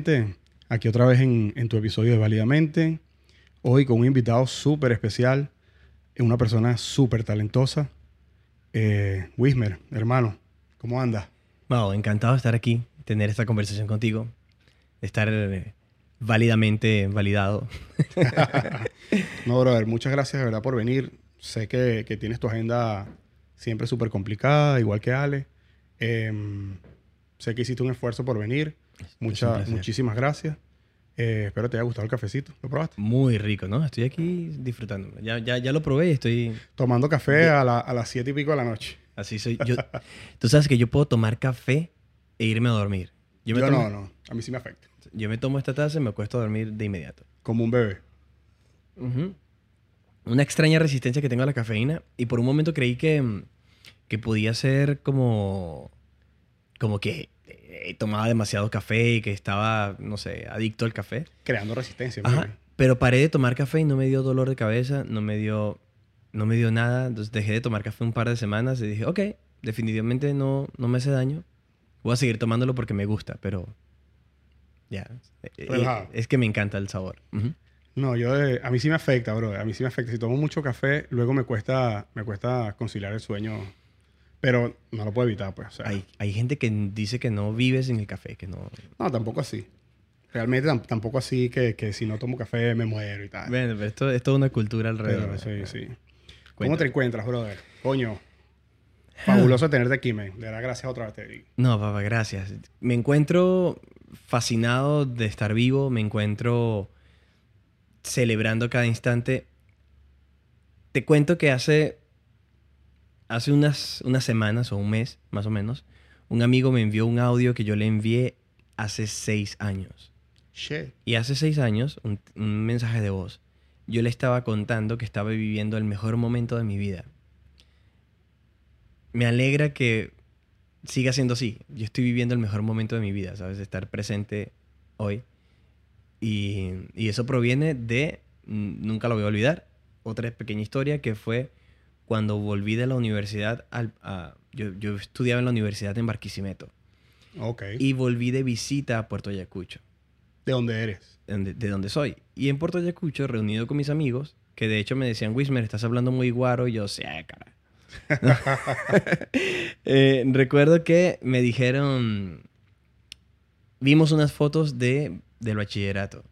gente, aquí otra vez en, en tu episodio de Válidamente. Hoy con un invitado súper especial, una persona súper talentosa. Eh, Wismer, hermano, ¿cómo andas? Wow, encantado de estar aquí, tener esta conversación contigo, estar eh, válidamente validado. no, brother, muchas gracias de verdad por venir. Sé que, que tienes tu agenda siempre súper complicada, igual que Ale. Em, sé que hiciste un esfuerzo por venir. Muchas, muchísimas gracias. Eh, espero te haya gustado el cafecito. ¿Lo probaste? Muy rico, ¿no? Estoy aquí disfrutando. Ya, ya, ya lo probé y estoy... Tomando café a, a, las siete y pico de la noche. Así soy. Yo, Tú sabes que yo puedo tomar café e irme a dormir. Yo, no, no. A mí sí me afecta. Yo me tomo esta taza y me acuesto a dormir de inmediato. Como un bebé. Una extraña resistencia que tengo a la cafeína. Y por un momento creí que, que podía ser como... Como que eh, tomaba demasiado café y que estaba, no sé, adicto al café. Creando resistencia. Pero paré de tomar café y no me dio dolor de cabeza, no me dio, no me dio nada. Entonces dejé de tomar café un par de semanas y dije, ok, definitivamente no, no me hace daño. Voy a seguir tomándolo porque me gusta, pero ya. Eh, es que me encanta el sabor. No, yo a mí sí me afecta, bro. A mí sí me afecta. Si tomo mucho café, luego me cuesta, me cuesta conciliar el sueño pero no lo puedo evitar, pues. hay, hay gente que dice que no vive sin el café, que no... No, tampoco así. Realmente tampoco así que, que, si no tomo café me muero y tal. Bueno, pero esto es toda una cultura alrededor. sí, sí. ¿Cómo te encuentras, brother? Coño. Fabuloso tenerte aquí, man. De verdad, gracias otra vez te digo. No, papá, gracias. Me encuentro fascinado de estar vivo. Me encuentro celebrando cada instante. Te cuento que hace hace unas, unas semanas o un mes, más o menos, un amigo me envió un audio que yo le envié hace seis años. Y hace seis años, un, mensaje de voz, yo le estaba contando que estaba viviendo el mejor momento de mi vida. Me alegra que siga siendo así. Yo estoy viviendo el mejor momento de mi vida, ¿sabes? Estar presente hoy. Y, y eso proviene de, nunca lo voy a olvidar, otra pequeña historia que fue cuando volví de la universidad, al, yo, estudiaba en la universidad en Barquisimeto. Ok. Y volví de visita a Puerto Ayacucho. ¿De dónde eres? De, de donde soy. Y en Puerto Ayacucho, reunido con mis amigos, que de hecho me decían, Wismer, estás hablando muy guaro, y yo, sí, cara. Eh, recuerdo que me dijeron, vimos unas fotos de, del bachillerato.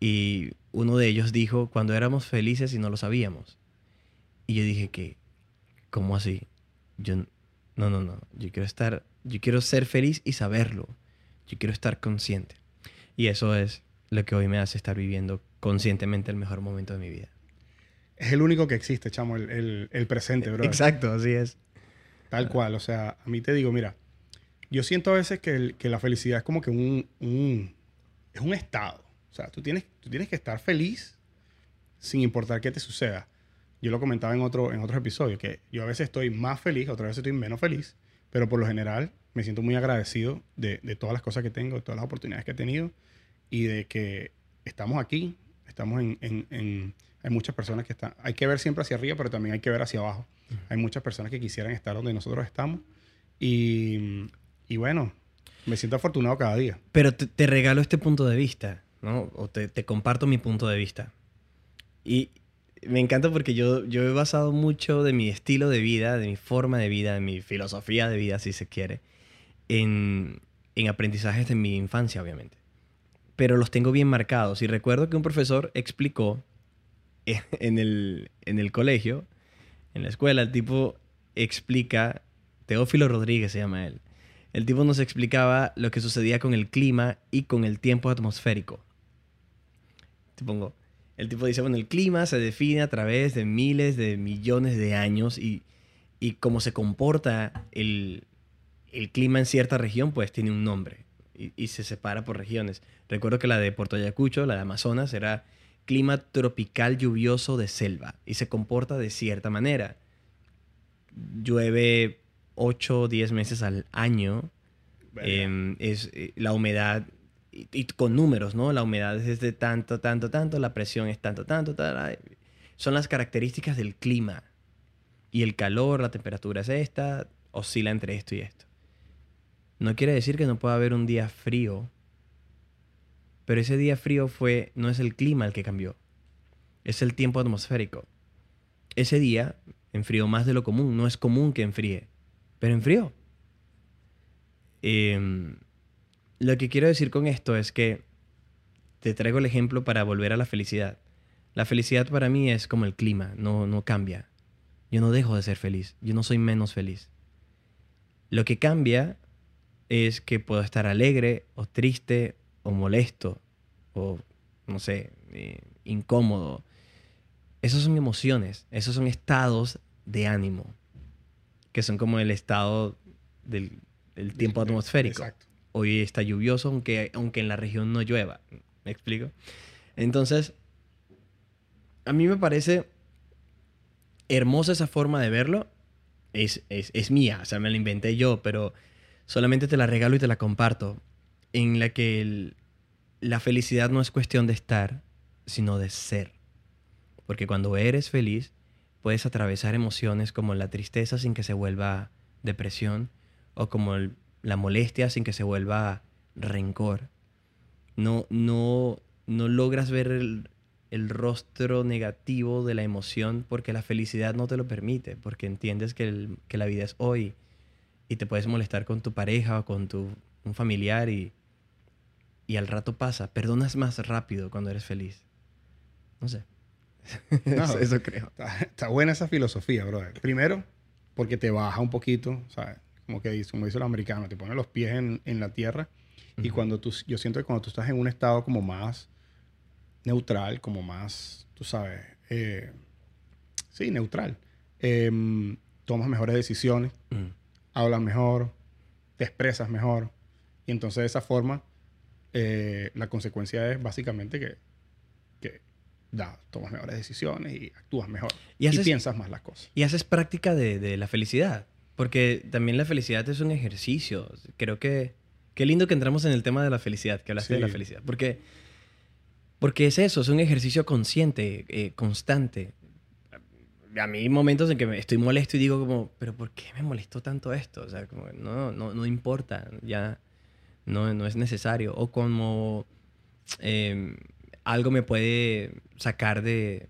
Y uno de ellos dijo, cuando éramos felices y no lo sabíamos. Y yo dije que, ¿cómo así? Yo, no, no, no. Yo quiero estar, yo quiero ser feliz y saberlo. Yo quiero estar consciente. Y eso es lo que hoy me hace estar viviendo conscientemente el mejor momento de mi vida. Es el único que existe, chamo, el, el, presente, bro. Exacto, así es. Tal cual. O sea, a mí te digo, mira, yo siento a veces que, que la felicidad es como que un, un, es un estado. O sea, tú tienes, tú tienes que estar feliz sin importar qué te suceda yo lo comentaba en, otro, en otros episodios, que yo a veces estoy más feliz, otras veces estoy menos feliz, pero por lo general me siento muy agradecido de, de todas las cosas que tengo, de todas las oportunidades que he tenido y de que estamos aquí, estamos en, en, hay muchas personas que están, hay que ver siempre hacia arriba, pero también hay que ver hacia abajo. Hay muchas personas que quisieran estar donde nosotros estamos y, y bueno, me siento afortunado cada día. Pero te, te regalo este punto de vista, ¿no? O te, te comparto mi punto de vista. Y, me encanta porque yo, yo he basado mucho de mi estilo de vida, de mi forma de vida, de mi filosofía de vida, si se quiere, en, en aprendizajes de mi infancia, obviamente. Pero los tengo bien marcados. Y recuerdo que un profesor explicó en el, en el colegio, en la escuela, el tipo explica, Teófilo Rodríguez se llama él, el tipo nos explicaba lo que sucedía con el clima y con el tiempo atmosférico. Te pongo, el tipo dice, bueno, el clima se define a través de miles de millones de años y, y cómo se comporta el, el, clima en cierta región, pues tiene un nombre y, y, se separa por regiones. Recuerdo que la de Puerto Ayacucho, la de Amazonas, era clima tropical lluvioso de selva y se comporta de cierta manera. Llueve 8 o 10 meses al año. Em, es, eh, la humedad y, con números, ¿no? La humedad es de tanto, tanto, tanto, la presión es tanto, tanto, tal, son las características del clima. Y el calor, la temperatura es esta, oscila entre esto y esto. No quiere decir que no pueda haber un día frío Pero ese día frío fue, no es el clima el que cambió, es el tiempo atmosférico. Ese día enfrió más de lo común, no es común que enfríe, pero enfrió. Em, lo que quiero decir con esto es que te traigo el ejemplo para volver a la felicidad. La felicidad para mí es como el clima, no, no cambia. Yo no dejo de ser feliz, yo no soy menos feliz. Lo que cambia es que puedo estar alegre o triste o molesto o, no sé, eh, incómodo. Esas son emociones, esos son estados de ánimo, que son como el estado del, tiempo atmosférico. Hoy está lluvioso, aunque, aunque en la región no llueva. ¿Me explico? Entonces, a mí me parece hermosa esa forma de verlo. Es, es, mía, o sea, me la inventé yo, pero solamente te la regalo y te la comparto. En la que la felicidad no es cuestión de estar, sino de ser. Porque cuando eres feliz, puedes atravesar emociones como la tristeza sin que se vuelva depresión, o como la molestia sin que se vuelva rencor. No, no, no logras ver el, el rostro negativo de la emoción porque la felicidad no te lo permite, porque entiendes que, la vida es hoy y te puedes molestar con tu pareja o con tu, un familiar y, y al rato pasa. Perdonas más rápido cuando eres feliz. No sé. eso, creo. Está, buena esa filosofía, brother. Primero, porque te baja un poquito, ¿sabes? Como que dice, como dice el americano, te pone los pies en, en la tierra. Y cuando tú, yo siento que cuando tú estás en un estado como más neutral, como más, tú sabes, eh, sí, neutral. Em, tomas mejores decisiones, mm. hablas mejor, te expresas mejor. Y entonces de esa forma, eh, la consecuencia es básicamente que, que da, tomas mejores decisiones y actúas mejor. Y, piensas más las cosas. Y haces práctica de, la felicidad. Porque también la felicidad es un ejercicio. Creo que... Qué lindo que entramos en el tema de la felicidad, que hablaste de la felicidad. Porque porque es eso, es un ejercicio consciente, eh, constante. A mí hay momentos en que me estoy molesto y digo como, pero ¿por qué me molestó tanto esto? O sea, como, no, no, no importa, ya no, no es necesario. O como em, algo me puede sacar de,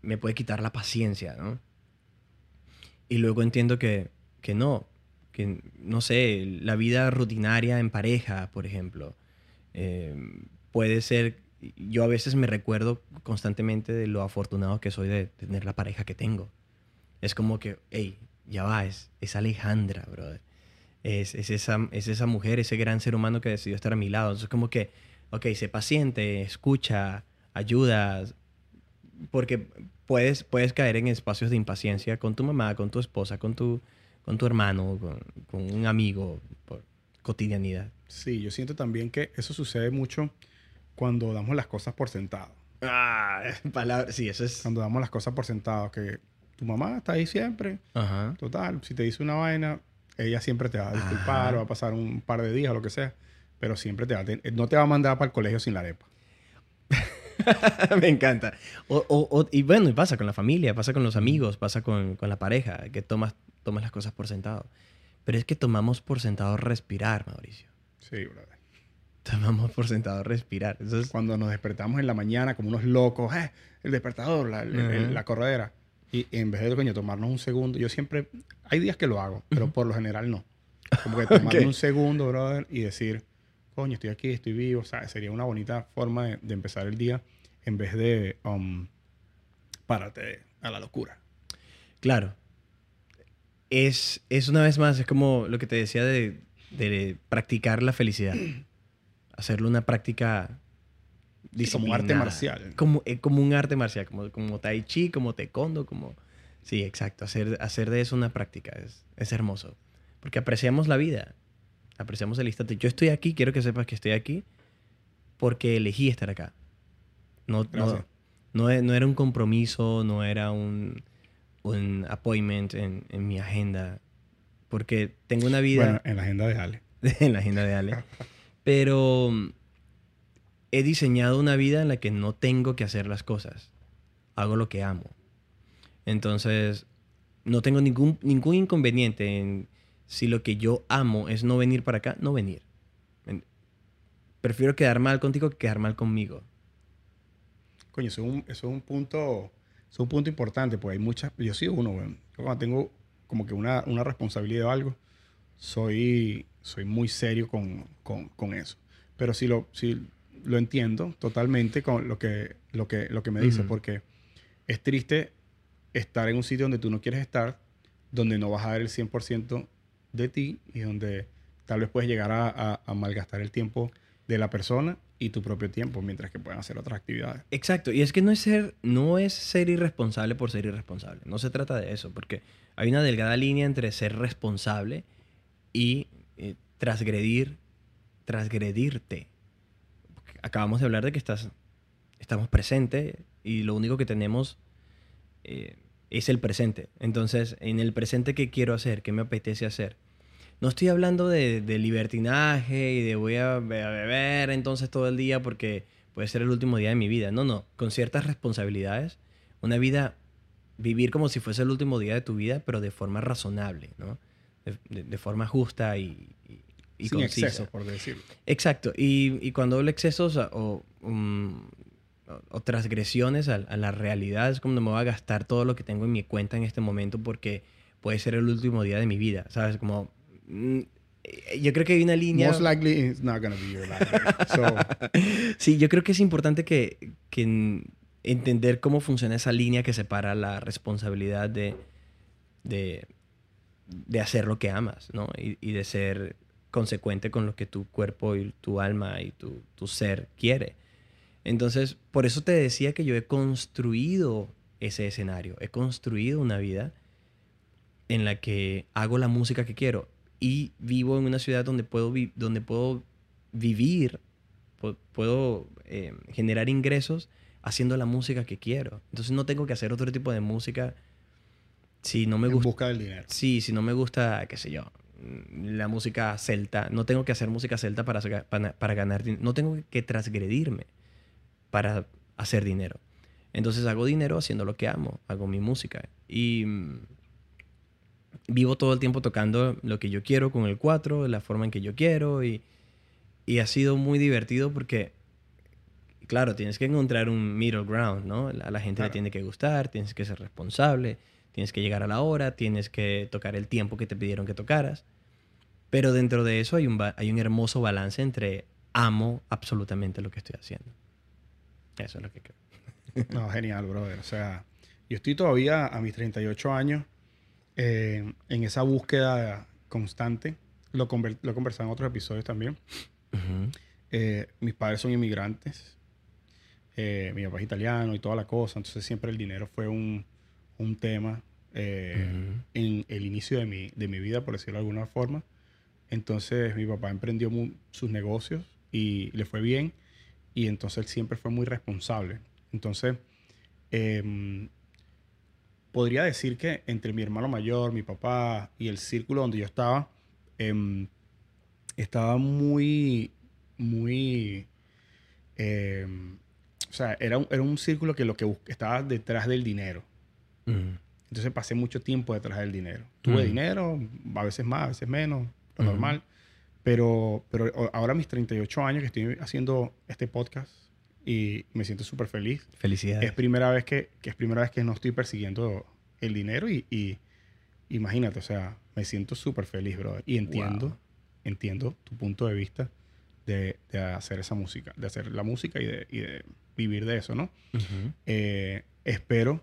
me puede quitar la paciencia, ¿no? Y luego entiendo que, que no, que no sé, la vida rutinaria en pareja, por ejemplo, eh, puede ser, yo a veces me recuerdo constantemente de lo afortunado que soy de tener la pareja que tengo. Es como que, hey, ya va, es, es Alejandra, brother. Es, es, esa, es esa mujer, ese gran ser humano que decidió estar a mi lado. Entonces, es como que, ok, sé paciente, escucha, ayuda, porque puedes, puedes caer en espacios de impaciencia con tu mamá, con tu esposa, con tu, con tu hermano, con, con un amigo, por cotidianidad. Sí, yo siento también que eso sucede mucho cuando damos las cosas por sentado. Ah, palabra, sí, eso es. Cuando damos las cosas por sentado, que tu mamá está ahí siempre. Ajá. Total, si te dice una vaina, ella siempre te va a disculpar o va a pasar un par de días o lo que sea, pero siempre te va a, no te va a mandar para el colegio sin la arepa. Me encanta. O, y bueno, y pasa con la familia, pasa con los amigos, pasa con, con la pareja, que tomas, tomas las cosas por sentado. Pero es que tomamos por sentado respirar, Mauricio. Sí, brother tomamos por sentado respirar. Entonces, Cuando nos despertamos en la mañana como unos locos, eh, el despertador, la, la corredera. Y, en vez de coño, tomarnos un segundo, yo siempre, hay días que lo hago, pero por lo general no. Como que tomarme un segundo, brother, y decir, coño, estoy aquí, estoy vivo. O sea, sería una bonita forma de, empezar el día en vez de, um, párate a la locura. Claro. Es, es una vez más, es como lo que te decía de, de practicar la felicidad hacerlo una práctica como arte marcial. Como, eh, como un arte marcial, como, como tai chi, como taekwondo, como... Sí, exacto. Hacer, hacer de eso una práctica es, es hermoso. Porque apreciamos la vida. Apreciamos el instante. Yo estoy aquí, quiero que sepas que estoy aquí porque elegí estar acá. No, no, no, e, no, era un compromiso, no era un, un appointment en, en, mi agenda. Porque tengo una vida... Bueno, en la agenda de Ale. en la agenda de Ale. Pero he diseñado una vida en la que no tengo que hacer las cosas. Hago lo que amo. Entonces, no tengo ningún, ningún inconveniente en si lo que yo amo es no venir para acá, no venir. prefiero quedar mal contigo que quedar mal conmigo. Coño, eso es un, eso es un punto, es un punto importante, pues hay muchas, yo soy uno, weón. Yo cuando tengo como que una, una responsabilidad o algo, soy, soy muy serio con, con, con eso. Pero si lo, si lo entiendo totalmente con lo que, lo que, lo que me dice, Ujú. porque es triste estar en un sitio donde tú no quieres estar, donde no vas a dar el 100% de ti y donde tal vez puedes llegar a, malgastar el tiempo de la persona y tu propio tiempo mientras que puedan hacer otras actividades. Exacto, y es que no es ser, no es ser irresponsable por ser irresponsable. No se trata de eso, porque hay una delgada línea entre ser responsable y eh, transgredir, transgredirte. Acabamos de hablar de que estás, estamos presentes y lo único que tenemos eh, es el presente. Entonces, en el presente, ¿qué quiero hacer? ¿Qué me apetece hacer? No estoy hablando de, de libertinaje y de voy a, be- a beber entonces todo el día porque puede ser el último día de mi vida. No, no. Con ciertas responsabilidades, una vida, vivir como si fuese el último día de tu vida, pero de forma razonable, ¿no? De, de- forma justa y, y, y Sin concisa. exceso, por decirlo. Exacto. Y, y cuando hablo excesos o, o, um, o- o transgresiones a, a la realidad, es como no me voy a gastar todo lo que tengo en mi cuenta en este momento porque puede ser el último día de mi vida, ¿sabes? Como... mm, eh, Yo creo que hay una línea... Most likely it's not to be your. So, Sí, yo creo que es importante que, que en- entender cómo funciona esa línea que separa la responsabilidad de, de, de hacer lo que amas, ¿no? Y, y de ser consecuente con lo que tu cuerpo y tu alma y tu, tu ser quiere. Entonces, por eso te decía que yo he construido ese escenario, he construido una vida en la que hago la música que quiero y vivo en una ciudad donde puedo, vi- donde puedo vivir, pu- puedo eh, generar ingresos haciendo la música que quiero. Entonces no tengo que hacer otro tipo de música si no me en gusta. busca del dinero. Sí, si no me gusta, qué sé yo, mm, la música celta, no tengo que hacer música celta para, para, para ganar dinero, no tengo que transgredirme para hacer dinero. Entonces hago dinero haciendo lo que amo, hago mi música y mm, vivo todo el tiempo tocando lo que yo quiero con el 4, de la forma en que yo quiero y, y ha sido muy divertido porque, claro, tienes que encontrar un middle ground, ¿no? A la gente le Claro. tiene que gustar, tienes que ser responsable, tienes que llegar a la hora, tienes que tocar el tiempo que te pidieron que tocaras. Pero dentro de eso hay un, hay un hermoso balance entre amo absolutamente lo que estoy haciendo. Eso es lo que creo. No, genial, brother. O sea, yo estoy todavía a mis 38 años eh, en esa búsqueda constante. Lo, conver- lo he conversado en otros episodios también. Ujú. Eh, mis padres son inmigrantes. Eh, mi papá es italiano y toda la cosa. Entonces siempre el dinero fue un, un tema eh, Ujú. en el inicio de mi, de mi vida, por decirlo de alguna forma. Entonces mi papá emprendió sus negocios y le fue bien. Y entonces él siempre fue muy responsable. Entonces, em, podría decir que entre mi hermano mayor, mi papá y el círculo donde yo estaba, em, estaba muy, muy... em, o sea, era un, era un círculo que lo que estaba detrás del dinero. Ujú. Entonces pasé mucho tiempo detrás del dinero. Tuve Ujú. dinero, a veces más, a veces menos, lo Ujú. normal. Pero, pero ahora a mis 38 años que estoy haciendo este podcast y me siento súper feliz. Felicidades. Es primera vez que, que es primera vez que no estoy persiguiendo el dinero y, y imagínate, o sea, me siento súper feliz, brother. Y entiendo, Wow. entiendo tu punto de vista de, de hacer esa música, de hacer la música y de, y de vivir de eso, ¿no? Eh, espero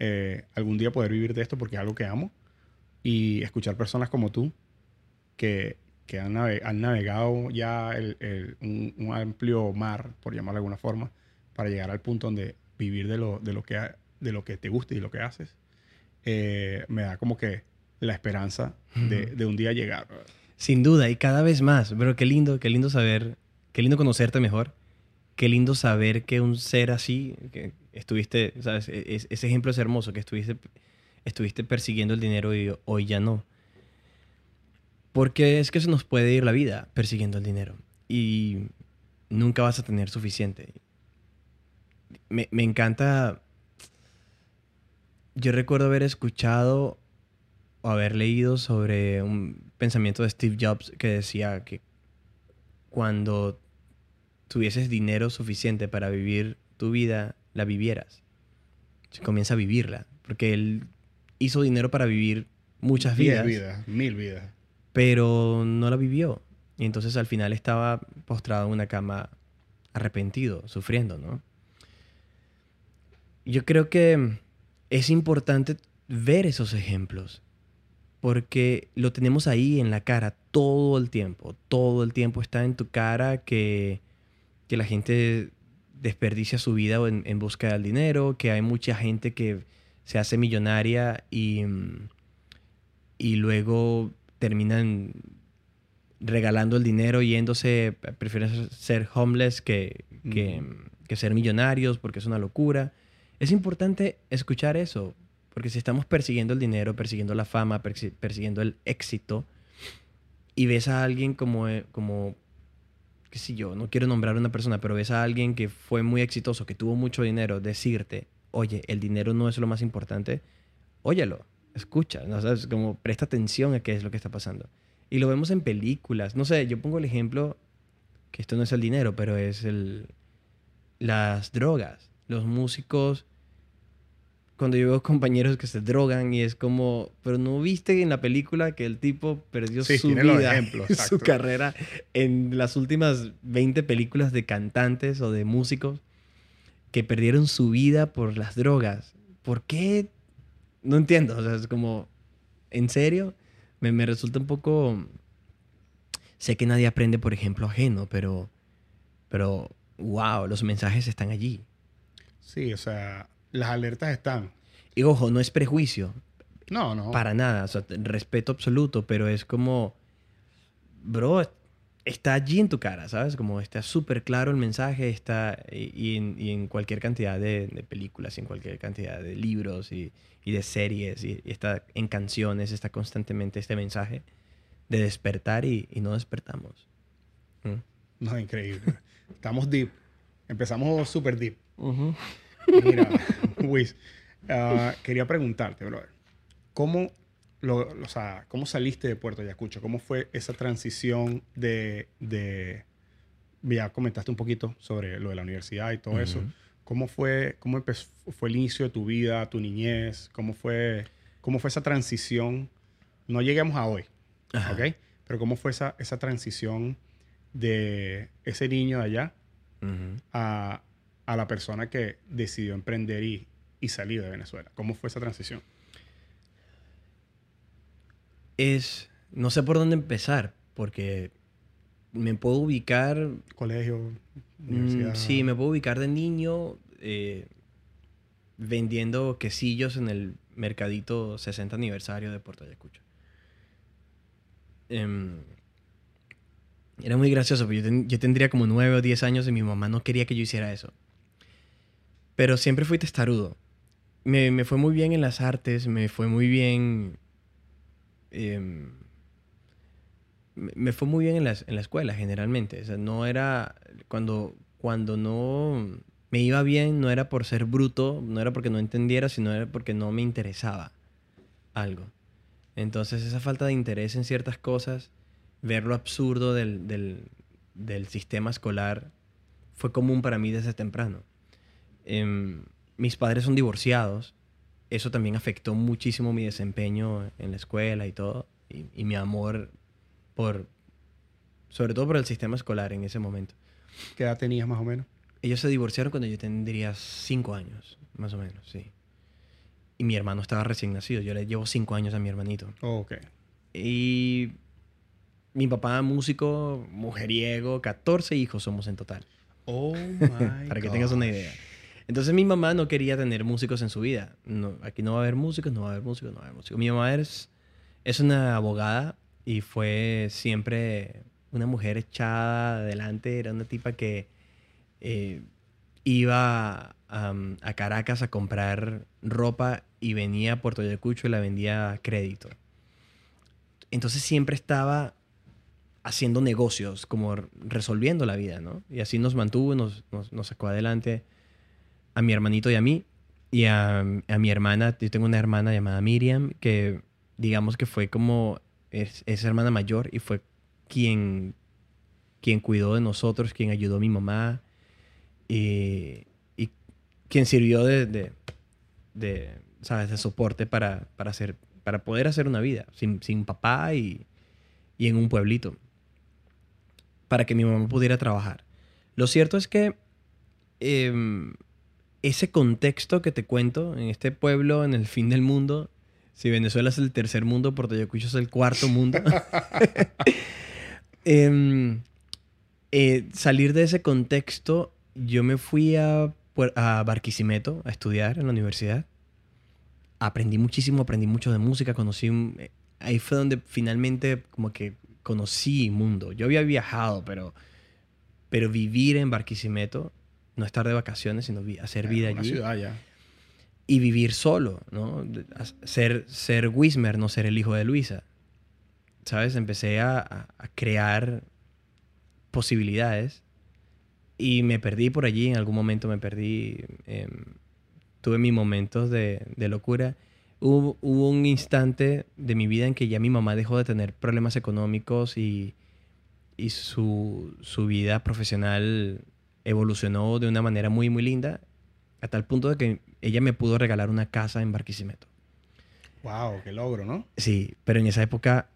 eh, algún día poder vivir de esto porque es algo que amo y escuchar personas como tú que, que han, han navegado ya el- el- un, un amplio mar, por llamarlo de alguna forma, para llegar al punto donde vivir de lo, de lo, que, de lo que te gusta y lo que haces, eh, me da como que la esperanza de, un día llegar. Sin duda, y cada vez más. Pero qué lindo, qué lindo saber, qué lindo conocerte mejor. Qué lindo saber que un ser así, que estuviste, ¿sabes? E- es- ese ejemplo es hermoso, que estuviste, estuviste persiguiendo el dinero y hoy ya no. Porque es que se nos puede ir la vida persiguiendo el dinero. Y nunca vas a tener suficiente. Me, me encanta. Yo recuerdo haber escuchado o haber leído sobre un pensamiento de Steve Jobs que decía que cuando tuvieses dinero suficiente para vivir tu vida, la vivieras. Comienza a vivirla. Porque él hizo dinero para vivir muchas vidas, vidas, mil vidas. Pero no la vivió. Y entonces al final estaba postrado en una cama arrepentido, sufriendo, ¿no? Yo creo que es importante ver esos ejemplos porque lo tenemos ahí en la cara todo el tiempo. Todo el tiempo está en tu cara que, que la gente desperdicia su vida en, en busca del dinero, que hay mucha gente que se hace millonaria y, y luego terminan regalando el dinero, yéndose, prefieren ser homeless que, que, ser millonarios porque es una locura. Es importante escuchar eso, porque si estamos persiguiendo el dinero, persiguiendo la fama, persi- persiguiendo el éxito, y ves a alguien como, eh, como, qué sé yo, no quiero nombrar a una persona, pero ves a alguien que fue muy exitoso, que tuvo mucho dinero, decirte, oye, el dinero no es lo más importante, óyelo, escucha, ¿no? ¿Sabes? Como presta atención a qué es lo que está pasando. Y lo vemos en películas. No sé, yo pongo el ejemplo, que esto no es el dinero, pero es el, las drogas. Los músicos, cuando yo veo compañeros que se drogan y es como, pero no viste en la película que el tipo perdió Sí, su vida, ejemplos, su carrera en las últimas 20 películas de cantantes o de músicos que perdieron su vida por las drogas. ¿Por qué? No entiendo. O sea, es como, ¿en serio? Me, me resulta un poco... Sé que nadie aprende por ejemplo ajeno, pero... Pero, wow, los mensajes están allí. Sí, o sea, las alertas están. Y ojo, no es prejuicio, No, no. para nada. O sea, respeto absoluto, pero es como, bro, está allí en tu cara, ¿sabes? Como está súper claro el mensaje, está y, y en, y en cualquier cantidad de, de películas, y en cualquier cantidad de libros y, y de series, y, y está en canciones, está constantemente este mensaje de despertar y, y no despertamos. ¿Mm? No, increíble. Estamos deep. Empezamos súper deep. Mira, Luis, ah, quería preguntarte, brother. ¿Cómo, lo, o sea, ¿Cómo saliste de Puerto Ayacucho? ¿Cómo fue esa transición de, de... Ya comentaste un poquito sobre lo de la universidad y todo eso. ¿Cómo fue, cómo empezó, fue el inicio de tu vida, tu niñez? ¿Cómo fue, cómo fue esa transición? No lleguemos a hoy, Ajá. ¿ok? Pero ¿cómo fue esa, esa transición de ese niño de allá a, a la persona que decidió emprender y, y salir de Venezuela? ¿Cómo fue esa transición? Es, no sé por dónde empezar, porque me puedo ubicar ¿Colegio? Mm, ¿Universidad? Sí, me puedo ubicar de niño eh, vendiendo quesillos en el mercadito 60 aniversario de Puerto Ayacucho. Em, era muy gracioso, porque yo, ten- yo tendría como 9 o 10 años y mi mamá no quería que yo hiciera eso. Pero siempre fui testarudo. Me, me fue muy bien en las artes, me fue muy bien... em, me fue muy bien en la, escuela generalmente. O sea, no era cuando, cuando no me iba bien, no era por ser bruto, no era porque no entendiera, sino era porque no me interesaba algo. Entonces esa falta de interés en ciertas cosas, ver lo absurdo del sistema escolar, fue común para mí desde temprano. Em, mis padres son divorciados, eso también afectó muchísimo mi desempeño en la escuela y todo, y, y mi amor por, sobre todo por el sistema escolar en ese momento. ¿Qué edad tenías más o menos? Ellos se divorciaron cuando yo tendría cinco años, más o menos, sí. Y mi hermano estaba recién nacido. Yo le llevo cinco años a mi hermanito. Oh, ok. Y mi papá, músico, mujeriego, 14 hijos somos en total. Oh, my para que tengas una idea. Entonces mi mamá no quería tener músicos en su vida. Aquí no va a haber músicos, no va a haber músicos, no va a haber músicos. Mi mamá es, es una abogada y fue siempre una mujer echada adelante. Era una tipa que eh, iba am, a Caracas a comprar ropa y venía a Puerto Ayacucho y la vendía a crédito. Entonces siempre estaba haciendo negocios, como resolviendo la vida, ¿no? Y así nos mantuvo, nos, nos sacó adelante a mi hermanito y a mí. Y a, a mi hermana, yo tengo una hermana llamada Miriam, que digamos que fue como, es, es hermana mayor y fue quien quien cuidó de nosotros, quien ayudó a mi mamá y, quien sirvió de, de, de, ¿sabes? de soporte para, para, hacer, para poder hacer una vida sin, sin papá y, y en un pueblito para que mi mamá pudiera trabajar. Lo cierto es que em, ese contexto que te cuento en este pueblo, en el fin del mundo, si Venezuela es el tercer mundo, Puerto Ayacucho es el cuarto mundo. Em, eh, salir de ese contexto, yo me fui a, a Barquisimeto a estudiar en la universidad. Aprendí muchísimo, aprendí mucho de música, conocí... Eh, ahí fue donde finalmente como que conocí mundo. Yo había viajado, pero, pero vivir en Barquisimeto, no estar de vacaciones, sino hacer vida allí. ciudad ya. Y vivir solo, ¿no? Ser, ser Wismer, no ser el hijo de Luisa. ¿Sabes? Empecé a, a crear posibilidades y me perdí por allí, en algún momento me perdí, eh, tuve mis momentos de, de locura. Hubo, hubo, un instante de mi vida en que ya mi mamá dejó de tener problemas económicos y, y su, su, vida profesional evolucionó de una manera muy, muy linda, a tal punto de que ella me pudo regalar una casa en Barquisimeto. ¡Wow! ¡Qué logro, ¿no? Sí, pero en esa época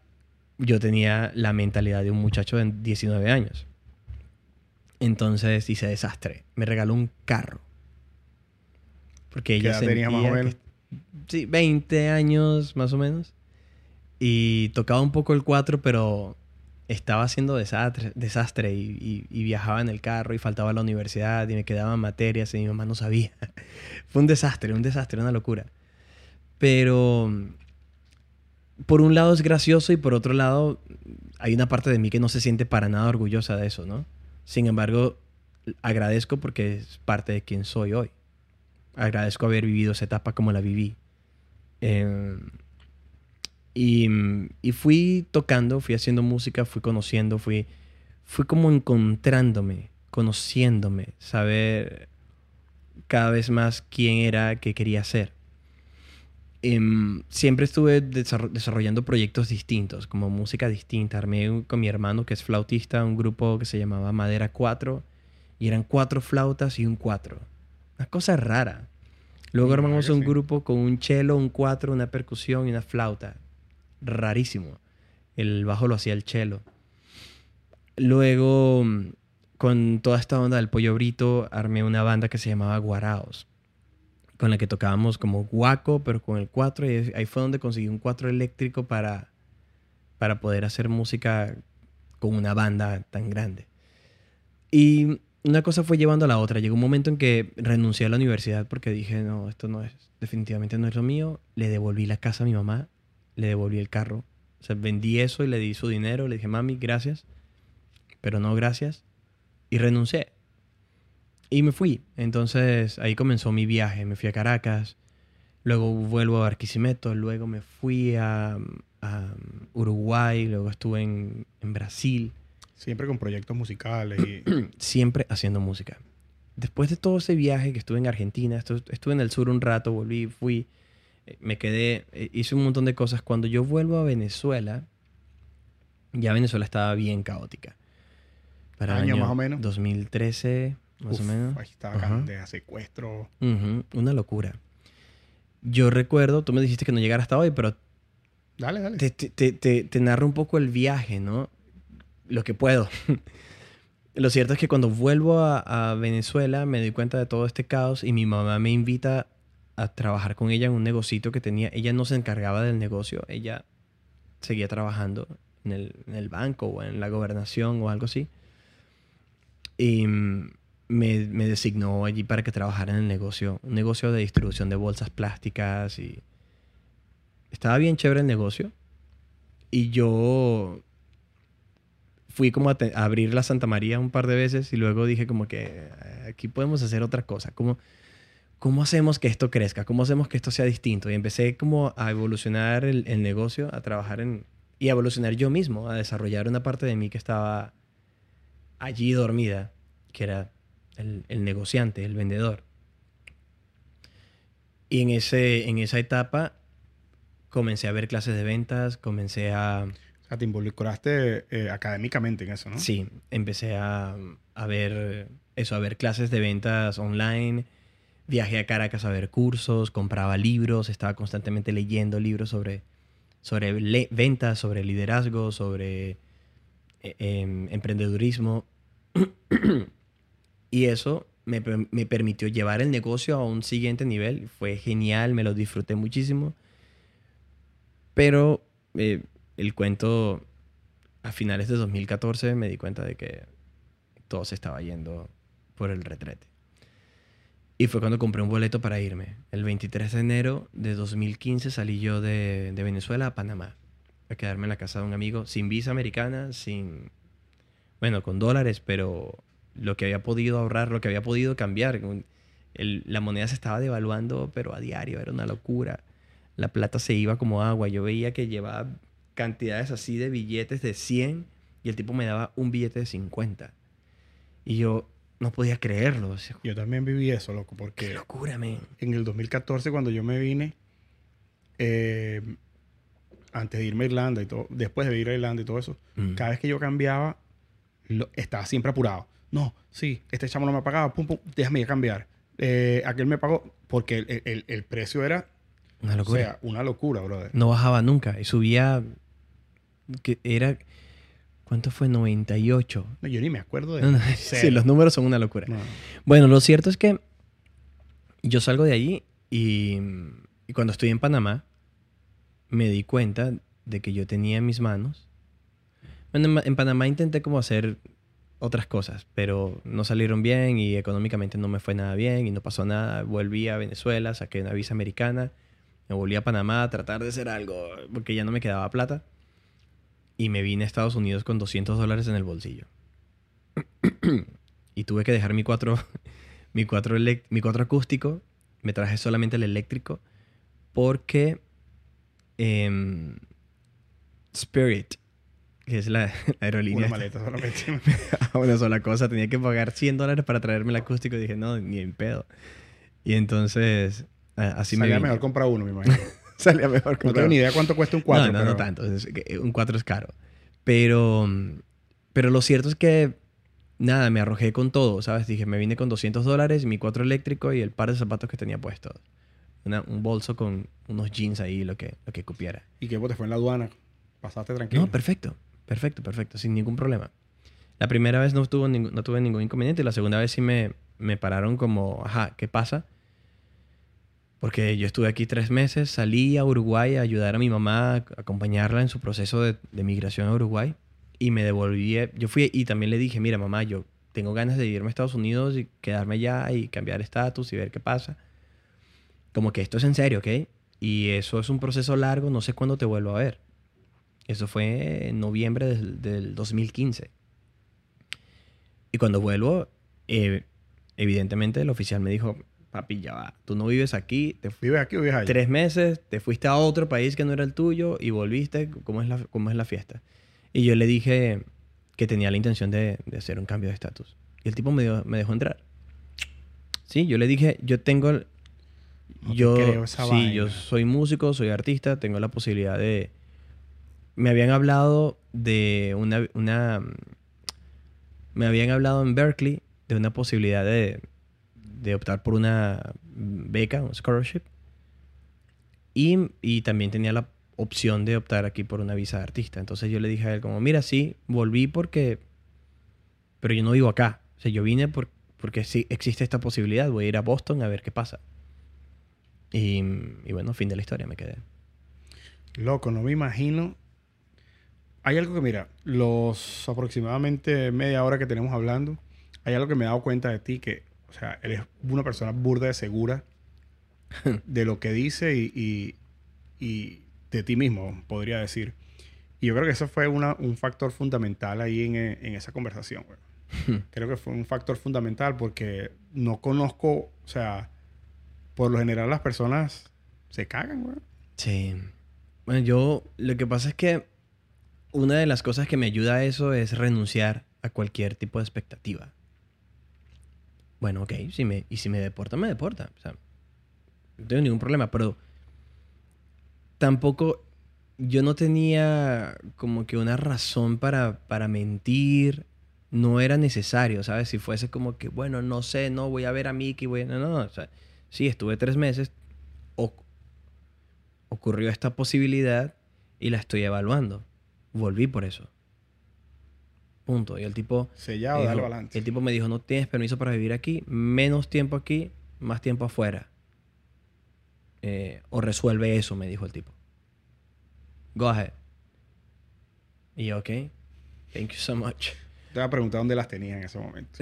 yo tenía la mentalidad de un muchacho de 19 años. Entonces hice desastre. Me regaló un carro. Porque ella ¿Qué edad tenía más o menos? Que, sí, 20 años más o menos. Y tocaba un poco el 4, pero estaba haciendo desastre, desastre y, viajaba en el carro y faltaba a la universidad y me quedaban materias y mi mamá no sabía. Fue un desastre, un desastre, una locura. Pero por un lado es gracioso y por otro lado hay una parte de mí que no se siente para nada orgullosa de eso, ¿no? Sin embargo, agradezco porque es parte de quien soy hoy. Agradezco haber vivido esa etapa como la viví. Eh, y, y, fui tocando, fui haciendo música, fui conociendo, fui, fui como encontrándome, conociéndome, saber cada vez más quién era, qué quería ser. Eh, siempre estuve desarrollando proyectos distintos, como música distinta. Armé con mi hermano, que es flautista, un grupo que se llamaba Madera 4, y eran cuatro flautas y un cuatro. Una cosa rara. Luego sí, armamos un sí. grupo con un cello, un cuatro, una percusión y una flauta. Rarísimo. El bajo lo hacía el cello. Luego, con toda esta onda del pollo brito, armé una banda que se llamaba Guaraos con la que tocábamos como guaco, pero con el 4. Y ahí fue donde conseguí un 4 eléctrico para, para poder hacer música con una banda tan grande. Y una cosa fue llevando a la otra. Llegó un momento en que renuncié a la universidad porque dije, no, esto no es, definitivamente no es lo mío. Le devolví la casa a mi mamá, le devolví el carro. O sea, vendí eso y le di su dinero. Le dije, mami, gracias, pero no gracias. Y renuncié. Y me fui. Entonces ahí comenzó mi viaje. Me fui a Caracas, luego vuelvo a Barquisimeto, luego me fui a, a Uruguay, luego estuve en, en, Brasil. Siempre con proyectos musicales. Y... Siempre haciendo música. Después de todo ese viaje que estuve en Argentina, estuve en el sur un rato, volví, fui, me quedé, eh, hice un montón de cosas. Cuando yo vuelvo a Venezuela, ya Venezuela estaba bien caótica. Para año, año más o menos. 2013, más Uf, o menos. Ahí estaba acá de secuestro. Uh -huh. Una locura. Yo recuerdo, tú me dijiste que no llegara hasta hoy, pero. Dale, dale. Te, te, te, te narro un poco el viaje, ¿no? Lo que puedo. Lo cierto es que cuando vuelvo a, a, Venezuela me doy cuenta de todo este caos y mi mamá me invita a trabajar con ella en un negocito que tenía. Ella no se encargaba del negocio, ella seguía trabajando en el, en el banco o en la gobernación o algo así. Y me, me, designó allí para que trabajara en el negocio, un negocio de distribución de bolsas plásticas y estaba bien chévere el negocio. Y yo fui como a, a, abrir la Santa María un par de veces y luego dije como que aquí podemos hacer otra cosa. ¿Cómo, ¿Cómo hacemos que esto crezca? ¿Cómo hacemos que esto sea distinto? Y empecé como a evolucionar el, el negocio, a trabajar en... Y a evolucionar yo mismo, a desarrollar una parte de mí que estaba allí dormida, que era el, el negociante, el vendedor. Y en, ese, en esa etapa comencé a ver clases de ventas, comencé a... sea, te involucraste eh, académicamente en eso, ¿no? Sí, empecé a, a ver eso, a ver clases de ventas online, viajé a Caracas a ver cursos, compraba libros, estaba constantemente leyendo libros sobre, sobre ventas, sobre liderazgo, sobre eh, em, emprendedurismo. y eso me, me permitió llevar el negocio a un siguiente nivel. Fue genial, me lo disfruté muchísimo. Pero eh, el cuento, a finales de 2014 me di cuenta de que todo se estaba yendo por el retrete. Y fue cuando compré un boleto para irme. El 23 de enero de 2015 salí yo de, de Venezuela a Panamá. A quedarme en la casa de un amigo sin visa americana, sin... Bueno, con dólares, pero lo que había podido ahorrar, lo que había podido cambiar. La moneda se estaba devaluando, pero a diario, era una locura. La plata se iba como agua. Yo veía que llevaba cantidades así de billetes de 100 y el tipo me daba un billete de 50. Y yo no podía creerlo. O sea, Yo también viví eso, loco, qué porque locura, men. en el 2014 cuando yo me vine, eh, antes de irme a Irlanda y todo, después de ir a Irlanda y todo eso, Mm. cada vez que yo cambiaba, lo- estaba siempre apurado. No, sí, este chamo no me ha pagado, pum, pum, déjame ir a cambiar. Eh, aquel me pagó porque el, el- el precio era, Una o locura. sea, una locura, brother. no bajaba nunca. Y subía... Que era... ¿Cuánto fue? 98. No, yo ni me acuerdo de No, no, cero. sí, los números son una locura. No. Bueno, lo cierto es que yo salgo de allí y, y cuando estoy en Panamá me di cuenta de que yo tenía en mis manos. Bueno, en, en Panamá intenté como hacer otras cosas, pero no salieron bien y económicamente no me fue nada bien y no pasó nada. Volví a Venezuela, saqué una visa americana, me volví a Panamá a tratar de hacer algo porque ya no me quedaba plata y me vine a Estados Unidos con 200 dólares en el bolsillo. y tuve que dejar mi cuatro, mi cuatro, mi cuatro acústico, me traje solamente el eléctrico porque em, Spirit, que es la, la aerolínea, Una maleta solamente. una sola cosa, tenía que pagar 100 dólares para traerme el acústico y dije, no, ni en pedo. Y entonces, así me vine. mejor comprar uno, me imagino. Salía mejor No tengo ni idea cuánto cuesta un 4. no, no, no tanto. es un 4 es caro. Pero, pero lo cierto es que, nada, me arrojé con todo, ¿sabes? Dije, me vine con 200 dólares, mi 4 eléctrico y el par de zapatos que tenía puestos. Una- un bolso con unos jeans ahí, lo que, lo que cupiera. ¿Y qué? Te fue en la aduana. Pasaste tranquilo. No, perfecto. Perfecto, perfecto. Sin ningún problema. La primera vez no, tuvo no tuve ningún inconveniente. La segunda vez sí me, me pararon como, ajá, ¿qué pasa? Porque yo estuve aquí tres meses, salí a Uruguay a ayudar a mi mamá, a acompañarla en su proceso de, de migración a Uruguay. Y me devolví. Yo fui y también le dije, mira, mamá, yo tengo ganas de irme a Estados Unidos y quedarme allá y cambiar estatus y ver qué pasa. Como que esto es en serio, ¿ok? Y eso es un proceso largo, no sé cuándo te vuelvo a ver. Eso fue en noviembre del, del 2015. Y cuando vuelvo, eh, evidentemente el oficial me dijo, papi, ya va, tú no vives aquí, te ¿Vives aquí o vives allá? tres meses, te fuiste a otro país que no era el tuyo y volviste, ¿cómo es la, cómo es la fiesta? Y yo le dije que tenía la intención de, de hacer un cambio de estatus. Y el tipo me, dio- me dejó entrar. Sí, yo le dije, yo tengo... No te yo, creo esa sí, yo vaina. soy músico, soy artista, tengo la posibilidad de... Me habían hablado de una, una... Me habían hablado en Berkeley de una posibilidad de, de optar por una beca, un scholarship. Y, y también tenía la opción de optar aquí por una visa de artista. Entonces yo le dije a él como, mira, sí, volví porque... Pero yo no vivo acá. O sea, yo vine por, porque sí existe esta posibilidad. Voy a ir a Boston a ver qué pasa. Y, y bueno, fin de la historia me quedé. Loco, no me imagino. Hay algo que, mira, los aproximadamente media hora que tenemos hablando, hay algo que me he dado cuenta de ti que, o sea, eres una persona burda de segura de lo que dice y, y- y de ti mismo, podría decir. Y yo creo que eso fue una- un factor fundamental ahí en, eh, en esa conversación, güey. Creo que fue un factor fundamental porque no conozco, o sea, por lo general las personas se cagan, güey. Sí. Bueno, yo lo que pasa es que una de las cosas que me ayuda a eso es renunciar a cualquier tipo de expectativa. Bueno, ok, si me, y si me deportan, me deportan. O sea, no tengo ningún problema, pero tampoco yo no tenía como que una razón para, para mentir. No era necesario, ¿sabes? Si fuese como que, bueno, no sé, no voy a ver a Mickey, voy a... No, no, o sea, sí, estuve tres meses, ocurrió esta posibilidad y la estoy evaluando. Volví por eso. Punto. Y el tipo... Sellado, me dale dijo- balance. el tipo me dijo, no tienes permiso para vivir aquí, menos tiempo aquí, más tiempo afuera. Eh, o resuelve eso, me dijo el tipo. Go ahead. Y yo, ok, thank you so much. Te voy a preguntar dónde las tenía en ese momento.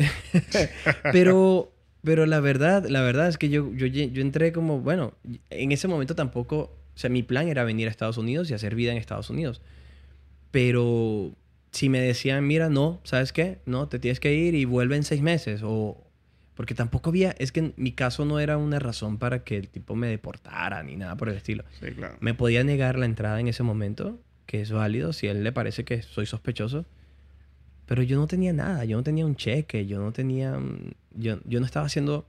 Pero, pero la verdad, la verdad es que yo, yo, yo entré como, bueno, en ese momento tampoco, o sea, mi plan era venir a Estados Unidos y hacer vida en Estados Unidos. Pero si me decían, mira, no, ¿sabes qué? No, te tienes que ir y vuelve en seis meses. O, porque tampoco había, es que en mi caso no era una razón para que el tipo me deportara ni nada por el estilo. Sí, claro. Me podía negar la entrada en ese momento, que es válido, si a él le parece que soy sospechoso. Pero yo no tenía nada, yo no tenía un cheque, yo no tenía... Yo, yo no estaba haciendo...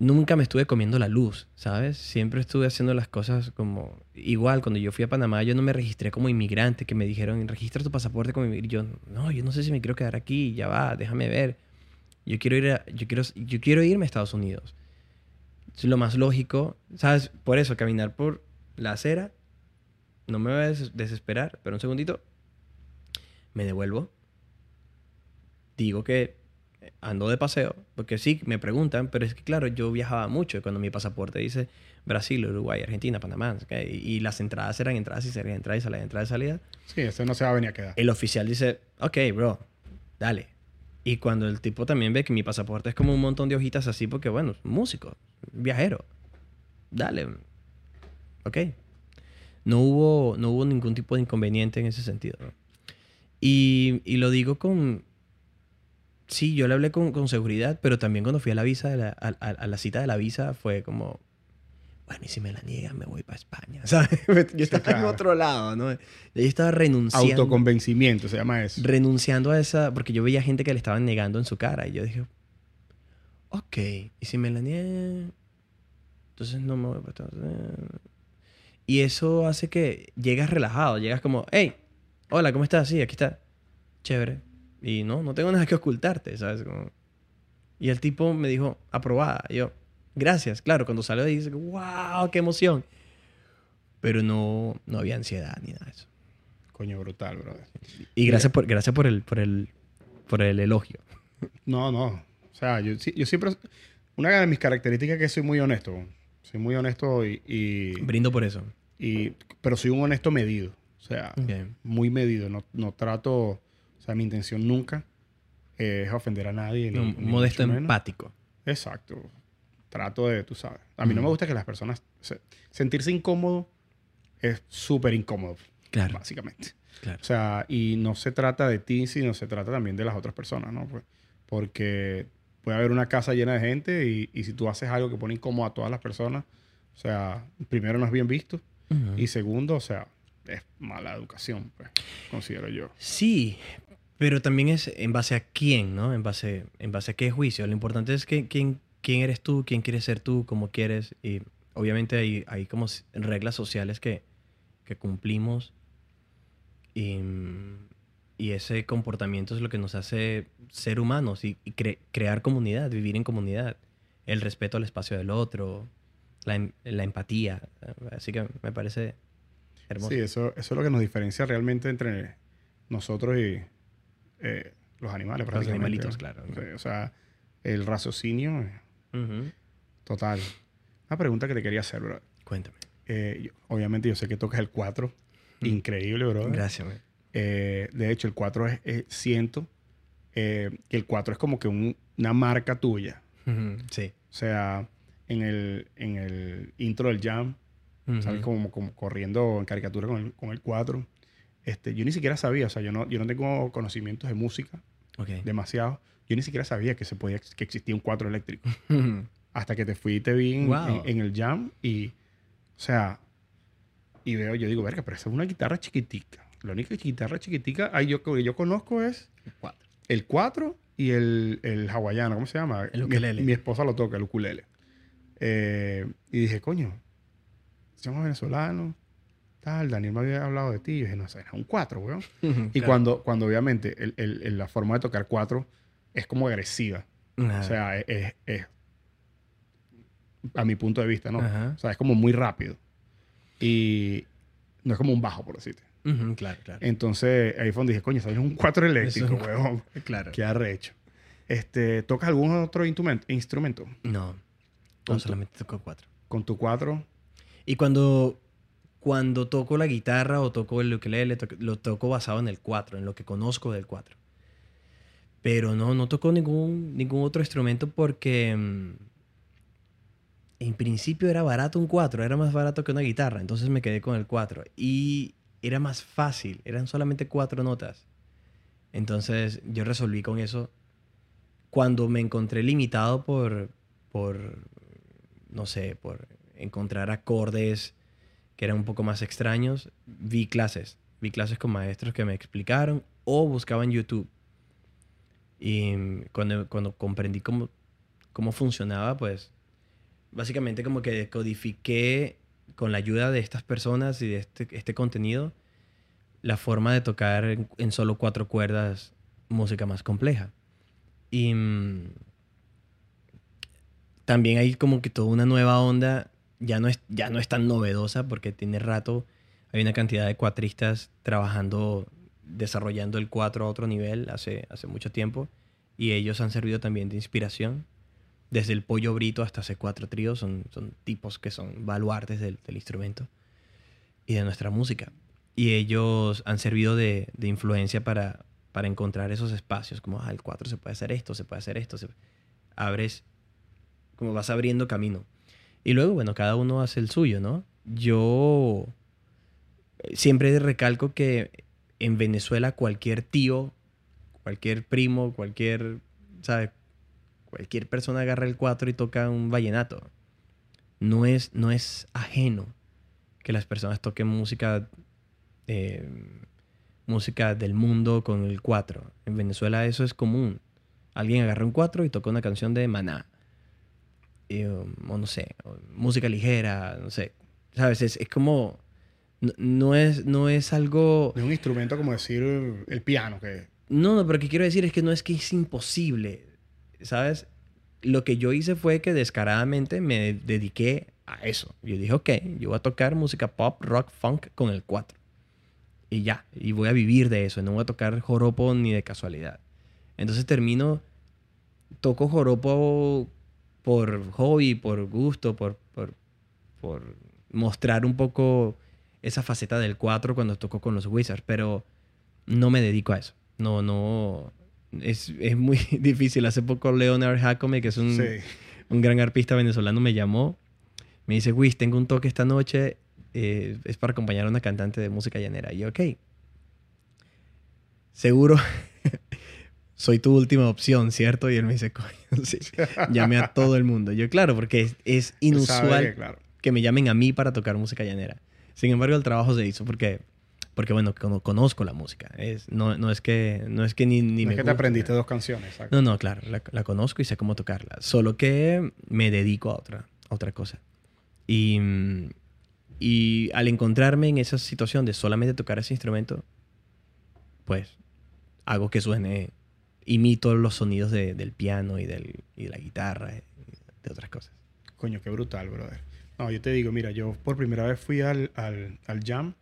Nunca me estuve comiendo la luz, ¿sabes? Siempre estuve haciendo las cosas como... Igual, cuando yo fui a Panamá, yo no me registré como inmigrante, que me dijeron, registra tu pasaporte como inmigrante. Yo, no, yo no sé si me quiero quedar aquí, ya va, déjame ver. Yo quiero ir yo quiero, yo quiero irme a Estados Unidos. Es lo más lógico, ¿sabes? Por eso, caminar por la acera, no me voy a des- desesperar, pero un segundito, me devuelvo, digo que ando de paseo, porque sí, me preguntan, pero es que claro, yo viajaba mucho y cuando mi pasaporte dice Brasil, Uruguay, Argentina, Panamá, ¿ok? y, las entradas eran entradas y salían, entradas y salían, entradas y salida, Sí, eso no se va a venir a quedar. el oficial dice, ok, bro, dale. Y cuando el tipo también ve que mi pasaporte es como un montón de hojitas así, porque bueno, músico, viajero, dale. Ok. No hubo, no hubo ningún tipo de inconveniente en ese sentido. ¿no? Y, y lo digo con... Sí, yo le hablé con, con seguridad, pero también cuando fui a la visa, de la- a, a- a la cita de la visa, fue como, bueno, y si me la niegan, me voy para España, ¿sabes? Yo estaba en claro. otro lado, ¿no? Yo estaba renunciando Autoconvencimiento se llama eso. renunciando a esa, porque yo veía gente que le estaban negando en su cara y yo dije, ok, y si me la niegan, entonces no me voy a Estados Unidos. Y eso hace que llegas relajado, llegas como, hey, hola, ¿cómo estás? Sí, aquí está. Chévere. Y no, no tengo nada que ocultarte, ¿sabes? Como- Y el tipo me dijo, aprobada. Y yo, gracias. Claro, cuando salió ahí, dice, wow, qué emoción. Pero no, no había ansiedad ni nada de eso. Coño, brutal, brother. Y gracias por, gracias por el, por el, por el elogio. No, no. O sea, yo, yo siempre... Una de mis características es que soy muy honesto. Soy muy honesto y... y- Brindo por eso. y- pero soy un honesto medido. O sea, muy medido. No, no trato... Sea, mi intención nunca es ofender a nadie. Ni, Un ni modesto empático. Exacto. Trato de, tú sabes. A mí no me gusta que las personas... se- sentirse incómodo es súper incómodo, Claro, básicamente. claro. O sea, y no se trata de ti, sino se trata también de las otras personas, ¿no? Pues, porque puede haber una casa llena de gente y, y si tú haces algo que pone incómodo a todas las personas, o sea, primero no es bien visto y segundo, o sea, es mala educación, pues, considero yo. Sí, pero también es en base a quién, ¿no? En base, en base a qué juicio. Lo importante es que, quién, quién eres tú, quién quieres ser tú, cómo quieres. Y obviamente hay, hay como reglas sociales que, que cumplimos. Y, y ese comportamiento es lo que nos hace ser humanos y, y cre- crear comunidad, vivir en comunidad. El respeto al espacio del otro, la, em- la empatía. Así que me parece hermoso. Sí, eso, eso es lo que nos diferencia realmente entre nosotros y eh, los animales. Los animalitos, claro. O sea, el raciocinio Ujú. total. Una pregunta que te quería hacer, bro. Cuéntame. Eh, yo- obviamente yo sé que tocas el 4. Mm. Increíble, bro. Gracias, man. Eh, de hecho, el 4 es, es- siento que el 4 es como que un- una marca tuya. Sí. O sea, en el, en el intro del jam, ¿sabes? Como, como corriendo en caricatura con el, con el 4. Este, yo ni siquiera sabía, o sea, yo no, yo no tengo conocimientos de música, Ok. demasiado. Yo ni siquiera sabía que se podía, que existía un 4 eléctrico. Hasta que te fui y te vi en, Wow. en- en el jam y, o sea, y veo, yo digo, verga, pero esa es una guitarra chiquitica. La única guitarra chiquitica ahí yo, que yo conozco es Cuatro. el 4 y el, el hawaiano, ¿cómo se llama? El Mi- ukelele. Mi, esposa lo toca, el ukulele. Eh, y dije, coño, somos venezolanos, tal, Daniel me había hablado de ti. Y yo dije, no, sé, es un 4, weón. Y Claro. cuando, cuando obviamente el- el- el- la forma de tocar 4 es como agresiva. O sea, es, es- es- a mi punto de vista, ¿no? O sea, es como muy rápido. Y no es como un bajo, por decirte. Claro, claro. Entonces, ahí fue donde dije, coño, ¿sabes? Es un 4 eléctrico, es un- weón. Claro. Qué arrecho. Este, ¿Tocas algún otro instrumento? instrumento? No. No, solamente toco cuatro. Con tu 4. Y cuando, cuando toco la guitarra o toco el ukelele, to- lo toco basado en el 4, en lo que conozco del 4. Pero no, no toco ningún, ningún otro instrumento porque mm, en principio era barato un 4, era más barato que una guitarra, entonces me quedé con el 4. Y era más fácil, eran solamente cuatro notas. Entonces yo resolví con eso. Cuando me encontré limitado por, por no sé, por encontrar acordes que eran un poco más extraños, vi clases. Vi clases con maestros que me explicaron o buscaba en YouTube. Y mm, cuando, cuando comprendí cómo, cómo funcionaba, pues básicamente como que decodifiqué con la ayuda de estas personas y de este, este contenido la forma de tocar en, en solo cuatro cuerdas música más compleja. Y mm, también hay como que toda una nueva onda, ya no es, ya no es tan novedosa porque tiene rato, hay una cantidad de cuatristas trabajando, desarrollando el cuatro a otro nivel hace, hace mucho tiempo y ellos han servido también de inspiración. Desde el pollo brito hasta ese cuatro tríos son, son tipos que son baluartes del, del instrumento y de nuestra música. Y ellos han servido de, de influencia para, para encontrar esos espacios, como ah, el 4 se puede hacer esto, se puede hacer esto, abres, como vas abriendo camino. Y luego, bueno, cada uno hace el suyo, ¿no? Yo eh, siempre recalco que en Venezuela cualquier tío, cualquier primo, cualquier, ¿sabes? Cualquier persona agarra el 4 y toca un vallenato. No es, no es ajeno que las personas toquen música, eh, música del mundo con el 4. En Venezuela eso es común. Alguien agarra un 4 y toca una canción de Maná. Y, um, o no sé, música ligera, no sé. ¿Sabes? Es, es como... No, no es, no es algo... Es un instrumento como decir el piano, que No, no, pero lo que quiero decir es que no es que es imposible, ¿sabes? Lo que yo hice fue que descaradamente me dediqué a eso. Yo dije, ok, yo voy a tocar música pop, rock, funk con el 4. Y ya, y voy a vivir de eso, no voy a tocar joropo ni de casualidad. Entonces termino, toco joropo por hobby, por gusto, por, por, por mostrar un poco esa faceta del 4 cuando toco con los Wizards, pero no me dedico a eso. No, no. Es, es muy difícil. Hace poco Leonard Jacome, que es un, sí. un gran arpista venezolano, me llamó. Me dice, Wiz, tengo un toque esta noche. eh, es para acompañar a una cantante de música llanera. Y yo, ok. Seguro soy tu última opción, ¿cierto? Y él me dice, coño, sí. Llame a todo el mundo. Yo, claro, porque es, inusual que, claro. que me llamen a mí para tocar música llanera. Sin embargo, el trabajo se hizo porque, porque bueno, cono- conozco la música. Es, no, no es que, no es que ni, ni No me es que te gusta. aprendiste dos canciones, exacto. No, no, claro, la, la conozco y sé cómo tocarla. Solo que me dedico a otra, a otra cosa. Y, y al encontrarme en esa situación de solamente tocar ese instrumento, pues hago que suene, imito los sonidos de- del piano y, del, y de la guitarra de otras cosas. Coño, qué brutal, brother. No, yo te digo, mira, yo por primera vez fui al, al, al jam,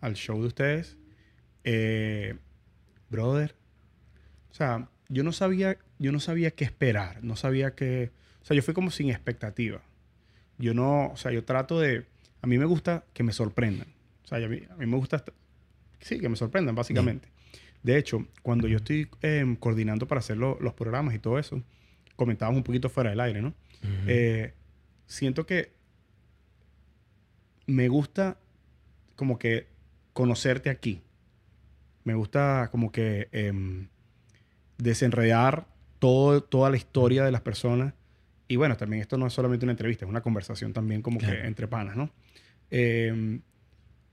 al show de ustedes. Eh, brother. O sea, yo no sabía, yo no sabía qué esperar. No sabía qué. O sea, yo fui como sin expectativa. Yo no, o sea, yo trato de. A mí me gusta que me sorprendan. O sea, a mí, a mí me gusta. Sí, que me sorprendan, básicamente. De hecho, cuando yo estoy em, coordinando para hacer lo- los programas y todo eso, comentábamos un poquito fuera del aire, ¿no? Eh, siento que me gusta como que conocerte aquí. Me gusta como que em, desenredar todo, toda la historia de las personas. Y bueno, también esto no es solamente una entrevista, es una conversación también como que entre panas, ¿no? Em,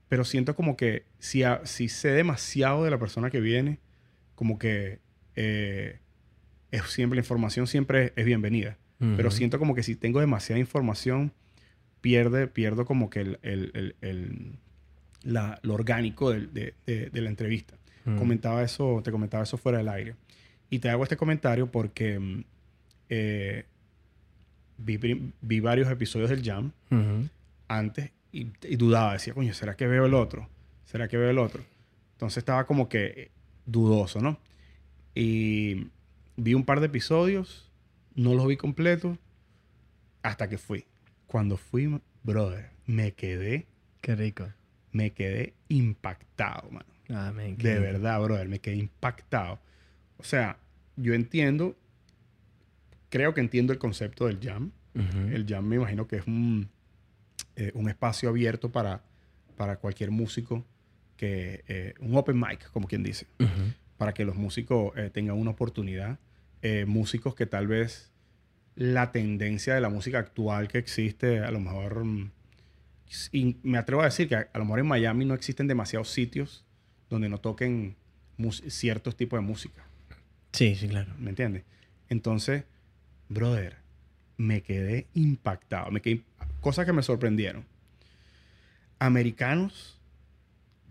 pero siento como que si, a- si sé demasiado de la persona que viene, como que eh, es siempre la información siempre es bienvenida. Pero siento como que si tengo demasiada información, pierde, pierdo como que el, el- el- el- la, lo orgánico de, de- de la entrevista. Comentaba eso, te comentaba eso fuera del aire. Y te hago este comentario porque eh, vi, vi varios episodios del Jam antes y, y dudaba, decía, coño, ¿será que veo el otro? ¿Será que veo el otro? Entonces estaba como que eh, dudoso, ¿no? Y vi un par de episodios, no los vi completos, hasta que fui. Cuando fui, brother, me quedé, Qué rico. me quedé impactado, mano. Ah, man, qué De verdad, brother, me quedé impactado. O sea, yo entiendo, creo que entiendo el concepto del jam. El jam me imagino que es un, eh, un espacio abierto para, para cualquier músico, que eh, un open mic, como quien dice, para que los músicos eh, tengan una oportunidad. Músicos que tal vez la tendencia de la música actual que existe, a lo mejor, mm, y me atrevo a decir que a, a lo mejor en Miami no existen demasiados sitios donde no toquen ciertos tipos de música. Sí, sí, claro. ¿Me entiendes? Entonces, brother, me quedé impactado. Me quedé, cosas que me sorprendieron. Americanos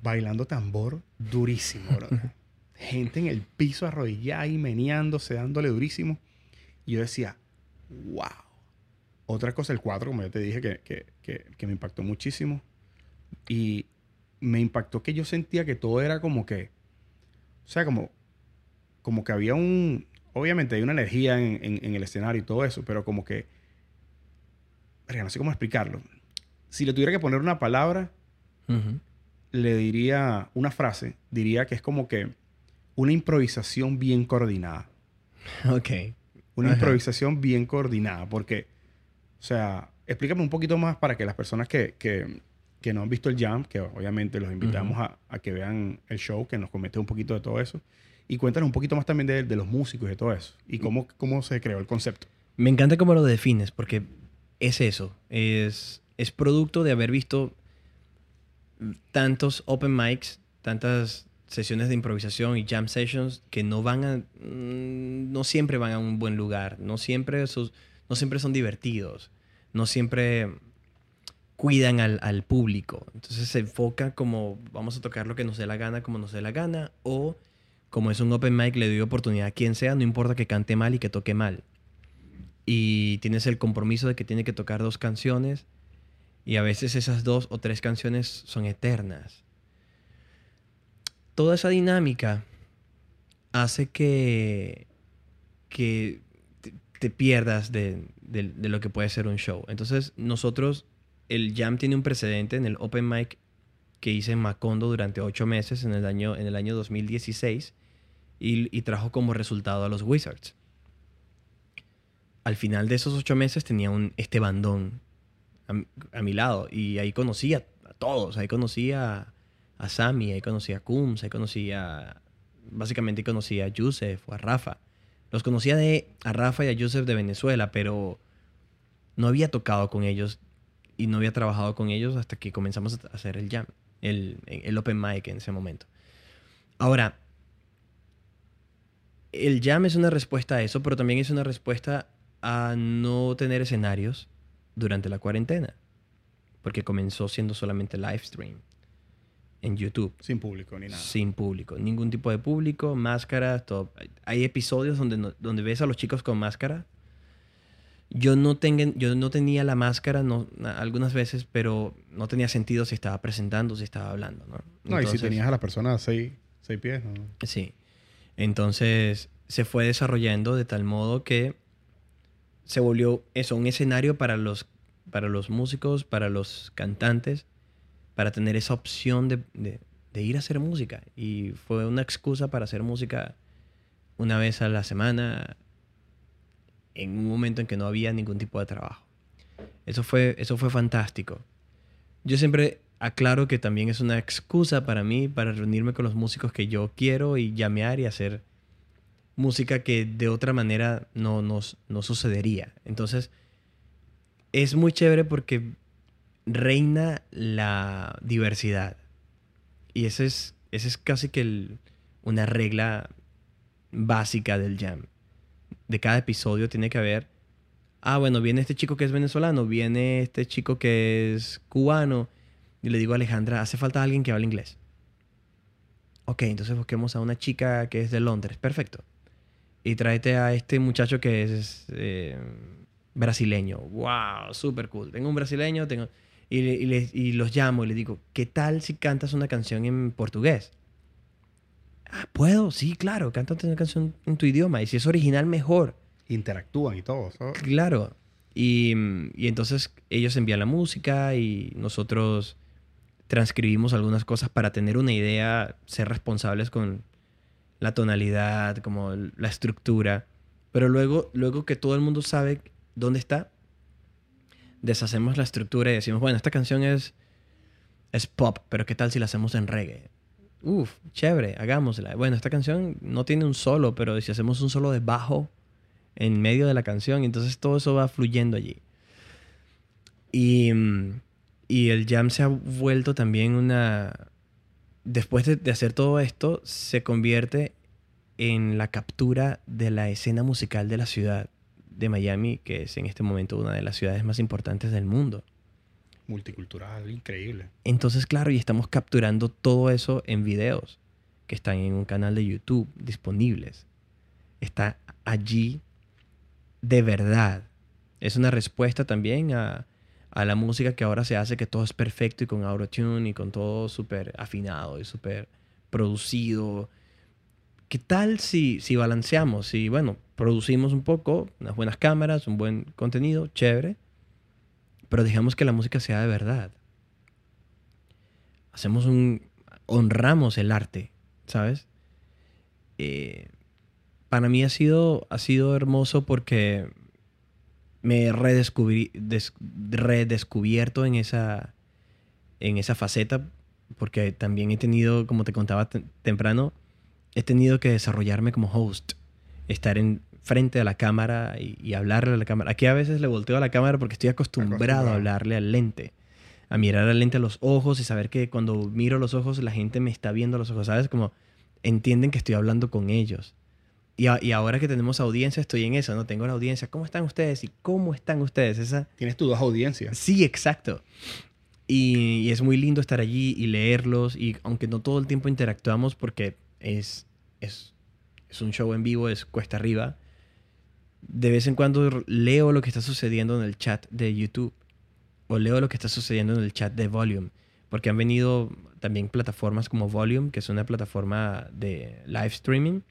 bailando tambor durísimo, brother. Gente en el piso arrodillada y meneándose, dándole durísimo. Y yo decía, wow. Otra cosa, el 4, como ya te dije, que, que- que- que me impactó muchísimo. Y me impactó que yo sentía que todo era como que, o sea, como, como que había un, obviamente hay una energía en, en- en el escenario y todo eso, pero como que, verga, no sé cómo explicarlo. Si le tuviera que poner una palabra, Ujú. le diría una frase, diría que es como que una improvisación bien coordinada. Ok. Una Ajá. improvisación bien coordinada, porque, o sea, explícame un poquito más para que las personas que, que- que no han visto el jam, que obviamente los invitamos Ujú. a, a que vean el show, que nos comentes un poquito de todo eso, y cuéntanos un poquito más también de, de los músicos y de todo eso, y cómo, cómo se creó el concepto. Me encanta cómo lo defines, porque es eso. Es, es producto de haber visto tantos open mics, tantas sesiones de improvisación y jam sessions que no van a. mm, no siempre van a un buen lugar. No siempre, no siempre son divertidos. No siempre cuidan al, al público. Entonces se enfoca como vamos a tocar lo que nos dé la gana, como nos dé la gana, o como es un open mic, le doy oportunidad a quien sea, no importa que cante mal y que toque mal y tienes el compromiso de que tiene que tocar dos canciones y a veces esas dos o tres canciones son eternas. Toda esa dinámica hace que, que te, pierdas de, de- de lo que puede ser un show. Entonces nosotros, el Jam tiene un precedente en el Open Mic que hice en Macondo durante ocho meses en el año, en el año 2016 y, y trajo como resultado a los Wizards al final de esos ocho meses tenía un, este bandón a, mi- lado y ahí conocí a, todos. Ahí conocí a, a Sammy, ahí conocí a Kums, ahí conocí a... Básicamente conocí a Yusef o a Rafa. Los conocía de, a Rafa y a Yusef de Venezuela, pero no había tocado con ellos y no había trabajado con ellos hasta que comenzamos a hacer el jam, el, el open mic en ese momento. Ahora, el jam es una respuesta a eso, pero también es una respuesta a no tener escenarios durante la cuarentena. Porque comenzó siendo solamente live stream en YouTube, Sin público ni nada. sin público. Ningún tipo de público, máscaras, todo. Hay episodios donde, no- donde ves a los chicos con máscara. Yo no, yo no tenía la máscara no, na- algunas veces, pero no tenía sentido si estaba presentando, si estaba hablando. No, No, y si tenías a las personas a seis, seis pies, ¿no? Sí. Entonces se fue desarrollando de tal modo que se volvió eso, un escenario para los, para los músicos, para los cantantes, para tener esa opción de, de- ir a hacer música. Y fue una excusa para hacer música una vez a la semana, en un momento en que no había ningún tipo de trabajo. Eso fue, eso fue fantástico. Yo siempre aclaro que también es una excusa para mí para reunirme con los músicos que yo quiero y llamear y hacer música que de otra manera no, nos no sucedería. Entonces, es muy chévere porque reina la diversidad. Y esa es, ese es casi que el- una regla básica del jam. De cada episodio tiene que haber, ah, bueno, viene este chico que es venezolano, viene este chico que es cubano, Y le digo a Alejandra, hace falta alguien que hable inglés. Ok, entonces busquemos a una chica que es de Londres. Perfecto. Y tráete a este muchacho que es eh, brasileño. ¡Wow! Súper cool. Tengo un brasileño, tengo... Y, le- y los llamo y les digo, ¿qué tal si cantas una canción en portugués? Ah, ¿puedo? Sí, claro. Cántate una canción en tu idioma. Y si es original, mejor. Interactúan y todo. ¿sabes? Claro. Y, y entonces ellos envían la música y nosotros transcribimos algunas cosas para tener una idea, ser responsables con la tonalidad, como la estructura. Pero luego, luego que todo el mundo sabe dónde está, deshacemos la estructura y decimos, bueno, esta canción es, es pop, pero ¿qué tal si la hacemos en reggae? Uf, chévere, hagámosla. Bueno, esta canción no tiene un solo, pero si hacemos un solo de bajo en medio de la canción, entonces todo eso va fluyendo allí. Y, y el jam se ha vuelto también una... Después de, de hacer todo esto, se convierte en la captura de la escena musical de la ciudad de Miami, que es en este momento una de las ciudades más importantes del mundo. Multicultural, increíble. Entonces, claro, y estamos capturando todo eso en videos que están en un canal de YouTube disponibles. Está allí de verdad. Es una respuesta también a, a la música que ahora se hace, que todo es perfecto y con autotune y con todo súper afinado y súper producido. ¿Qué tal si, si balanceamos? Si, bueno, producimos un poco, unas buenas cámaras, un buen contenido, chévere, pero dejamos que la música sea de verdad. Hacemos un... honramos el arte, ¿sabes? Eh, para mí ha sido, ha sido hermoso porque me he redescubri- des- redescubierto en esa, en esa faceta, porque también he tenido, como te contaba te- temprano, he tenido que desarrollarme como host, estar en frente a la cámara y, y hablarle a la cámara. Aquí a veces le volteo a la cámara porque estoy acostumbrado, Acostumbrado. a hablarle al lente, a mirar al lente a los ojos y saber que cuando miro los ojos la gente me está viendo a los ojos, ¿sabes? Como entienden que estoy hablando con ellos. Y, a- y ahora que tenemos audiencia, estoy en eso, ¿no? Tengo la audiencia. ¿Cómo están ustedes? ¿Y cómo están ustedes? Esa... Tienes tus dos audiencias. Sí, exacto. Y, y es muy lindo estar allí y leerlos. Y aunque no todo el tiempo interactuamos porque es, es, es un show en vivo, es cuesta arriba, de vez en cuando leo lo que está sucediendo en el chat de YouTube. O leo lo que está sucediendo en el chat de Volume. Porque han venido también plataformas como Volume, que es una plataforma de live streaming,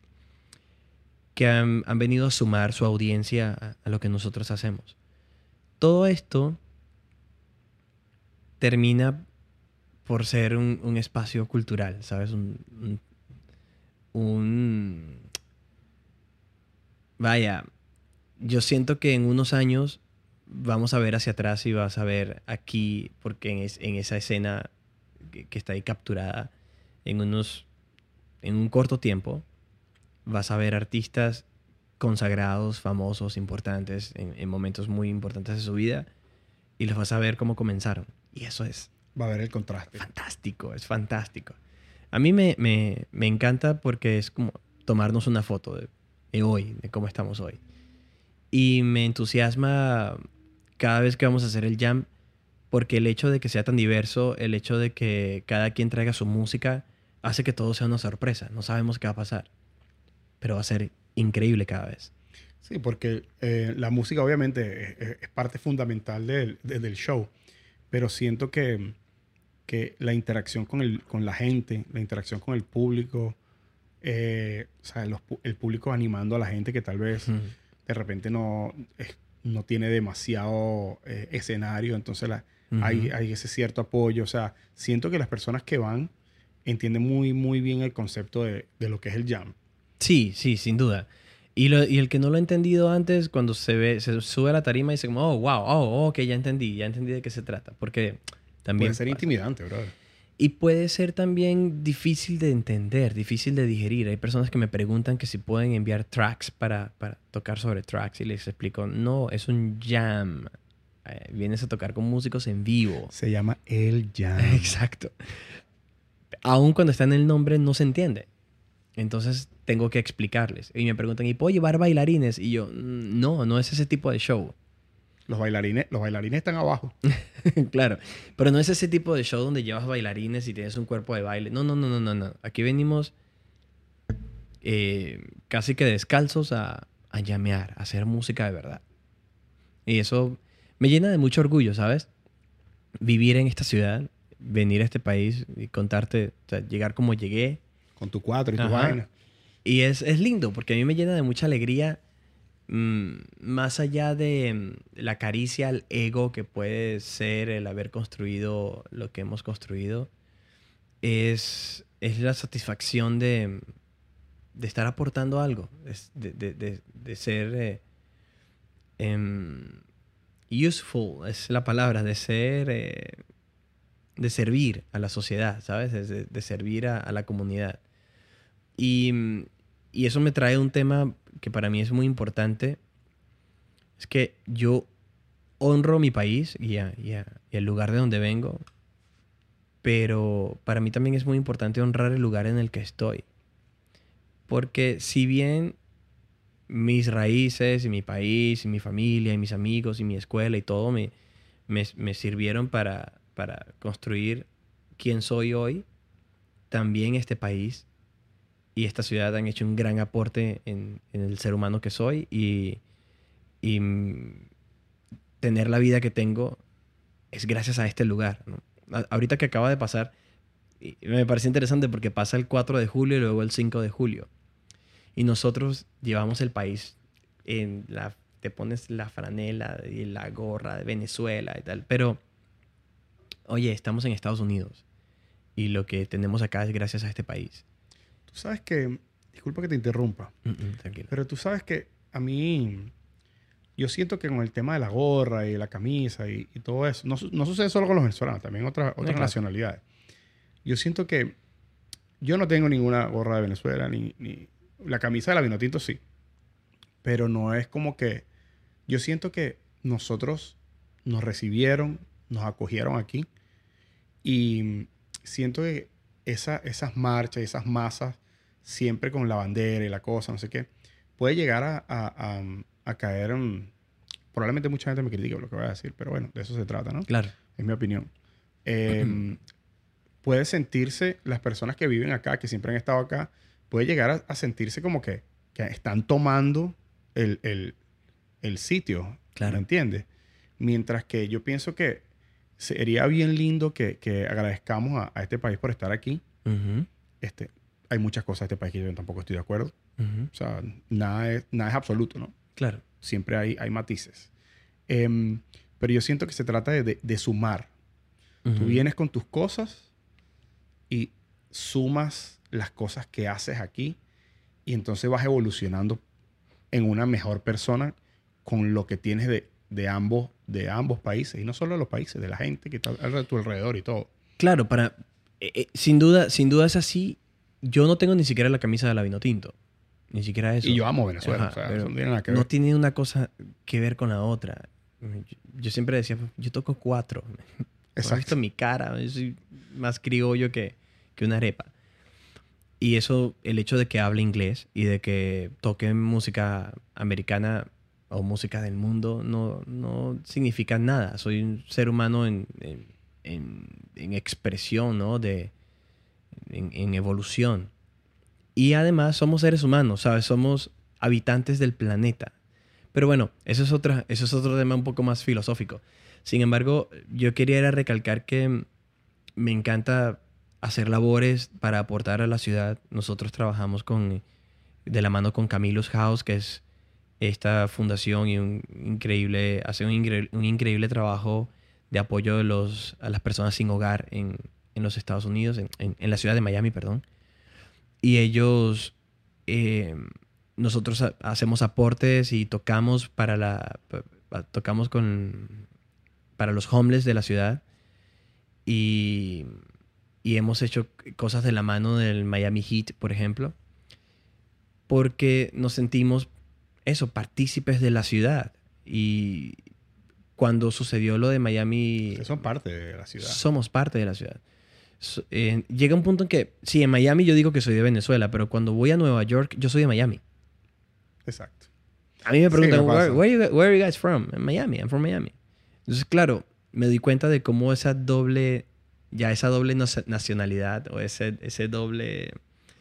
que han, han venido a sumar su audiencia a, lo que nosotros hacemos. Todo esto termina por ser un, un espacio cultural, ¿sabes? Un, un- un- Vaya, yo siento que en unos años vamos a ver hacia atrás y vas a ver aquí, porque en, es- en esa escena que, que está ahí capturada, en unos... En un corto tiempo, vas a ver artistas consagrados, famosos, importantes, en, en momentos muy importantes de su vida, y los vas a ver cómo comenzaron. Y eso es Va a haber el contraste. fantástico, es fantástico. A mí me, me- me encanta porque es como tomarnos una foto de, de hoy, de cómo estamos hoy. Y me entusiasma cada vez que vamos a hacer el jam porque el hecho de que sea tan diverso, el hecho de que cada quien traiga su música, hace que todo sea una sorpresa. No sabemos qué va a pasar, pero va a ser increíble cada vez. Sí, porque eh, la música obviamente es, es- parte fundamental del, de- del show, pero siento que, que la interacción con, el, con la gente, la interacción con el público, eh, o sea, los el público animando a la gente que tal vez de repente no, no tiene demasiado eh, escenario, entonces la- hay, hay ese cierto apoyo, o sea, siento que las personas que van entienden muy, muy bien el concepto de, de lo que es el jam. Sí, sí, sin duda. Y, lo- y el que no lo ha entendido antes, cuando se ve, se sube a la tarima y dice como, oh, wow, oh, ok, ya entendí, ya entendí de qué se trata. Porque también... Puede ser pasa. intimidante, brother. Y puede ser también difícil de entender, difícil de digerir. Hay personas que me preguntan que si pueden enviar tracks para, para tocar sobre tracks y les explico, no, es un jam. Eh, vienes a tocar con músicos en vivo. Se llama el jam. Exacto. Aún cuando está en el nombre no se entiende. Entonces tengo que explicarles. Y me preguntan, ¿y puedo llevar bailarines? Y yo, "Mm, no, no es ese tipo de show. Los bailarines, los bailarines están abajo. claro. Pero no es ese tipo de show donde llevas bailarines y tienes un cuerpo de baile. No, no, no, no, no. no. Aquí venimos eh, casi que descalzos a, a llamear, a hacer música de verdad. Y eso me llena de mucho orgullo, ¿sabes? Vivir en esta ciudad, venir a este país y contarte, o sea, llegar como llegué. Con tu cuatro y tu Ajá. vaina. Y es, es lindo porque a mí me llena de mucha alegría, mm, más allá de mm, la caricia al ego que puede ser el haber construido lo que hemos construido, es, es la satisfacción de, de estar aportando algo, es de, de- de- de ser eh, em, useful, es la palabra, de ser, eh, de servir a la sociedad, ¿sabes? De, de- de servir a, a la comunidad. Y, y eso me trae un tema que para mí es muy importante, es que yo honro mi país y el lugar de donde vengo, pero para mí también es muy importante honrar el lugar en el que estoy. Porque si bien mis raíces y mi país y mi familia y mis amigos y mi escuela y todo me, me, me sirvieron para, para construir quién soy hoy, también este país y esta ciudad han hecho un gran aporte en, el ser humano que soy y, tener la vida que tengo es gracias a este lugar. A- Ahorita que acaba de pasar, y me parece interesante porque pasa el 4 de julio y luego el 5 de julio. Y nosotros llevamos el país en la... Te pones la franela y la gorra de Venezuela y tal. Pero, oye, estamos en Estados Unidos. Y lo que tenemos acá es gracias a este país. Tú sabes que, disculpa que te interrumpa, tranquilo. pero tú sabes que a mí, yo siento que con el tema de la gorra y la camisa y, y todo eso, no, su- no sucede solo con los venezolanos, también otras, otras claro. nacionalidades. Yo siento que yo no tengo ninguna gorra de Venezuela, ni, ni la camisa de la Vinotinto sí, pero no es como que, yo siento que nosotros nos recibieron, nos acogieron aquí y siento que esa, esas marchas, esas masas, siempre con la bandera y la cosa, no sé qué, puede llegar a, a- a- a caer en... Probablemente mucha gente me critique por lo que voy a decir, pero bueno, de eso se trata, ¿no? Claro. Es mi opinión. Eh, puede sentirse, las personas que viven acá, que siempre han estado acá, puede llegar a, sentirse como que, que están tomando el, el- el sitio. Claro. ¿Me entiendes? Mientras que yo pienso que sería bien lindo que, que agradezcamos a, a este país por estar aquí. Este, hay muchas cosas de este país que yo tampoco estoy de acuerdo. ujú. O sea, nada es, nada es absoluto, ¿no? Claro. Siempre hay, hay matices. Em, pero yo siento que se trata de, de- de sumar. Tú vienes con tus cosas y sumas las cosas que haces aquí y entonces vas evolucionando en una mejor persona con lo que tienes de, de ambos, de ambos países. Y no solo de los países, de la gente que está a tu alrededor y todo. Claro, para. eh, eh, sin duda, sin duda es así. Yo no tengo ni siquiera la camisa de la Vinotinto. Ni siquiera eso. Y yo amo Venezuela. Ajá, o sea, pero no tiene nada que no ver. tiene una cosa que ver con la otra. Yo, yo siempre decía, yo toco cuatro. ¿No has Exacto. visto mi cara? Yo soy más criollo que, que una arepa. Y eso, el hecho de que hable inglés y de que toque música americana o música del mundo, no, no significa nada. Soy un ser humano en, en, en- en expresión, ¿no? De, en, evolución. Y además somos seres humanos, ¿sabes? Somos habitantes del planeta. Pero bueno, eso es, otra, eso es otro tema un poco más filosófico. Sin embargo, yo quería recalcar que me encanta hacer labores para aportar a la ciudad. Nosotros trabajamos con, de la mano con Camillus House, que es esta fundación y un increíble, hace un, un increíble trabajo de apoyo de los, a las personas sin hogar en, en los Estados Unidos, en, en- en la ciudad de Miami, perdón. Y ellos, eh, nosotros ha- hacemos aportes y tocamos para la, tocamos con, para los homeless de la ciudad y, y hemos hecho cosas de la mano del Miami Heat, por ejemplo, porque nos sentimos eso, partícipes de la ciudad. Y cuando sucedió lo de Miami, Ustedes son parte de la ciudad. somos parte de la ciudad. Eh, llega un punto en que, sí, en Miami yo digo que soy de Venezuela, pero cuando voy a Nueva York, yo soy de Miami. Exacto. A mí me Sí, preguntan, me where, where, you, where are you guys from? En Miami, I'm from Miami. Entonces, claro, me di cuenta de cómo esa doble, ya esa doble nacio- nacionalidad o ese, ese doble...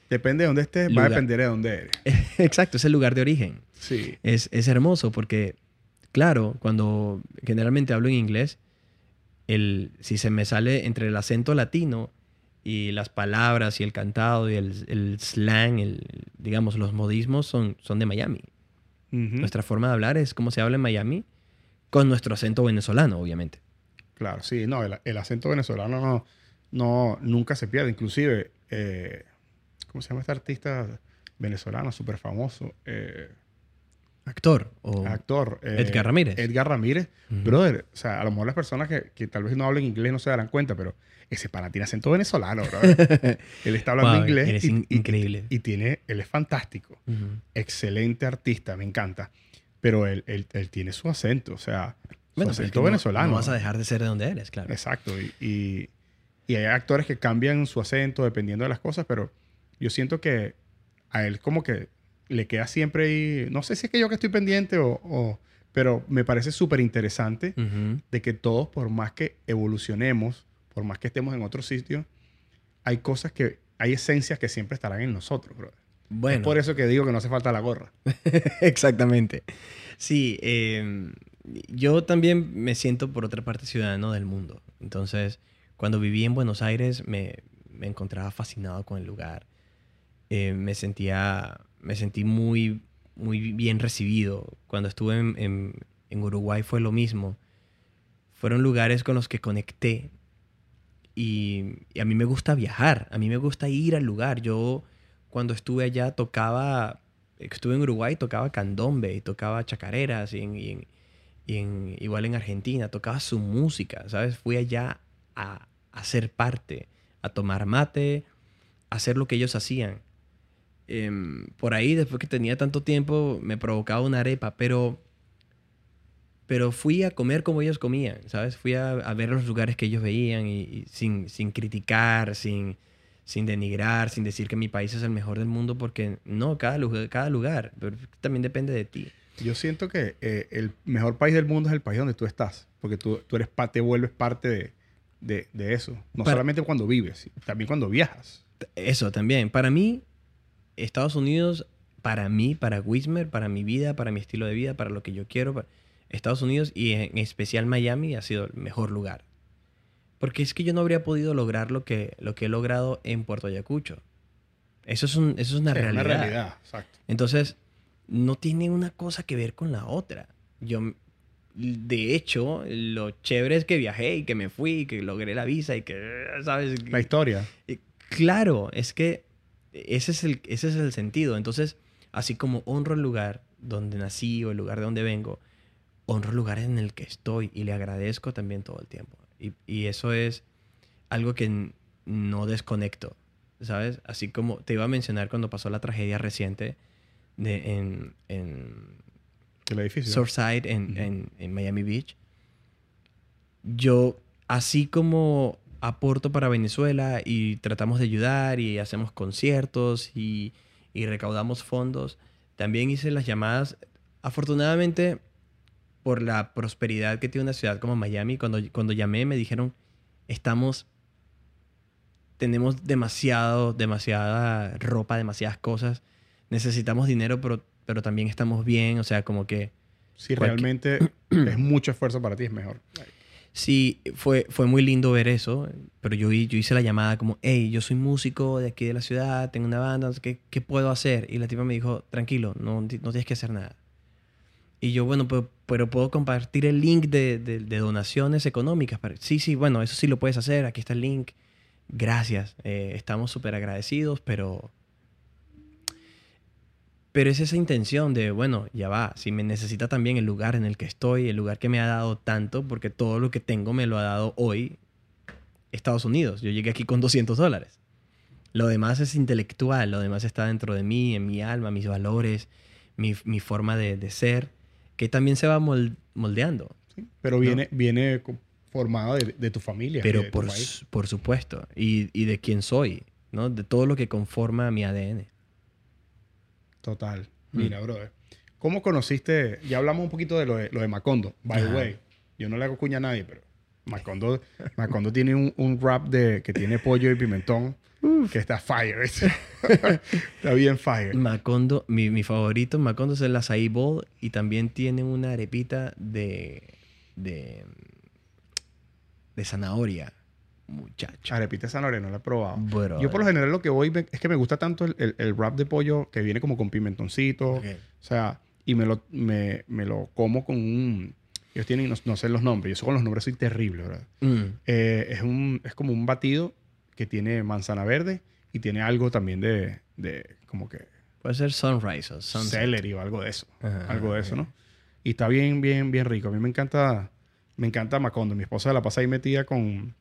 Depende de dónde estés, va a depender de dónde eres. Exacto, ese lugar de origen. Sí. Es, es hermoso porque, claro, cuando generalmente hablo en inglés, el, si se me sale entre el acento latino y las palabras y el cantado y el, el slang, el, digamos, los modismos son, son de Miami. Nuestra forma de hablar es como se habla en Miami, con nuestro acento venezolano, obviamente. Claro, sí, no, el, el acento venezolano no, no, nunca se pierde. Inclusive, eh, ¿cómo se llama este artista venezolano súper famoso? Eh, Actor o... actor. eh, Edgar Ramírez. Edgar Ramírez. Ujú. Brother, o sea, a lo mejor las personas que, que tal vez no hablen inglés no se darán cuenta, pero ese pana tiene acento venezolano, brother. él está hablando Wow, inglés. y- in- increíble. Y tiene, él es fantástico. Excelente artista, me encanta. Pero él, él- él tiene su acento, o sea, su Bueno, pero es que acento no- venezolano. No vas a dejar de ser de donde eres, claro. Exacto. Y, y- y hay actores que cambian su acento dependiendo de las cosas, pero yo siento que a él como que le queda siempre ahí, no sé si es que yo que estoy pendiente o, o- pero me parece súper interesante de que todos, por más que evolucionemos, por más que estemos en otro sitio, hay cosas que, hay esencias que siempre estarán en nosotros, brother. Bueno. Es por eso que digo que no hace falta la gorra. Exactamente. Sí, eh, yo también me siento por otra parte ciudadano del mundo. Entonces, cuando viví en Buenos Aires me, me encontraba fascinado con el lugar. Eh, me sentía, me sentí muy, muy bien recibido. Cuando estuve en, en- Uruguay fue lo mismo. Fueron lugares con los que conecté. Y, a mí me gusta viajar, a mí me gusta ir al lugar. Yo cuando estuve allá tocaba, estuve en Uruguay, tocaba candombe y tocaba chacareras y, en- en- igual en Argentina, tocaba su música, ¿sabes? Fui allá a, a ser parte, a tomar mate, a hacer lo que ellos hacían. Em, por ahí, después que tenía tanto tiempo, me provocaba una arepa, pero, pero fui a comer como ellos comían, ¿sabes? Fui a, a ver los lugares que ellos veían y, y sin, sin criticar, sin, sin denigrar, sin decir que mi país es el mejor del mundo, porque no, cada lugar, cada lugar, pero también depende de ti. Yo siento que eh, el mejor país del mundo es el país donde tú estás, porque tú, tú eres te vuelves parte de, de- de eso. No Para- solamente cuando vives, también cuando viajas. Eso también. Para mí, Estados Unidos, para mí, para Wismer, para mi vida, para mi estilo de vida, para lo que yo quiero, para- Estados Unidos y en especial Miami ha sido el mejor lugar. Porque es que yo no habría podido lograr lo que, lo que he logrado en Puerto Ayacucho. Eso es, un- eso es una Sí, realidad. Una realidad, exacto. Entonces, no tiene una cosa que ver con la otra. Yo, de hecho, lo chévere es que viajé y que me fui y que logré la visa y que, ¿sabes? La historia. Claro, es que ese es, el, ese es el sentido. Entonces, así como honro el lugar donde nací o el lugar de donde vengo, honro el lugar en el que estoy y le agradezco también todo el tiempo. Y, y eso es algo que no desconecto, ¿sabes? Así como te iba a mencionar cuando pasó la tragedia reciente de, en, en El edificio. Surfside, en, en- en Miami Beach. Yo, así como aporto para Venezuela y tratamos de ayudar y hacemos conciertos y, y recaudamos fondos, también hice las llamadas. Afortunadamente, por la prosperidad que tiene una ciudad como Miami, cuando, cuando llamé me dijeron, estamos, tenemos demasiado, demasiada ropa, demasiadas cosas, necesitamos dinero, pero, pero también estamos bien, o sea, como que... Si Cualquier- realmente es mucho esfuerzo para ti, es mejor. Sí, fue, fue muy lindo ver eso, pero yo, yo hice la llamada como, hey, yo soy músico de aquí de la ciudad, tengo una banda, ¿qué, ¿qué puedo hacer? Y la tipa me dijo, tranquilo, no, no tienes que hacer nada. Y yo, bueno, pero, pero puedo compartir el link de, de- de donaciones económicas. para-". Sí, sí, bueno, eso sí lo puedes hacer, aquí está el link. Gracias, eh, estamos súper agradecidos, pero... Pero es esa intención de, bueno, ya va, si me necesita también el lugar en el que estoy, el lugar que me ha dado tanto, porque todo lo que tengo me lo ha dado hoy Estados Unidos. Yo llegué aquí con 200 dólares. Lo demás es intelectual, lo demás está dentro de mí, en mi alma, mis valores, mi, mi forma de, de ser, que también se va mol- moldeando. ¿sí? Pero viene, viene co- formado de, de tu familia. Pero de tu por, país. su- por supuesto, y, y de quién soy, ¿no? De todo lo que conforma mi ADN. Total. Mm. Mira, brother. ¿Cómo conociste? Ya hablamos un poquito de lo de, lo de Macondo, by the way. Yo no le hago cuña a nadie, pero Macondo, Macondo tiene un, un rap de, que tiene pollo y pimentón que está fire. está bien fire. Macondo, mi, mi favorito, Macondo es el açaí bowl y también tiene una arepita de, de, de zanahoria. Muchacho. Arepita de zanahoria, no la he probado. Bro. Yo por lo general lo que voy me- es que me gusta tanto el, el, el wrap de pollo que viene como con pimentoncito. O sea, y me lo, me, me lo como con un... Ellos tienen, no, no sé los nombres. Yo con los nombres soy terrible, ¿verdad? Mm, Eh, es, un, es como un batido que tiene manzana verde y tiene algo también de, de como que Puede ser sunrise o sunset. celery o algo de eso. Ajá, algo de eso. ¿no? Y está bien, bien, bien rico. A mí me encanta, me encanta Macondo. Mi esposa la pasa ahí metida con...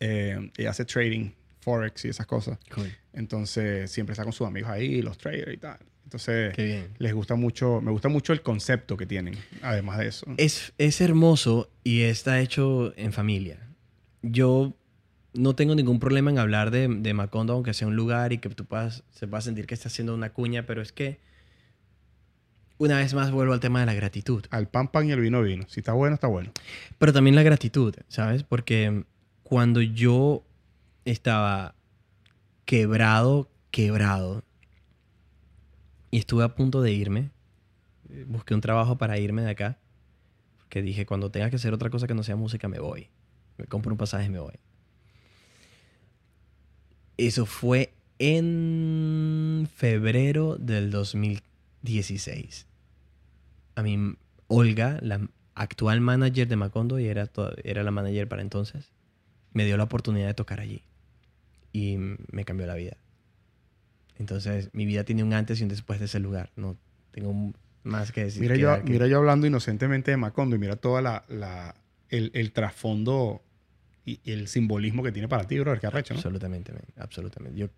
eh, ella hace trading, forex y esas cosas. Cool. Entonces siempre está con sus amigos ahí, los traders y tal. Entonces Qué bien. les gusta mucho, me gusta mucho el concepto que tienen, además de eso. Es, es hermoso y está hecho en familia. Yo no tengo ningún problema en hablar de, de Macondo, aunque sea un lugar y que tú puedas, se pueda sentir que está haciendo una cuña, pero es que una vez más vuelvo al tema de la gratitud. Al pan pan y el vino vino. Si está bueno, está bueno. Pero también la gratitud, ¿sabes? Porque cuando yo estaba quebrado, quebrado, y estuve a punto de irme, eh, busqué un trabajo para irme de acá, porque dije, cuando tenga que hacer otra cosa que no sea música, me voy. Me compro un pasaje y me voy. Eso fue en febrero del 2016. A mí, Olga, la actual manager de Macondo, y era, to- era la manager para entonces, me dio la oportunidad de tocar allí. Y me cambió la vida. Entonces, mi vida tiene un antes y un después de ese lugar. No tengo más que decir. Mira que yo, que- mira yo hablando inocentemente de Macondo y mira toda la, la- el, el trasfondo y, y el simbolismo que tiene para ti, brother. Qué arrecho, ¿no? Absolutamente, man, absolutamente. Yo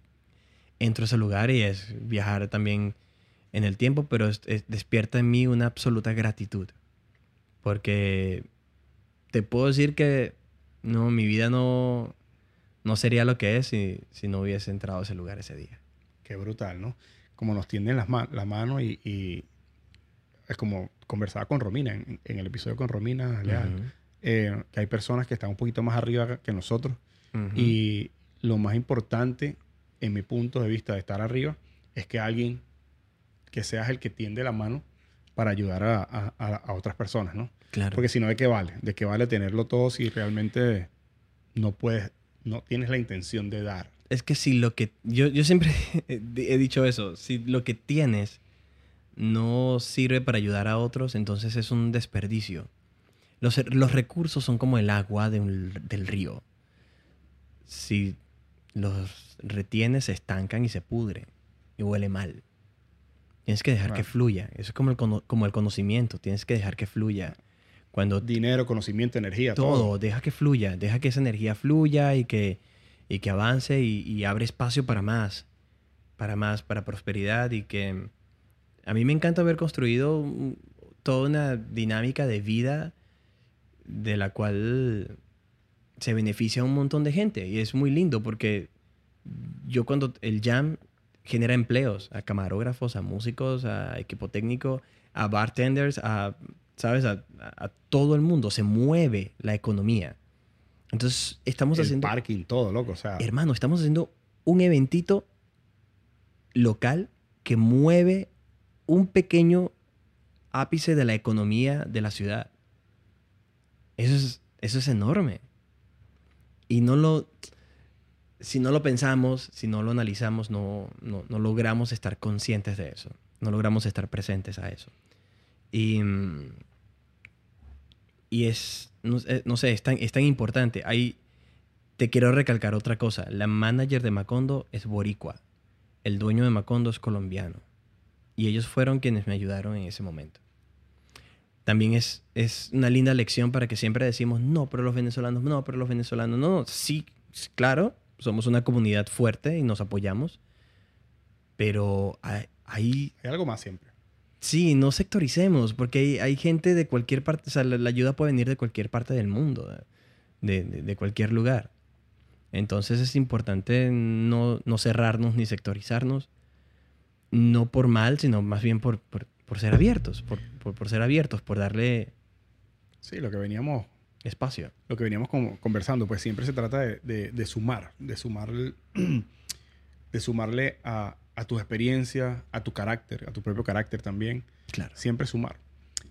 entro a ese lugar y es viajar también en el tiempo, pero es- es- despierta en mí una absoluta gratitud. Porque te puedo decir que no, mi vida no, no sería lo que es si, si no hubiese entrado a ese lugar ese día. Qué brutal, ¿no? Como nos tienden las, ma- la mano y, y es como conversaba con Romina en, en el episodio con Romina Leal, eh, que hay personas que están un poquito más arriba que nosotros y lo más importante en mi punto de vista de estar arriba es que alguien que seas el que tiende la mano para ayudar a, a- a- a otras personas, ¿no? Claro. Porque si no, ¿de qué vale? ¿De qué vale tenerlo todo si realmente no puedes, no tienes la intención de dar? Es que si lo que... Yo, yo siempre he dicho eso. Si lo que tienes no sirve para ayudar a otros, entonces es un desperdicio. Los, los recursos son como el agua de un- del río. Si los retienes, se estancan y se pudre. Y huele mal. Tienes que dejar que fluya. Eso es como el, como el conocimiento. Tienes que dejar que fluya. Cuando Dinero, conocimiento, energía, todo. todo, deja que fluya, deja que esa energía fluya y que, y que avance y, y abre espacio para más, para más, para prosperidad y que a mí me encanta haber construido toda una dinámica de vida de la cual se beneficia un montón de gente y es muy lindo porque yo cuando el jam genera empleos a camarógrafos, a músicos, a equipo técnico, a bartenders, a ¿sabes? A, a- todo el mundo. Se mueve la economía. Entonces, estamos el haciendo... parking, todo, loco. O sea, Hermano, estamos haciendo un eventito local que mueve un pequeño ápice de la economía de la ciudad. Eso es, eso es enorme. Y no lo... Si no lo pensamos, si no lo analizamos, no, no, no logramos estar conscientes de eso. No logramos estar presentes a eso. Y, mm, y es, no, sé- no sé, es tan, es tan importante. Hay, te quiero recalcar otra cosa. La manager de Macondo es boricua. El dueño de Macondo es colombiano. Y ellos fueron quienes me ayudaron en ese momento. También es, es una linda lección para que siempre decimos, no, pero los venezolanos, no, pero los venezolanos, no, sí, claro, somos una comunidad fuerte y nos apoyamos, pero hay, hay hay algo más siempre. Sí, no sectoricemos, porque hay, hay gente de cualquier parte, o sea, la, la ayuda puede venir de cualquier parte del mundo, de, de- de cualquier lugar. Entonces es importante no, no cerrarnos ni sectorizarnos, no por mal, sino más bien por, por, por ser abiertos, por, por, por ser abiertos, por darle Sí, lo que veníamos, espacio. lo que veníamos con- conversando, pues siempre se trata de, de- de sumar, de sumar, de sumarle a, a tus experiencias, a tu carácter, a tu propio carácter también. Claro. Siempre sumar.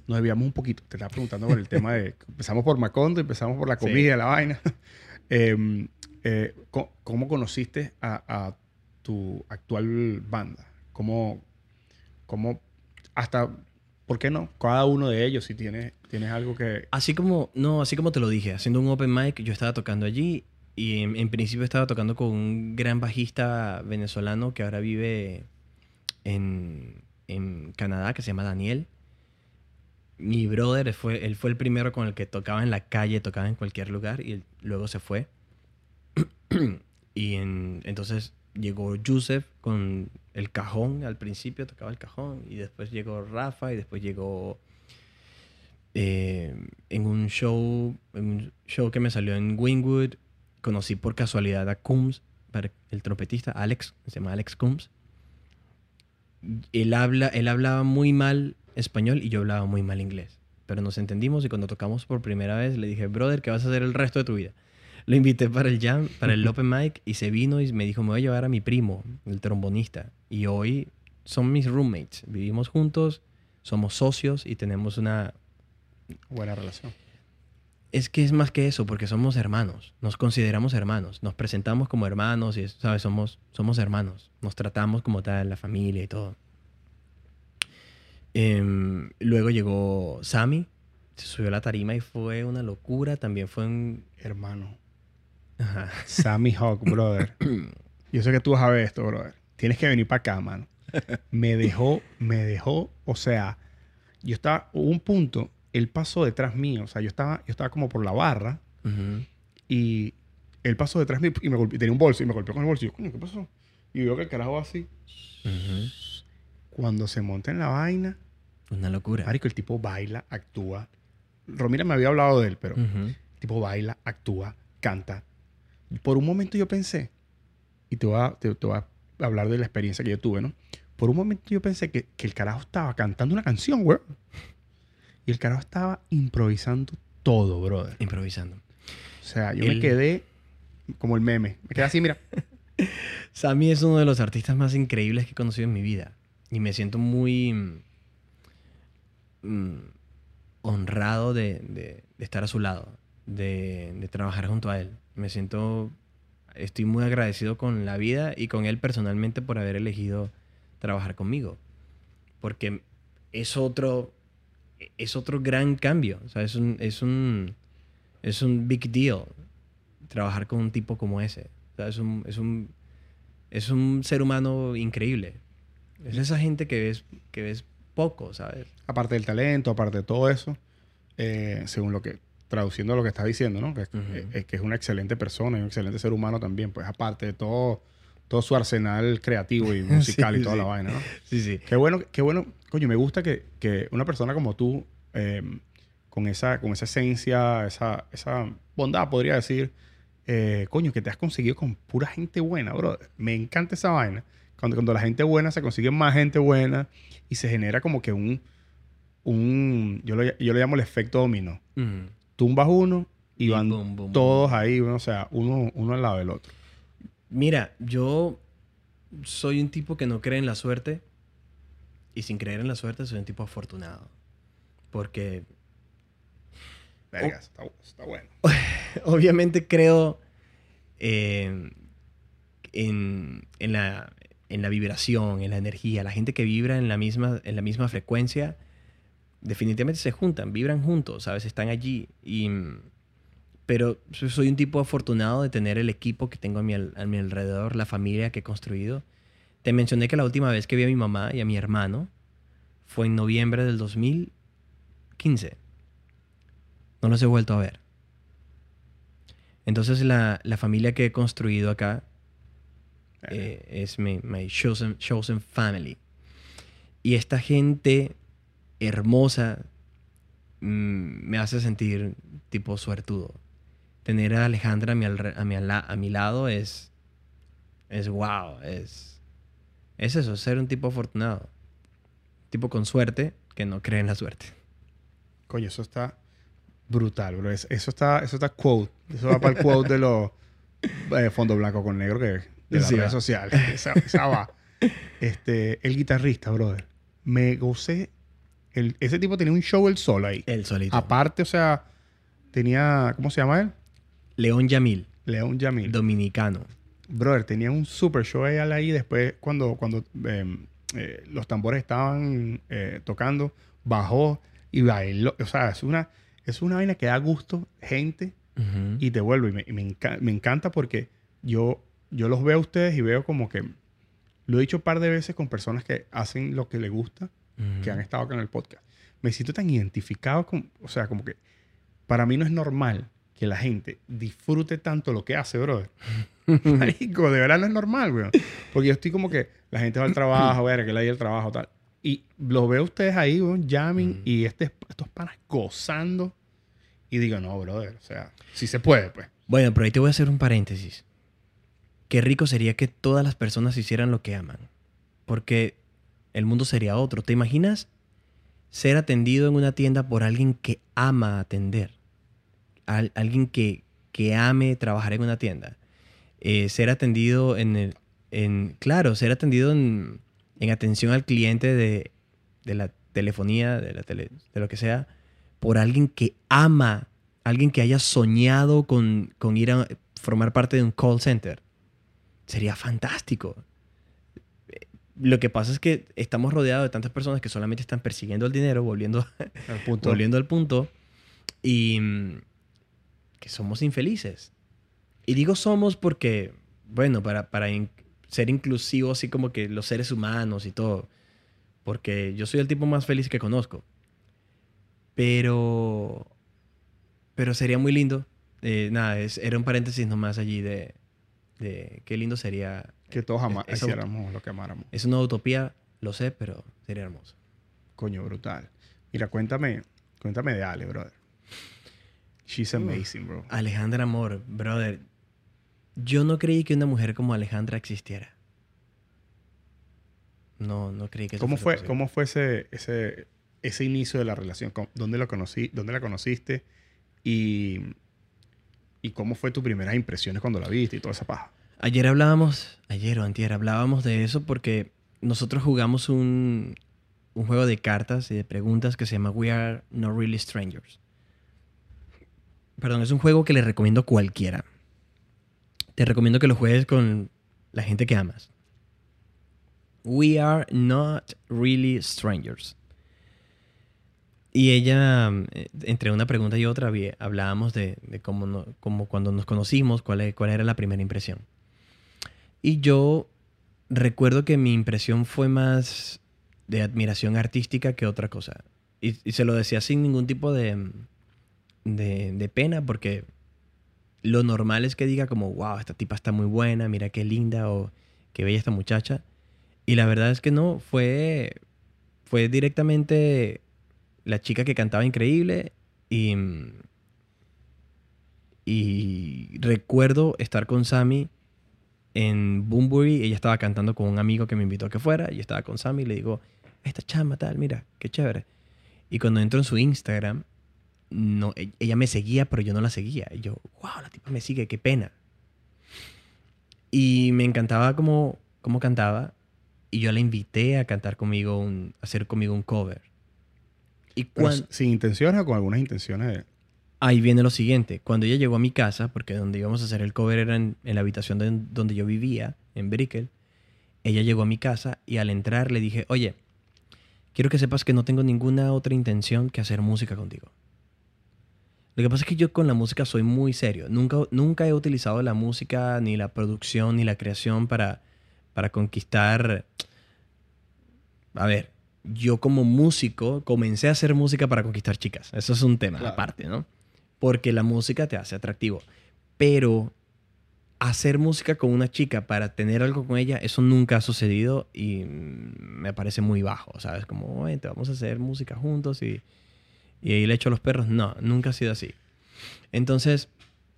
Nos desviamos un poquito. Te estaba preguntando por el tema de. Empezamos por Macondo, empezamos por la Sí. comida, la vaina. Em, eh, co- ¿Cómo conociste a, a tu actual banda? ¿Cómo, cómo hasta, ¿por qué no? Cada uno de ellos, si tienes, tienes algo que... Así como, no, así como te lo dije, haciendo un open mic, yo estaba tocando allí y en, en principio estaba tocando con un gran bajista venezolano que ahora vive en, en Canadá, que se llama Daniel. Mi brother fue, él fue el primero con el que tocaba en la calle, tocaba en cualquier lugar y él luego se fue. y en- entonces llegó Yusef con el cajón al principio, tocaba el cajón y después llegó Rafa y después llegó eh, en un show, en un show que me salió en Wingwood, conocí por casualidad a Coombs, el trompetista, Alex, se llama Alex Coombs. Él, habla, él hablaba muy mal español y yo hablaba muy mal inglés. Pero nos entendimos y cuando tocamos por primera vez le dije, brother, ¿qué vas a hacer el resto de tu vida? Lo invité para el jam, para el open mic y se vino y me dijo, me voy a llevar a mi primo, el trombonista. Y hoy son mis roommates. Vivimos juntos, somos socios y tenemos una, Buena relación. Es que es más que eso, porque somos hermanos, nos consideramos hermanos, nos presentamos como hermanos y, ¿sabes? Somos, somos hermanos, nos tratamos como tal, la familia y todo. Em, luego llegó Sammy, se subió a la tarima y fue una locura, también fue un... Hermano. Ajá. Sammy Hawk, brother. Yo sé que tú vas a ver esto, brother. Tienes que venir para acá, mano. Me dejó, me dejó, o sea, yo estaba, hubo un punto, él pasó detrás mío, o sea, yo estaba, yo estaba como por la barra y él pasó detrás mío y me golpeó, tenía un bolso y me golpeó con el bolso. Y yo, coño, ¿qué pasó? Y veo que el carajo va así. Cuando se monta en la vaina, Una locura. marico, el tipo baila, actúa. Romina me había hablado de él, pero. El tipo baila, actúa, canta. Por un momento yo pensé, y te voy a, te, te voy a hablar de la experiencia que yo tuve, ¿no? Por un momento yo pensé que, que el carajo estaba cantando una canción, güey. Y el carajo estaba improvisando todo, brother. Improvisando. O sea, yo El- me quedé como el meme. Me quedé así, mira. Sammy es uno de los artistas más increíbles que he conocido en mi vida. Y me siento muy mm, honrado de, de- de estar a su lado, de, de trabajar junto a él. Me siento, estoy muy agradecido con la vida y con él personalmente por haber elegido trabajar conmigo. Porque es otro, es otro gran cambio. O sea, es un, es un, es un big deal trabajar con un tipo como ese. O sea, es un, es un, es un ser humano increíble. Es esa gente que ves, que ves poco, ¿sabes? Aparte del talento, aparte de todo eso, eh, según lo que, traduciendo lo que estás diciendo, ¿no? Que, eh, que es una excelente persona y un excelente ser humano también, pues aparte de todo, todo su arsenal creativo y musical Sí, y toda sí. la vaina, ¿no? Sí, sí. Qué bueno, qué bueno. Coño, me gusta que, que una persona como tú, eh, con, esa, con esa esencia, esa, esa bondad, podría decir, eh, coño, que te has conseguido con pura gente buena, bro. Me encanta esa vaina. Cuando, cuando la gente buena se consigue más gente buena y se genera como que un, un yo, lo, yo le llamo el efecto dominó. Mm. Tumbas uno y, Y van boom, boom, todos ahí, o sea, uno, uno al lado del otro. Mira, yo soy un tipo que no cree en la suerte. Y sin creer en la suerte, soy un tipo afortunado. Porque Verga, eso está, está bueno. obviamente creo eh, en, en la, en la vibración, en la energía. La gente que vibra en la misma, en la misma frecuencia, definitivamente se juntan, vibran juntos, ¿sabes? Están allí. Y, pero so- soy un tipo afortunado de tener el equipo que tengo a mi, a mi alrededor, la familia que he construido. Te mencioné que la última vez que vi a mi mamá y a mi hermano fue en noviembre del 2015. No los he vuelto a ver. Entonces la, la familia que he construido acá eh, es mi my chosen, chosen family. Y esta gente hermosa mm, me hace sentir tipo suertudo. Tener a Alejandra a mi, a mi, a mi lado es, es wow, es, es eso, ser un tipo afortunado. tipo con suerte que no cree en la suerte. Coño, eso está brutal, bro. Es- Eso está, eso está quote. Eso va para el quote de los eh, fondo blanco con negro que de las Sí, redes va. sociales. Esa, esa va. Este, el guitarrista, brother. Me gocé. El, ese tipo tenía un show él solo ahí. El solito. Aparte, o sea, tenía, ¿cómo se llama él? León Yamil, León Yamil. dominicano. Brother, tenía un super show él ahí. Después, cuando, cuando eh, eh, los tambores estaban eh, tocando, bajó y bailó. O sea, es una, es una vaina que da gusto, gente, y te vuelvo. Y me, me enca- me encanta porque yo, yo los veo a ustedes y veo como que. Lo he dicho un par de veces con personas que hacen lo que les gusta, que han estado acá en el podcast. Me siento tan identificado con. O sea, como que. Para mí no es normal que la gente disfrute tanto lo que hace, brother. Marico, de verdad no es normal, weón. Porque yo estoy como que la gente va al trabajo, ver que le hay el trabajo, tal. Y los veo a ustedes ahí, weón, jamming, Mm. y este, estos panas gozando. Y digo, no, brother, o sea, si se puede, pues. Bueno, pero ahí te voy a hacer un paréntesis. Qué rico sería que todas las personas hicieran lo que aman. Porque el mundo sería otro. ¿Te imaginas ser atendido en una tienda por alguien que ama atender? Al- alguien que, que ame trabajar en una tienda. Eh, ser atendido en el... En, claro, ser atendido en, en atención al cliente de, de la telefonía, de, la tele- de lo que sea, por alguien que ama, alguien que haya soñado con, con ir a formar parte de un call center. Sería fantástico. Eh, Lo que pasa es que estamos rodeados de tantas personas que solamente están persiguiendo el dinero, volviendo, Al punto. volviendo al punto, y que somos infelices. Y digo somos porque, bueno, para, para in- ser inclusivo, así como que los seres humanos y todo, porque yo soy el tipo más feliz que conozco. Pero, pero sería muy lindo. Eh, nada, es- era un paréntesis nomás allí de, de qué lindo sería. Que todos ama- Eso- hiciéramos lo que amáramos. Es una utopía, lo sé, pero sería hermoso. Coño, brutal. Mira, cuéntame, cuéntame de Ale, brother. She's amazing, bro. Alejandra Amor, brother. Yo no creí que una mujer como Alejandra existiera. No, no creí que eso ¿Cómo fue, posible. cómo fue ese, ese, ese inicio de la relación? ¿Cómo- ¿Dónde, lo conocí, ¿Dónde la conociste? Y, ¿Y cómo fue tus primeras impresiones cuando la viste y toda esa paja? Ayer hablábamos, ayer o antier, hablábamos de eso porque nosotros jugamos un, un juego de cartas y de preguntas que se llama We Are Not Really Strangers. Perdón, es un juego que le recomiendo a cualquiera. Te recomiendo que lo juegues con la gente que amas. We Are Not Really Strangers. Y ella, eh, entre una pregunta y otra, hablábamos de, cómo, cuando nos conocimos, cuál, era la primera impresión. Y yo recuerdo que mi impresión fue más de admiración artística que otra cosa. Y se lo decía sin ningún tipo de, de, pena, porque lo normal es que diga como, wow, esta tipa está muy buena, mira qué linda o qué bella esta muchacha. Y la verdad es que no, fue, fue directamente la chica que cantaba increíble y, y recuerdo estar con Sammy en Boombury, ella estaba cantando con un amigo que me invitó a que fuera, y estaba con Sammy y le digo, esta chama tal, mira, qué chévere. Y cuando entro en su Instagram, no, e- ella me seguía, pero yo no la seguía. Y yo, wow, la tipa me sigue, qué pena. Y me encantaba cómo, cómo cantaba, y yo la invité a cantar conmigo, un, a hacer conmigo un cover. Y ¿Sin intenciones o con algunas intenciones? de- Ahí viene lo siguiente. Cuando ella llegó a mi casa, porque donde íbamos a hacer el cover era en, en la habitación de- donde yo vivía, en Brickell, ella llegó a mi casa y al entrar le dije, oye, quiero que sepas que no tengo ninguna otra intención que hacer música contigo. Lo que pasa es que yo con la música soy muy serio. Nunca, nunca he utilizado la música, ni la producción, ni la creación para, para conquistar... A ver, yo como músico comencé a hacer música para conquistar chicas. Eso es un tema Claro. aparte, ¿no? Porque la música te hace atractivo. Pero hacer música con una chica para tener algo con ella, eso nunca ha sucedido y me parece muy bajo, ¿sabes? Como, "Oye, te vamos a hacer música juntos y, y ahí le echo a los perros. No, nunca ha sido así. Entonces,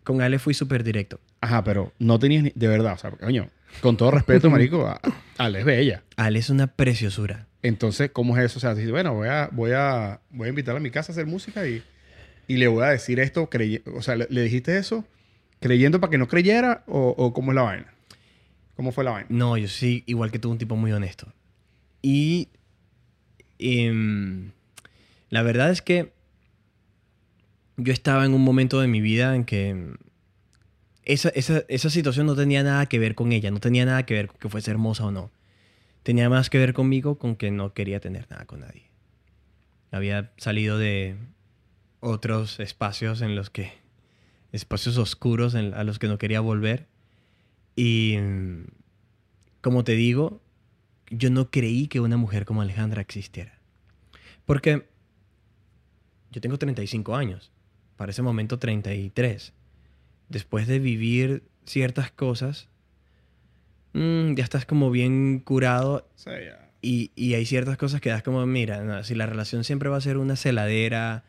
con Ale fui súper directo. Ajá, pero no tenías ni... De verdad, o sea, coño, con todo respeto, marico, Ale es bella. Ale es una preciosura. Entonces, ¿cómo es eso? O sea, dices, bueno, voy a, voy a, voy a invitarla a mi casa a hacer música y, y le voy a decir esto, crey- o sea, le, le dijiste eso creyendo para que no creyera o, o cómo es la vaina. ¿Cómo fue la vaina? No, yo sí, igual que tú, un tipo muy honesto. Y em, la verdad es que yo estaba en un momento de mi vida en que esa, esa, esa situación no tenía nada que ver con ella, no tenía nada que ver con que fuese hermosa o no. Tenía más que ver conmigo con que no quería tener nada con nadie. Había salido de otros espacios en los que, espacios oscuros a los que no quería volver. Y como te digo, yo no creí que una mujer como Alejandra existiera. Porque yo tengo 35 años, para ese momento 33. Después de vivir ciertas cosas, mm, ya estás como bien curado sea, ya- y, y hay ciertas cosas que das como, mira, no, si la relación siempre va a ser una celadera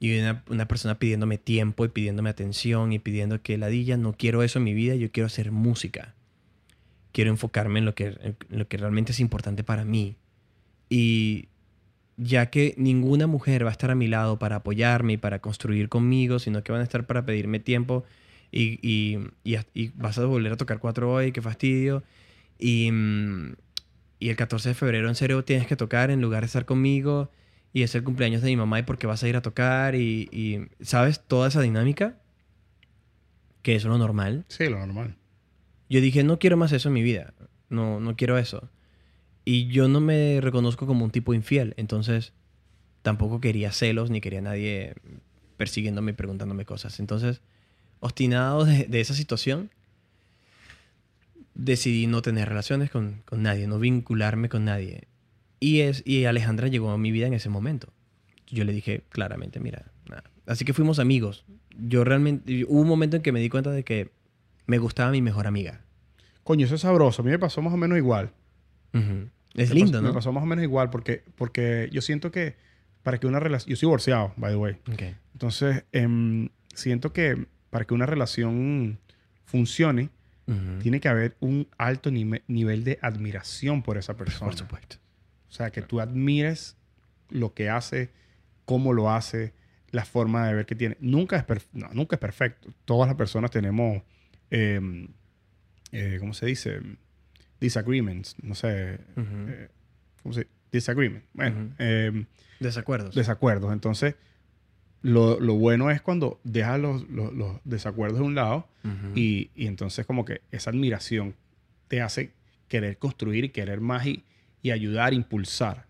y una, una persona pidiéndome tiempo y pidiéndome atención y pidiendo que ladilla, no quiero eso en mi vida, yo quiero hacer música. Quiero enfocarme en lo que, en lo que realmente es importante para mí. Y ya que ninguna mujer va a estar a mi lado para apoyarme y para construir conmigo, sino que van a estar para pedirme tiempo y, y, y, y vas a volver a tocar cuatro hoy, qué fastidio. Y, mm, y el 14 de febrero en serio tienes que tocar en lugar de estar conmigo y es el cumpleaños de mi mamá y porque vas a ir a tocar y, y, ¿sabes? Toda esa dinámica que es lo normal. Sí, lo normal. Yo dije, no quiero más eso en mi vida. No, no quiero eso. Y yo no me reconozco como un tipo infiel. Entonces, tampoco quería celos ni quería nadie persiguiéndome y preguntándome cosas. Entonces, obstinado de, esa situación, decidí no tener relaciones con, con nadie, no vincularme con nadie. Y, es, y Alejandra llegó a mi vida en ese momento. Yo le dije claramente, mira, nada. así que fuimos amigos. Yo realmente, hubo un momento en que me di cuenta de que me gustaba mi mejor amiga. Coño, eso es sabroso. A mí me pasó más o menos igual. Es Me lindo, pasó- ¿no? Me pasó más o menos igual porque, porque yo siento que para que una relación... Yo soy divorciado, by the way. Ok. Entonces, em, siento que para que una relación funcione, tiene que haber un alto nime- nivel de admiración por esa persona. Por supuesto. O sea, que tú admires lo que hace, cómo lo hace, la forma de ver que tiene. Nunca es, perf- no, nunca es perfecto. Todas las personas tenemos, em, eh, ¿cómo se dice? Disagreements. No sé. Eh, ¿Cómo se dice? Disagreement. Bueno, em, Desacuerdos. desacuerdos. Entonces, lo, lo bueno es cuando dejas los, los- los desacuerdos de un lado y, y entonces como que esa admiración te hace querer construir y querer más y, y ayudar, impulsar.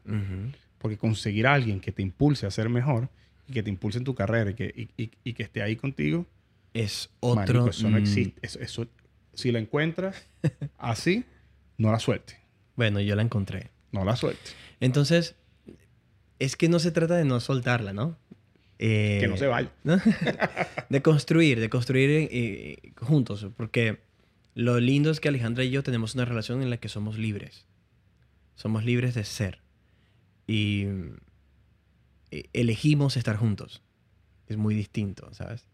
Porque conseguir a alguien que te impulse a ser mejor y que te impulse en tu carrera y que, y, y- y que esté ahí contigo, Es otro... marico, eso no existe. Eso, eso- si la encuentras así, no la suelte. Bueno, yo la encontré. No la suelte. Entonces, es que no se trata de no soltarla, ¿no? Eh, Que no se vaya. ¿no? de construir, de construir eh, juntos, porque lo lindo es que Alejandra y yo tenemos una relación en la que somos libres. Somos libres de ser. Y eh, elegimos estar juntos. Es muy distinto, ¿sabes?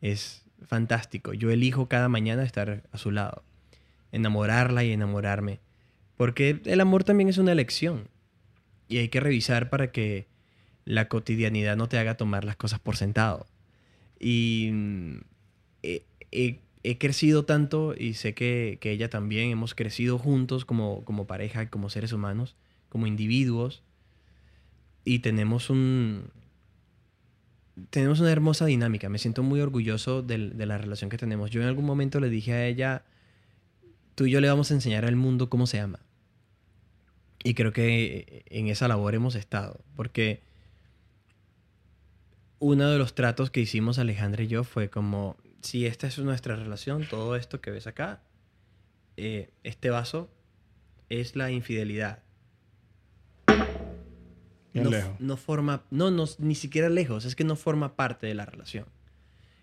Es fantástico. Yo elijo cada mañana estar a su lado, enamorarla y enamorarme, porque el amor también es una elección. Y hay que revisar para que la cotidianidad no te haga tomar las cosas por sentado. Y mm, he, crecido tanto y sé que, que ella también, hemos crecido juntos como, como pareja, como seres humanos, como individuos. Y tenemos un... Tenemos una hermosa dinámica. Me siento muy orgulloso del- de la relación que tenemos. Yo en algún momento le dije a ella, tú y yo le vamos a enseñar al mundo cómo se ama. Y creo que en esa labor hemos estado. Porque uno de los tratos que hicimos Alejandra y yo fue como, si esta es nuestra relación, todo esto que ves acá, eh, este vaso es la infidelidad. No, no forma, no, no, ni siquiera lejos, es que no forma parte de la relación.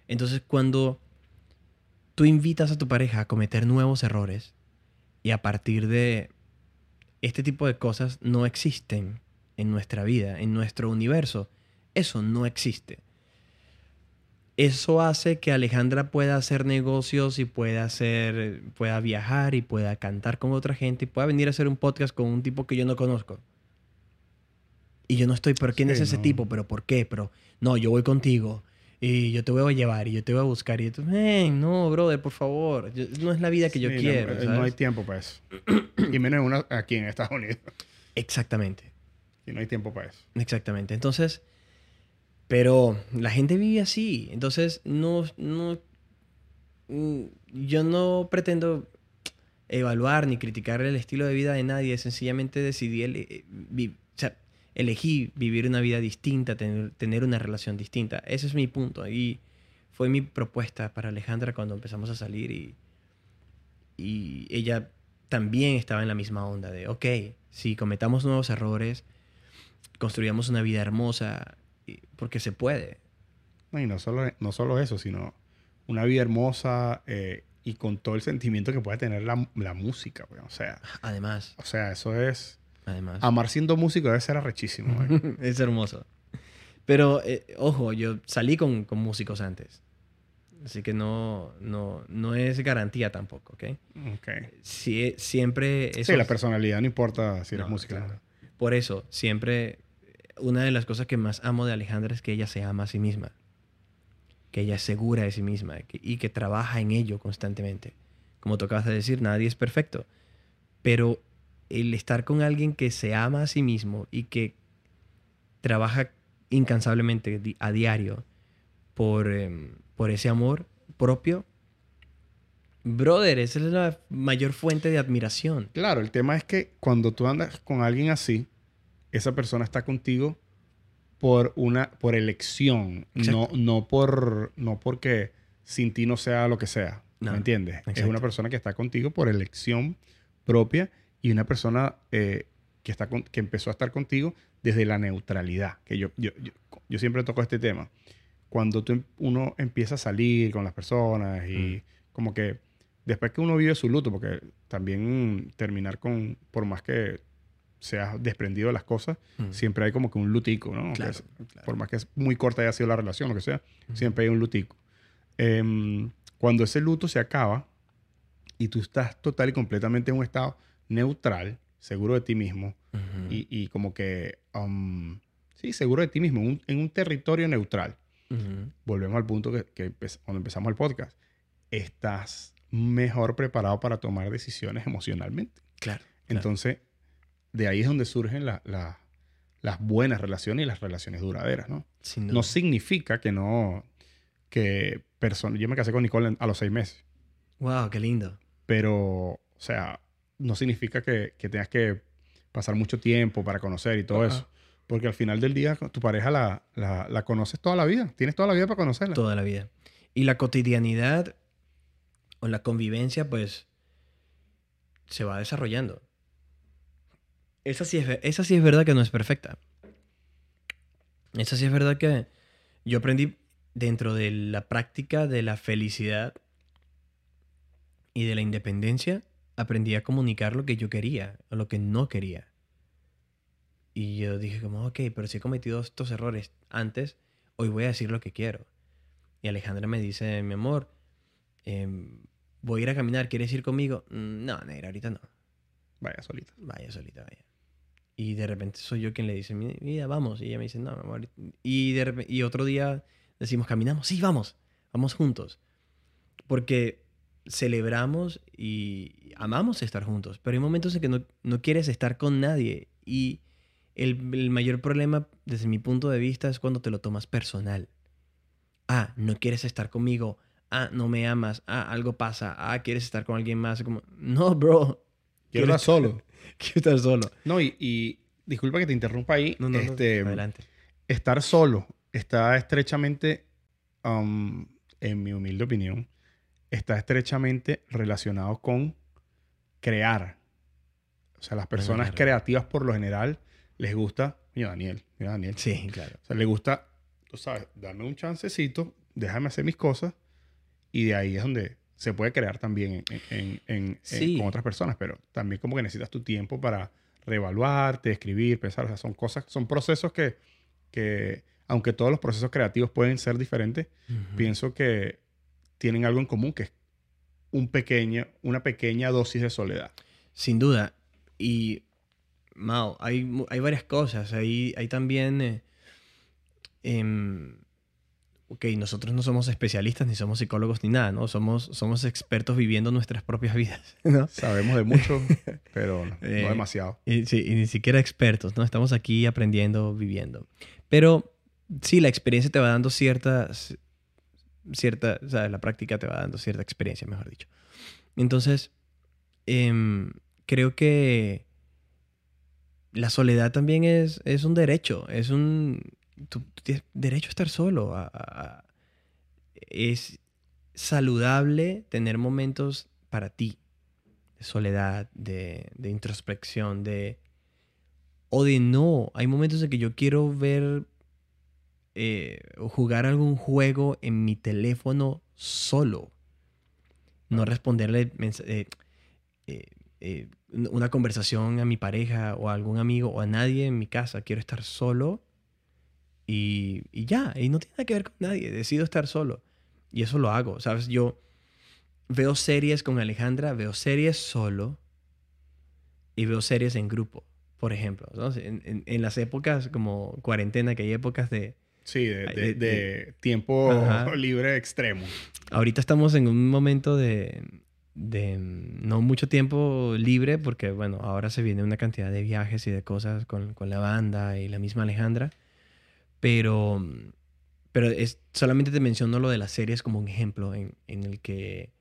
Entonces cuando tú invitas a tu pareja a cometer nuevos errores y a partir de este tipo de cosas no existen en nuestra vida, en nuestro universo, eso no existe. Eso hace que Alejandra pueda hacer negocios y pueda hacer, pueda viajar y pueda cantar con otra gente y pueda venir a hacer un podcast con un tipo que yo no conozco. Y yo no estoy, pero ¿quién Sí, es ese no. tipo? ¿Pero por qué? Pero no, yo voy contigo. Y yo te voy a llevar y yo te voy a buscar. Y tú, "Men, no, brother, por favor. Yo- no es la vida que yo Sí, no, quiero. eh, No, ¿sabes? hay tiempo para eso. y menos en una, aquí en Estados Unidos. Exactamente. Y no hay tiempo para eso. Exactamente. Entonces, pero la gente vive así. Entonces, no, no, yo no pretendo evaluar ni criticar el estilo de vida de nadie. Sencillamente decidí, ele- eh, sea, elegí vivir una vida distinta, tener, tener una relación distinta. Ese es mi punto. Y fue mi propuesta para Alejandra cuando empezamos a salir y, y ella también estaba en la misma onda de, ok, si cometamos nuevos errores, construyamos una vida hermosa, porque se puede. No, y no solo, no solo eso, sino una vida hermosa eh, y con todo el sentimiento que puede tener la, la música. O sea, Además, o sea, eso es... además. Amar siendo músico debe ser arrechísimo. es hermoso. Pero, eh, ojo, yo salí con, con músicos antes. Así que no, no, no es garantía tampoco, ¿ok? Ok. Sie- siempre... Sí, esos- la personalidad no importa si eres No, músico. claro. Por eso, siempre, una de las cosas que más amo de Alejandra es que ella se ama a sí misma. Que ella es segura de sí misma que- y que trabaja en ello constantemente. Como tú acabas de decir, nadie es perfecto. Pero el estar con alguien que se ama a sí mismo y que trabaja incansablemente a diario por, em, por ese amor propio, brother, esa es la mayor fuente de admiración. Claro, el tema es que cuando tú andas con alguien así, esa persona está contigo por una por elección, no, Exacto. no por no porque sin ti no sea lo que sea. No, ¿Me entiendes? Es una persona que está contigo por elección propia y una persona eh, que, está con- que empezó a estar contigo desde la neutralidad. Que yo, yo, yo, yo siempre toco este tema. Cuando tú, em- uno empieza a salir con las personas y como que después que uno vive su luto, porque también mm, terminar con, por más que seas desprendido de las cosas, Mm. siempre hay como que un lutico, ¿no? Claro, es- claro. Por más que es muy corta haya sido la relación, lo que sea, Ujú. siempre hay un lutico. Em, cuando ese luto se acaba y tú estás total y completamente en un estado neutral, seguro de ti mismo, y, y como que, um, sí, seguro de ti mismo, en un, en un territorio neutral. Ujú. Volvemos al punto que, que empe- cuando empezamos el podcast. Estás mejor preparado para tomar decisiones emocionalmente. Claro. claro. Entonces, de ahí es donde surgen la- la- las buenas relaciones y las relaciones duraderas, ¿no? No significa que no, que persona, yo me casé con Nicole a los seis meses, Wow, qué lindo. pero, o sea, no significa que, que tengas que pasar mucho tiempo para conocer y todo Ajá. eso. Porque al final del día, tu pareja la, la, la conoces toda la vida. Tienes toda la vida para conocerla. Toda la vida. Y la cotidianidad o la convivencia, pues, se va desarrollando. Esa sí es, esa sí es verdad que no es perfecta. Esa sí es verdad que yo aprendí dentro de la práctica de la felicidad y de la independencia, aprendí a comunicar lo que yo quería o lo que no quería. Y yo dije como, ok, pero si he cometido estos errores antes, hoy voy a decir lo que quiero. Y Alejandra me dice, mi amor, em, voy a ir a caminar, ¿quieres ir conmigo? "Mm, No, negra, ahorita no. Vaya solita. Vaya solita, vaya. Y de repente soy yo quien le dice, "Mi- mira, vamos. Y ella me dice, no, mi amor. Y, de y otro día decimos, caminamos. Sí, vamos. Vamos juntos. Porque celebramos y amamos estar juntos. Pero hay momentos en que no, no quieres estar con nadie. Y el, el mayor problema, desde mi punto de vista, es cuando te lo tomas personal. Ah, no quieres estar conmigo. Ah, no me amas. Ah, algo pasa. Ah, quieres estar con alguien más. Como, no, bro. Quiero estar solo. Quiero estar solo. No, y, y disculpa que te interrumpa ahí. No, no, no, este, Adelante. estar solo está estrechamente, um, en mi humilde opinión, está estrechamente relacionado con crear. O sea, las personas creativas por lo general les gusta, mira Daniel, mira Daniel. Sí, claro. O sea, le gusta, tú sabes, darme un chancecito, déjame hacer mis cosas y de ahí es donde se puede crear también en, en- en- en- Sí. con otras personas, pero también como que necesitas tu tiempo para reevaluarte, escribir, pensar, o sea, son cosas, son procesos que, que aunque todos los procesos creativos pueden ser diferentes, pienso que tienen algo en común, que es un pequeño, una pequeña dosis de soledad. Sin duda. Y Mao, hay, hay varias cosas. Hay, hay también... eh, em, ok, nosotros no somos especialistas ni somos psicólogos ni nada, ¿no? Somos, somos expertos viviendo nuestras propias vidas, ¿no? Sabemos de mucho, pero no, no Eh, demasiado. Y, sí, y ni siquiera expertos, ¿no? Estamos aquí aprendiendo, viviendo. Pero sí, la experiencia te va dando ciertas... Cierta, la práctica te va dando cierta experiencia, mejor dicho. Entonces, em, creo que la soledad también es, es un derecho, es un... Tienes derecho a estar solo. es saludable tener momentos para ti, de soledad, de, de introspección, de... O de no. Hay momentos en que yo quiero ver eh, jugar algún juego en mi teléfono solo. No responderle eh, eh, una conversación a mi pareja o a algún amigo o a nadie en mi casa. Quiero estar solo y, ya. Y no tiene nada que ver con nadie. Decido estar solo. Y eso lo hago. ¿Sabes? Yo veo series con Alejandra, veo series solo y veo series en grupo, por ejemplo. en las épocas como cuarentena, que hay épocas de... Sí, de, tiempo Ajá. libre extremo. Ahorita estamos en un momento de, de no mucho tiempo libre porque, bueno, ahora se viene una cantidad de viajes y de cosas con, con la banda y la misma Alejandra. Pero, pero es, solamente te menciono lo de las series como un ejemplo en, en el que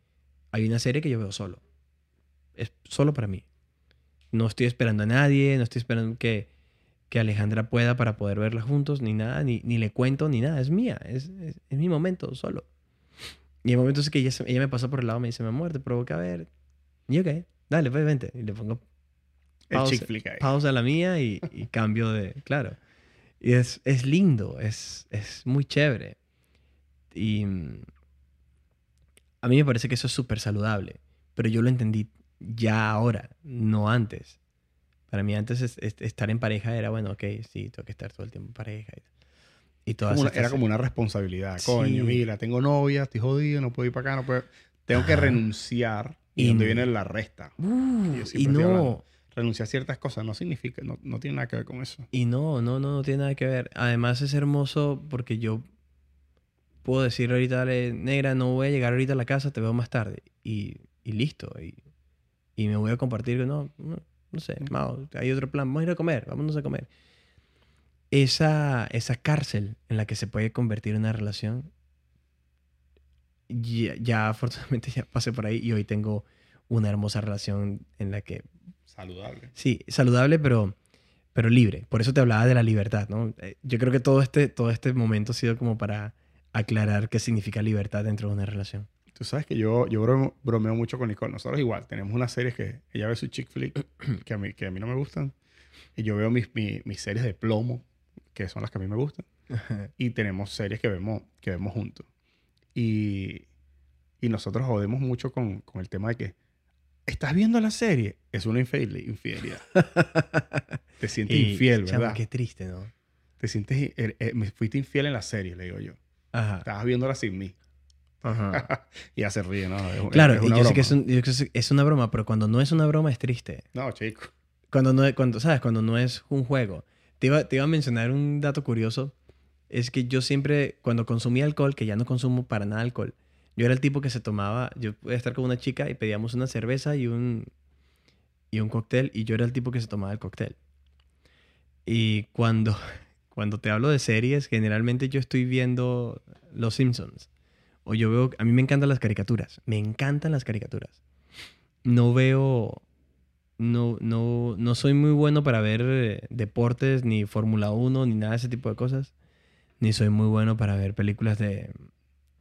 hay una serie que yo veo solo. Es solo para mí. No estoy esperando a nadie, no estoy esperando que, que Alejandra pueda para poder verla juntos, ni nada, ni, ni le cuento, ni nada. Es mía, es, es, es mi momento solo. Y hay momentos que ella, se- ella me pasa por el lado me dice, mi amor, te provoca ver. Y ok, dale, pues vente. Y le pongo El Pausa- chick flick ahí. pausa a la mía y, y cambio de... Claro. Y es, es lindo, es, es muy chévere. Y mm, a mí me parece que eso es súper saludable. Pero yo lo entendí ya ahora, no antes. Para mí antes es- es- estar en pareja era, bueno, ok, sí, tengo que estar todo el tiempo en pareja. Y, y todas Como una- estas- era como una responsabilidad. Sí. Coño, mira, tengo novia, estoy jodido, no puedo ir para acá, no puedo... Tengo que renunciar. Y, Y- donde viene la resta. Uh, y no. Renunciar a ciertas cosas no significa, no, no tiene nada que ver con eso. Y no, no, no, no tiene nada que ver. Además es hermoso porque yo puedo decirle ahorita, dale, negra, no voy a llegar ahorita a la casa, te veo más tarde. Y, y listo. Y, y me voy a compartir, no, no, no sé, Mao, hay otro plan, vamos a ir a comer, vámonos a comer. Esa, esa cárcel en la que se puede convertir una relación, ya, ya afortunadamente ya pasé por ahí y hoy tengo una hermosa relación en la que Saludable. Sí, saludable, pero, pero libre. Por eso te hablaba de la libertad, ¿no? Eh, Yo creo que todo este, todo este momento ha sido como para aclarar qué significa libertad dentro de una relación. Tú sabes que yo, yo bromeo, bromeo mucho con Nicole. Nosotros igual, tenemos unas series que ella ve su chick flick, que a mí, que a mí no me gustan. Y yo veo mis, mi- mis series de plomo, que son las que a mí me gustan. Y tenemos series que vemos, que vemos juntos. Y, y nosotros jodemos mucho con, con el tema de que estás viendo la serie, es una infidel- infidelidad. Te sientes Y, infiel, chamo, ¿verdad? Qué triste, ¿no? Te sientes, eh, eh, me fuiste infiel en la serie, le digo yo. Ajá. Estabas viéndola sin mí. Ajá. y ya se ríe, ¿no? Es- Claro, es y una yo sé que broma. es, un- yo sé que es una broma, pero cuando no es una broma es triste. No, chico. Cuando no, cuando, ¿sabes? Cuando no es un juego. Te iba, te iba a mencionar un dato curioso. Es que yo siempre, cuando consumía alcohol, que ya no consumo para nada alcohol, yo era el tipo que se tomaba, yo podía estar con una chica y pedíamos una cerveza y un, y un cóctel, y yo era el tipo que se tomaba el cóctel. Y cuando, cuando te hablo de series, generalmente yo estoy viendo Los Simpsons. O yo veo, a mí me encantan las caricaturas, me encantan las caricaturas. No veo, no, no, no soy muy bueno para ver eh, deportes, ni Fórmula 1, ni nada de ese tipo de cosas. Ni soy muy bueno para ver películas de,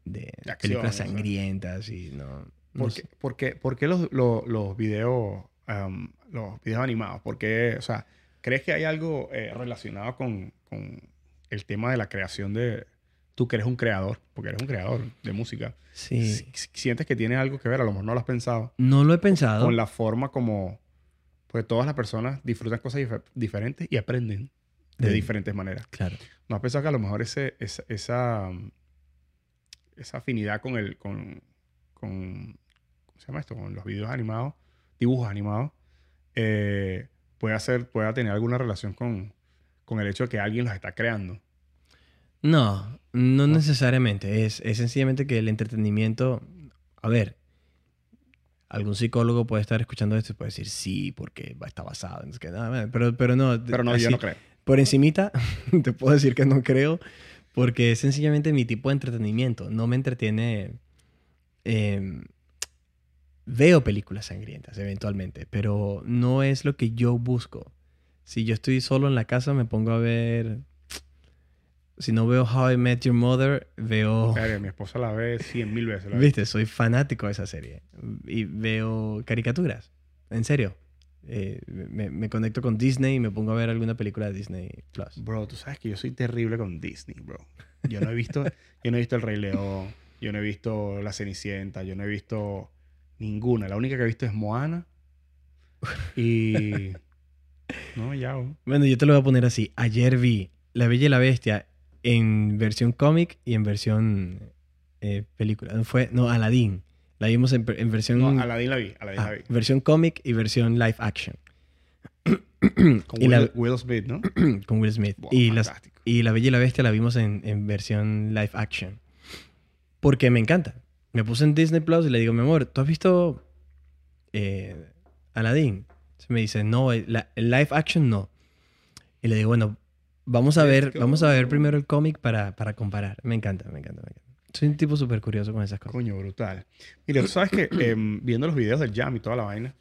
de acción, películas sangrientas y no. no ¿Por sé. qué, por qué- por qué los, los, los videos, um, los videos animados? ¿Por qué, o sea, crees que hay algo eh, relacionado con, con el tema de la creación de... Tú que eres un creador, porque eres un creador de música. Sí. Si- si- ¿Sientes que tiene algo que ver? A lo mejor no lo has pensado. No lo he pensado. Con la forma como... Pues todas las personas disfrutan cosas dif- diferentes y aprenden de diferentes maneras. Claro. ¿No has pensado que a lo mejor ese, esa, esa, esa afinidad con el, con, con, ¿cómo se llama esto? Con los videos animados, dibujos animados, eh, pueda, ser, pueda tener alguna relación con, con el hecho de que alguien los está creando. No, no, necesariamente. Es, es sencillamente que el entretenimiento. A ver, algún psicólogo puede estar escuchando esto y puede decir sí, porque está basado en que nada, pero, pero no. Pero no, yo no creo. Por encimita, te puedo decir que no creo, porque es sencillamente mi tipo de entretenimiento. No me entretiene. Em, veo películas sangrientas eventualmente, pero no es lo que yo busco. Si yo estoy solo en la casa, me pongo a ver si no veo How I Met Your Mother, veo... mi esposa la ve cien mil veces. Viste, soy fanático de esa serie. Y veo caricaturas. En serio. Eh, me, conecto con Disney y me pongo a ver alguna película de Disney Plus. Bro, tú sabes que yo soy terrible con Disney, bro. Yo no he visto, yo no he visto El Rey León, yo no he visto La Cenicienta, yo no he visto ninguna. La única que he visto es Moana. Y... no, ya. Bueno, yo te lo voy a poner así. Ayer vi La Bella y la Bestia en versión cómic y en versión eh, película. Fue, no, Aladdin. La vimos en, versión... No, Aladdin la vi. Aladdin la vi. Versión cómic y versión live action. con Will, Smith, ¿no? con Will Smith. y, las, y La Bella y la Bestia la vimos en, en, versión live action. Porque me encanta. Me puse en Disney Plus y le digo, mi amor, ¿tú has visto eh, Aladdin? me dice, no, el live action no. Y le digo, bueno, Vamos a ver, vamos a ver primero el cómic para, para comparar. Me encanta, me encanta, me encanta. Soy un tipo súper curioso con esas cosas. Coño, brutal. Mira, tú sabes que em, viendo los videos del Jam y toda la vaina,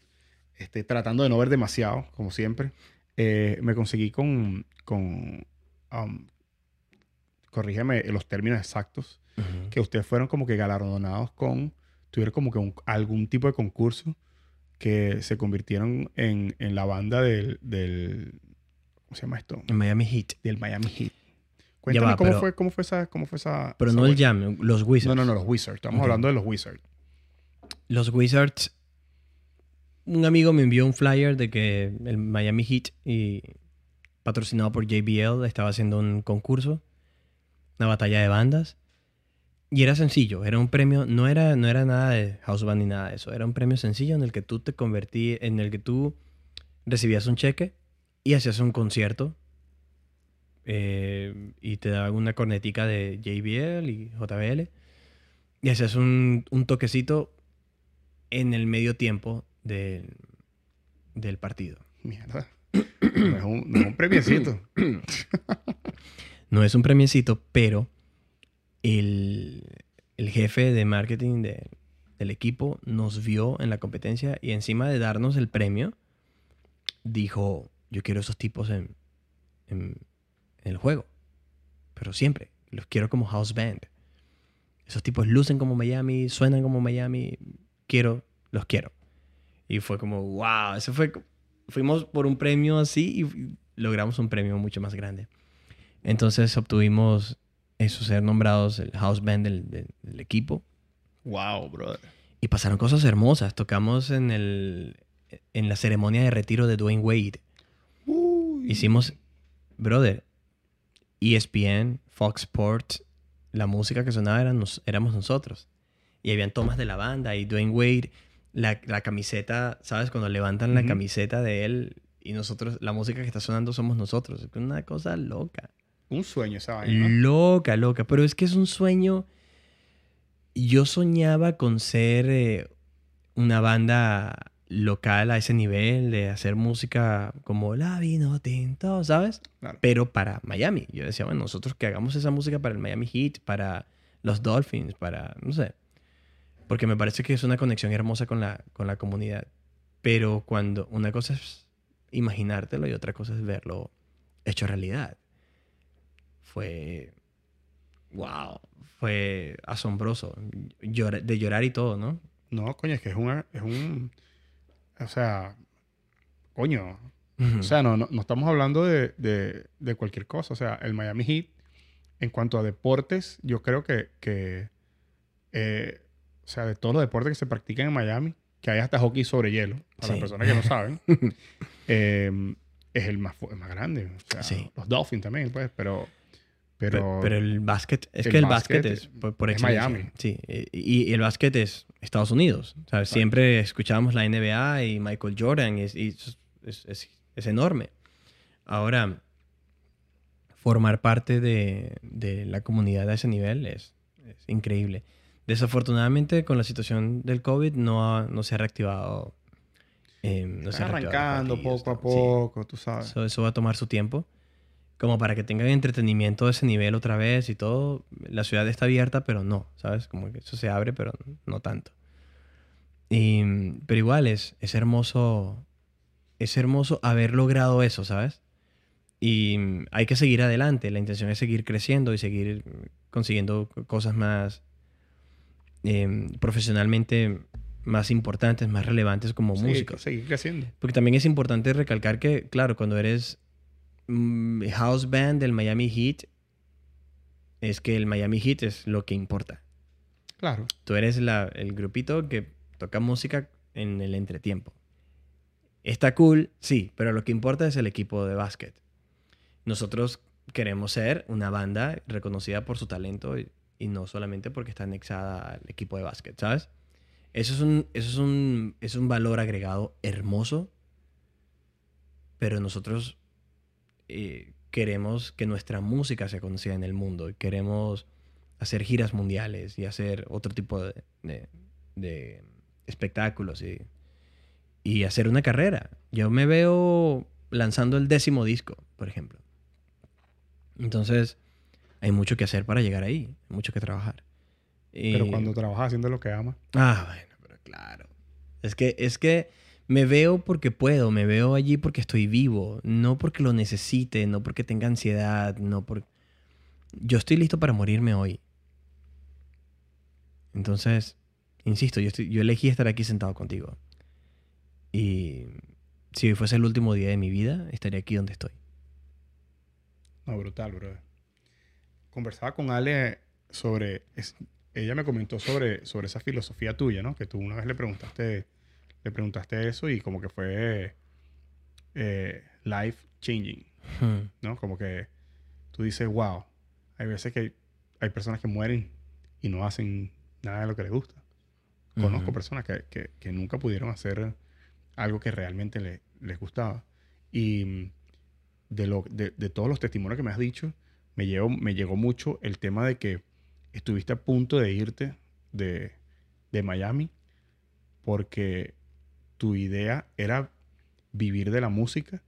este, tratando de no ver demasiado, como siempre, eh, me conseguí con, con um, corrígeme los términos exactos, que ustedes fueron como que galardonados con, tuvieron como que algún tipo de concurso que se convirtieron en, en la banda del, ¿Cómo se llama esto? El Miami Heat. Del Miami Heat. Cuéntame cómo, fue, cómo, fue esa, cómo fue esa. Pero no el Jam, los Wizards. No, no, no, los Wizards. Estamos hablando de los Wizards. Los Wizards. Un amigo me envió un flyer de que el Miami Heat, y patrocinado por JBL, estaba haciendo un concurso, una batalla de bandas. Y era sencillo, era un premio, no era, no era nada de house band ni nada de eso, era un premio sencillo en el que tú te convertí, en el que tú recibías un cheque y hacías un concierto eh, y te daban una cornetica de JBL y JBL y hacías un, toquecito en el medio tiempo del partido. Mierda. No es un, no premiecito. no es un premiecito, pero el, jefe de marketing del equipo nos vio en la competencia y encima de darnos el premio, dijo, yo quiero esos tipos en, en, el juego. Pero siempre. Los quiero como house band. Esos tipos lucen como Miami, suenan como Miami. Quiero, los quiero. Y fue como, wow, eso fue. Fuimos por un premio así y logramos un premio mucho más grande. Entonces obtuvimos eso, ser nombrados el house band del, del equipo. Wow, brother. Y pasaron cosas hermosas. Tocamos en, el, en la ceremonia de retiro de Dwayne Wade. Hicimos, brother, ESPN, Fox Sports, la música que sonaba éramos nosotros. Y habían tomas de la banda y Dwayne Wade, la, camiseta, ¿sabes? Cuando levantan la camiseta de él y nosotros, la música que está sonando somos nosotros. Es una cosa loca. Un sueño esa vaina. Loca, loca. Pero es que es un sueño. Yo soñaba con ser eh, una banda local a ese nivel de hacer música como la vino tinto, ¿sabes? Pero para Miami. Yo decía, bueno, nosotros que hagamos esa música para el Miami Heat, para los Dolphins, para, no sé. Porque me parece que es una conexión hermosa con la, con la comunidad. Pero cuando una cosa es imaginártelo y otra cosa es verlo hecho realidad. Fue, wow, fue asombroso. de llorar y todo, ¿no? No, coño, es que es, una, es un o sea, coño. O sea, no, no, estamos hablando de, de, cualquier cosa. O sea, el Miami Heat, en cuanto a deportes, yo creo que, que eh, o sea, de todos los deportes que se practican en Miami, que hay hasta hockey sobre hielo, para las personas que no saben, eh, es el más, más grande. O sea, los Dolphins también, pues, pero... Pero, pero, el básquet, es que el básquet, es por, es Miami. Sí, y, el básquet es Estados Unidos. Siempre escuchábamos la NBA y Michael Jordan y, es, es enorme. Ahora, formar parte de, de la comunidad a ese nivel es, es increíble. Desafortunadamente, con la situación del COVID no, ha- no se ha reactivado. eh, no se ha reactivado arrancando poco a ¿no? Sí. poco, tú sabes. Eso, eso va a tomar su tiempo. Como para que tengan entretenimiento de ese nivel otra vez y todo. La ciudad está abierta, pero no, ¿sabes? Como que eso se abre, pero no tanto. Y, pero igual es, es hermoso. Es hermoso haber logrado eso, ¿sabes? Y hay que seguir adelante. La intención es seguir creciendo y seguir consiguiendo cosas más eh, profesionalmente más importantes, más relevantes como Sí, músicos. Seguir creciendo. Porque también es importante recalcar que, claro, cuando eres house band del Miami Heat, es que el Miami Heat es lo que importa. Claro. Tú eres la- el grupito que toca música en el entretiempo. Está cool, sí, pero lo que importa es el equipo de básquet. Nosotros queremos ser una banda reconocida por su talento y, y no solamente porque está anexada al equipo de básquet, ¿sabes? Eso es un, eso es un, es un valor agregado hermoso, pero nosotros eh, queremos que nuestra música se conocida en el mundo y queremos hacer giras mundiales y hacer otro tipo de, de- de espectáculos y, y hacer una carrera. Yo me veo lanzando el décimo disco, por ejemplo. Entonces, hay mucho que hacer para llegar ahí, mucho que trabajar. Pero Y- cuando trabajas haciendo lo que amas, Ah, bueno, pero claro. Es que, es que me veo porque puedo, me veo allí porque estoy vivo, no porque lo necesite, no porque tenga ansiedad, no por... Yo estoy listo para morirme hoy. Entonces, insisto, yo, elegí estar aquí sentado contigo. Y si hoy fuese el último día de mi vida, estaría aquí donde estoy. No, brutal, brother. Conversaba con Ale sobre. ella me comentó sobre, sobre esa filosofía tuya, ¿no? Que tú una vez le preguntaste, le preguntaste eso y como que fue eh, life changing, Hmm. ¿no? Como que tú dices, wow, hay veces que hay personas que mueren y no hacen nada de lo que les gusta. Conozco personas que, que- que nunca pudieron hacer algo que realmente le- les gustaba. Y mm, de, lo, de, de todos los testimonios que me has dicho, me llegó, me llegó mucho el tema de que estuviste a punto de irte de, de Miami porque tu idea era vivir de la música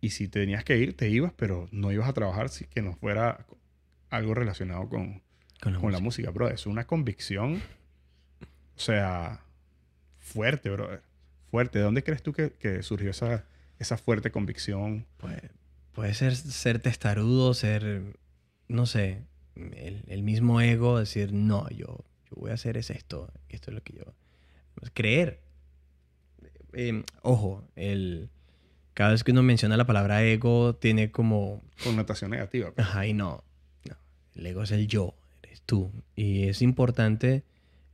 y si tenías que ir, te ibas, pero no ibas a trabajar si que no fuera algo relacionado con, Con la con la música. música, bro. Es una convicción, o sea, fuerte, brother. Fuerte. ¿De dónde crees tú que, que surgió esa, esa fuerte convicción? Puede, puede ser ser testarudo, ser, no sé, el, el mismo ego, decir, no, yo, yo voy a hacer es esto, esto es lo que yo... creer. Eh, ojo, el, cada vez que uno menciona la palabra ego, tiene como... Connotación negativa. pero- Ajá, y no, no. El ego es el yo, eres tú. Y es importante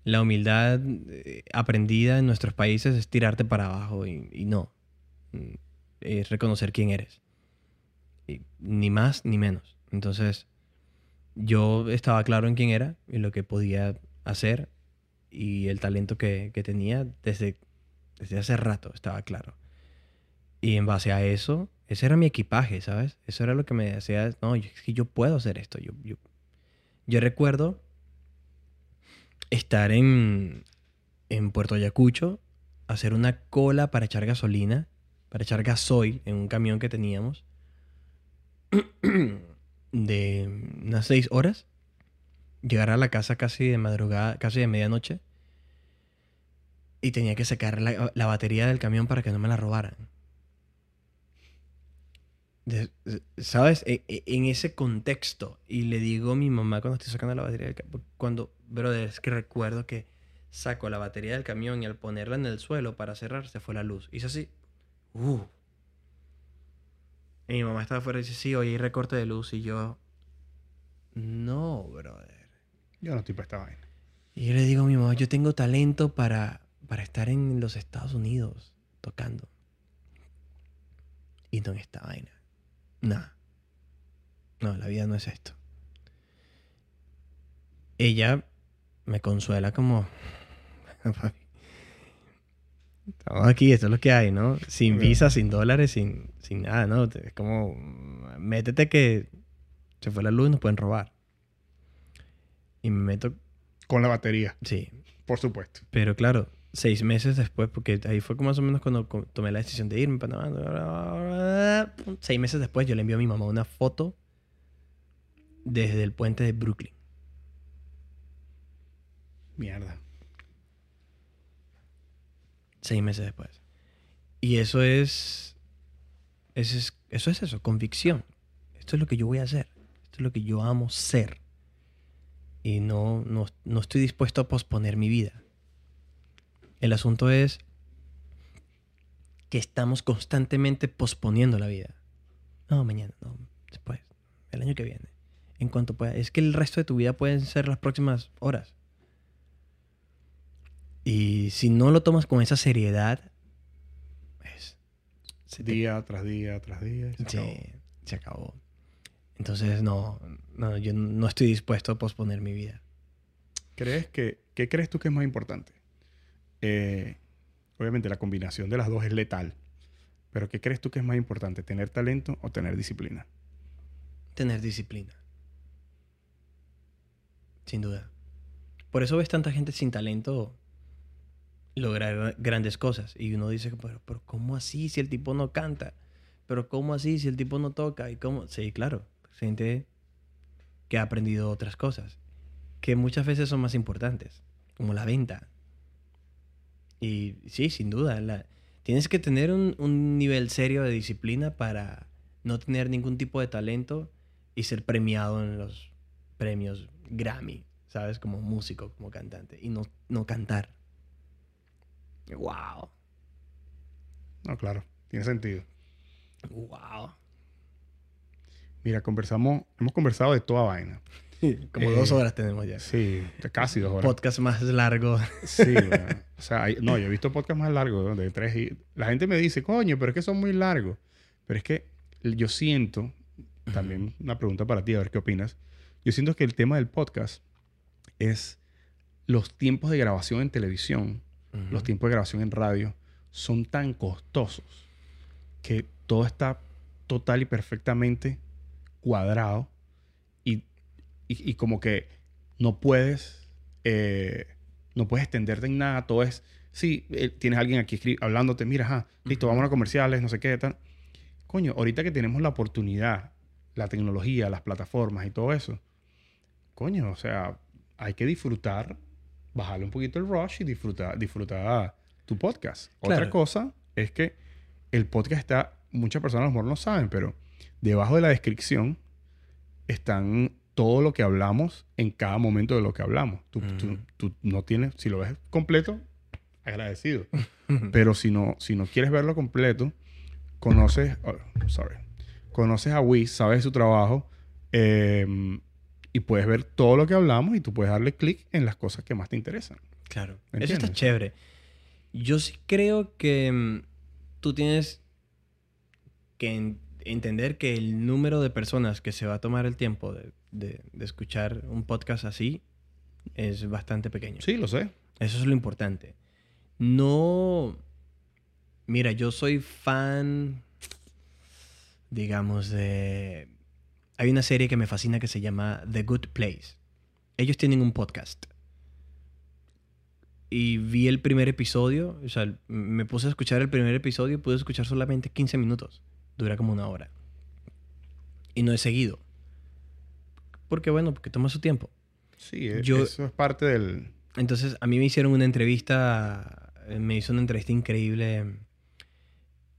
la humildad eh, aprendida en nuestros países es tirarte para abajo y, y no. Mm, Es reconocer quién eres. Y ni más ni menos. Entonces, yo estaba claro en quién era y lo que podía hacer y el talento que, que tenía desde, desde hace rato estaba claro. Y en base a eso, ese era mi equipaje, ¿sabes? Eso era lo que me decía, no, es que yo puedo hacer esto. Yo, yo, yo recuerdo estar en, en Puerto Ayacucho, hacer una cola para echar gasolina, para echar gasoil en un camión que teníamos, de unas seis horas, llegar a la casa casi de madrugada, casi de medianoche, y tenía que sacar la, la batería del camión para que no me la robaran. De- ¿Sabes? E- e- En ese contexto. Y le digo a mi mamá cuando estoy sacando la batería del camión. Cuando, brother, es que recuerdo que saco la batería del camión y al ponerla en el suelo para cerrar se fue la luz. Hice así. Uh. Y mi mamá estaba afuera y dice, sí, oye, hay recorte de luz. Y yo, no, brother. Yo no estoy para esta vaina. Y yo le digo a mi mamá, yo tengo talento para, para estar en los Estados Unidos tocando. Y no en esta vaina. Nada. No, la vida no es esto. Ella me consuela como... Estamos aquí, esto es lo que hay, ¿no? Sin visa, sin dólares, sin, sin nada, ¿no? Es como, métete que se fue la luz y nos pueden robar. Y me meto... Con la batería. Sí. Por supuesto. Pero claro, seis meses después, porque ahí fue más o menos cuando tomé la decisión de irme Seis meses después yo le envío a mi mamá una foto desde el puente de Brooklyn. Mierda. Seis meses después. Y eso es, eso es, eso es eso, convicción. Esto es lo que yo voy a hacer. Esto es lo que yo amo ser. Y no, no, no estoy dispuesto a posponer mi vida. El asunto es que estamos constantemente posponiendo la vida. No, mañana, no, después, el año que viene, en cuanto pueda. Es que el resto de tu vida pueden ser las próximas horas. Y si no lo tomas con esa seriedad, es... Día tras día tras día. Se sí, acabó. se acabó. Entonces, no, no, yo no estoy dispuesto a posponer mi vida. ¿Crees que, ¿Qué crees tú que es más importante? Eh, obviamente la combinación de las dos es letal. Pero ¿qué crees tú que es más importante? ¿Tener talento o tener disciplina? Tener disciplina. Sin duda. Por eso ves tanta gente sin talento lograr grandes cosas. Y uno dice, pero, pero ¿cómo así si el tipo no canta? Pero ¿cómo así si el tipo no toca? ¿Y cómo? Sí, claro. Gente que ha aprendido otras cosas. Que muchas veces son más importantes. Como la venta. Y sí, sin duda. La, tienes que tener un, un, nivel serio de disciplina para no tener ningún tipo de talento y ser premiado en los premios Grammy, ¿sabes? Como músico, como cantante. Y no, no cantar. ¡Wow! No, claro. Tiene sentido. ¡Wow! Mira, conversamos, hemos conversado de toda vaina. Como dos Eh, horas tenemos ya. Sí, casi dos horas. Podcast más largo. Sí, bueno. O sea, hay- no, yo he visto podcasts más largos, de tres y... La gente me dice, coño, pero es que son muy largos. Pero es que yo siento, también una pregunta para ti, a ver qué opinas. Yo siento que el tema del podcast es los tiempos de grabación en televisión, los tiempos de grabación en radio, son tan costosos que todo está total y perfectamente cuadrado y- y como que no puedes eh, no puedes extenderte en nada todo es sí eh, tienes a alguien aquí hablándote mira ajá, listo Ujú. vamos a comerciales no sé qué tal coño ahorita que tenemos la oportunidad la tecnología las plataformas y todo eso coño o sea hay que disfrutar bajarle un poquito el rush y disfrutar disfrutar tu podcast otra Claro. cosa es que el podcast está muchas personas a lo mejor no saben pero debajo de la descripción están todo lo que hablamos en cada momento de lo que hablamos. Tú, tú- tú no tienes, si lo ves completo, agradecido. Pero si no, si no quieres verlo completo, conoces, oh, sorry, conoces a Wiz, sabes su trabajo eh, y puedes ver todo lo que hablamos y tú puedes darle clic en las cosas que más te interesan. Claro. ¿Me Eso está chévere. Yo sí creo que mm, tú tienes que en- entender que el número de personas que se va a tomar el tiempo de, de- de escuchar un podcast así es bastante pequeño. Sí, lo sé. Eso es lo importante. No. Mira, yo soy fan, digamos, de... Hay una serie que me fascina que se llama The Good Place. Ellos tienen un podcast. Y vi el primer episodio, o sea, me puse a escuchar el primer episodio y pude escuchar solamente 15 minutos. Dura como una hora. Y no he seguido. Porque bueno, porque toma su tiempo. Sí, eh, Yo- eso es parte del... Entonces, a mí me hicieron una entrevista, eh, me hizo una entrevista increíble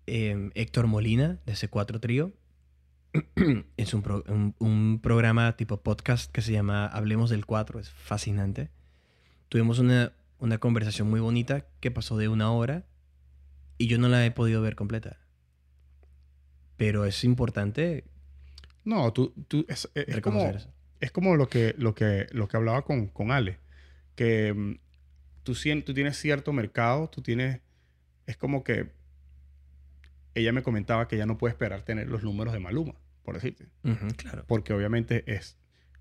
eh, Héctor Molina, de C4 Trío. es un, pro- un- un programa tipo podcast que se llama Hablemos del 4, es fascinante. Tuvimos una, una conversación muy bonita que pasó de una hora y yo no la he podido ver completa. Pero es importante No, tú, tú es, es- es como. Es como lo que, lo que, lo que hablaba con, con Ale, que mm, tú, tú tienes cierto mercado, tú tienes, es como que ella me comentaba que ella no puede esperar tener los números de Maluma, por decirte, claro. porque obviamente es,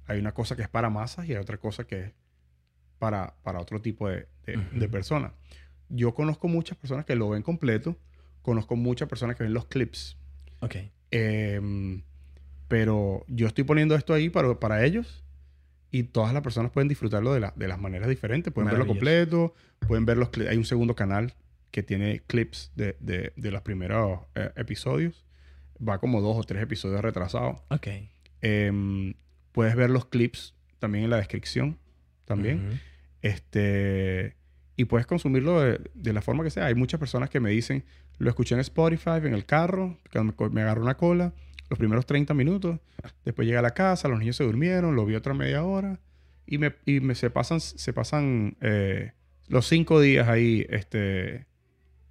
hay una cosa que es para masas y hay otra cosa que es para, para otro tipo de, de, de personas. yo conozco muchas personas que lo ven completo, conozco muchas personas que ven los clips. Ok. Em, pero yo estoy poniendo esto ahí para, para ellos y todas las personas pueden disfrutarlo de, la- de las maneras diferentes. Pueden verlo completo, pueden ver los clips. Hay un segundo canal que tiene clips de, de- de los primeros eh, episodios. Va como dos o tres episodios retrasados. Ok. Em, puedes ver los clips también en la descripción. También. Este, y puedes consumirlo de, de la forma que sea. Hay muchas personas que me dicen, lo escuché en Spotify, en el carro, me, me agarro una cola, los primeros 30 minutos, después llegué a la casa, los niños se durmieron, lo vi otra media hora, y me, y me se pasan, se pasan eh, los cinco días ahí este,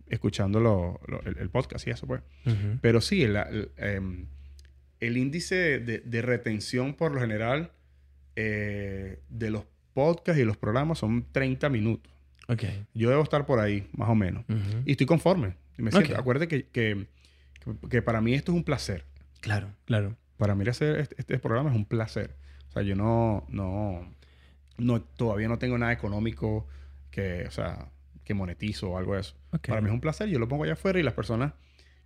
escuchando lo- lo- el, el podcast y eso pues. Pero sí, el, el, em, el índice de, de retención por lo general eh, de los podcasts y los programas son 30 minutos. Ok. Yo debo estar por ahí, más o menos. Y estoy conforme. Me siento, acuérdate que, que- que para mí esto es un placer. Claro, claro. Para mí hacer este, este programa es un placer. O sea, yo no, no, no, todavía no tengo nada económico que, o sea, que monetizo o algo de eso. Para mí es un placer. Yo lo pongo allá afuera y las personas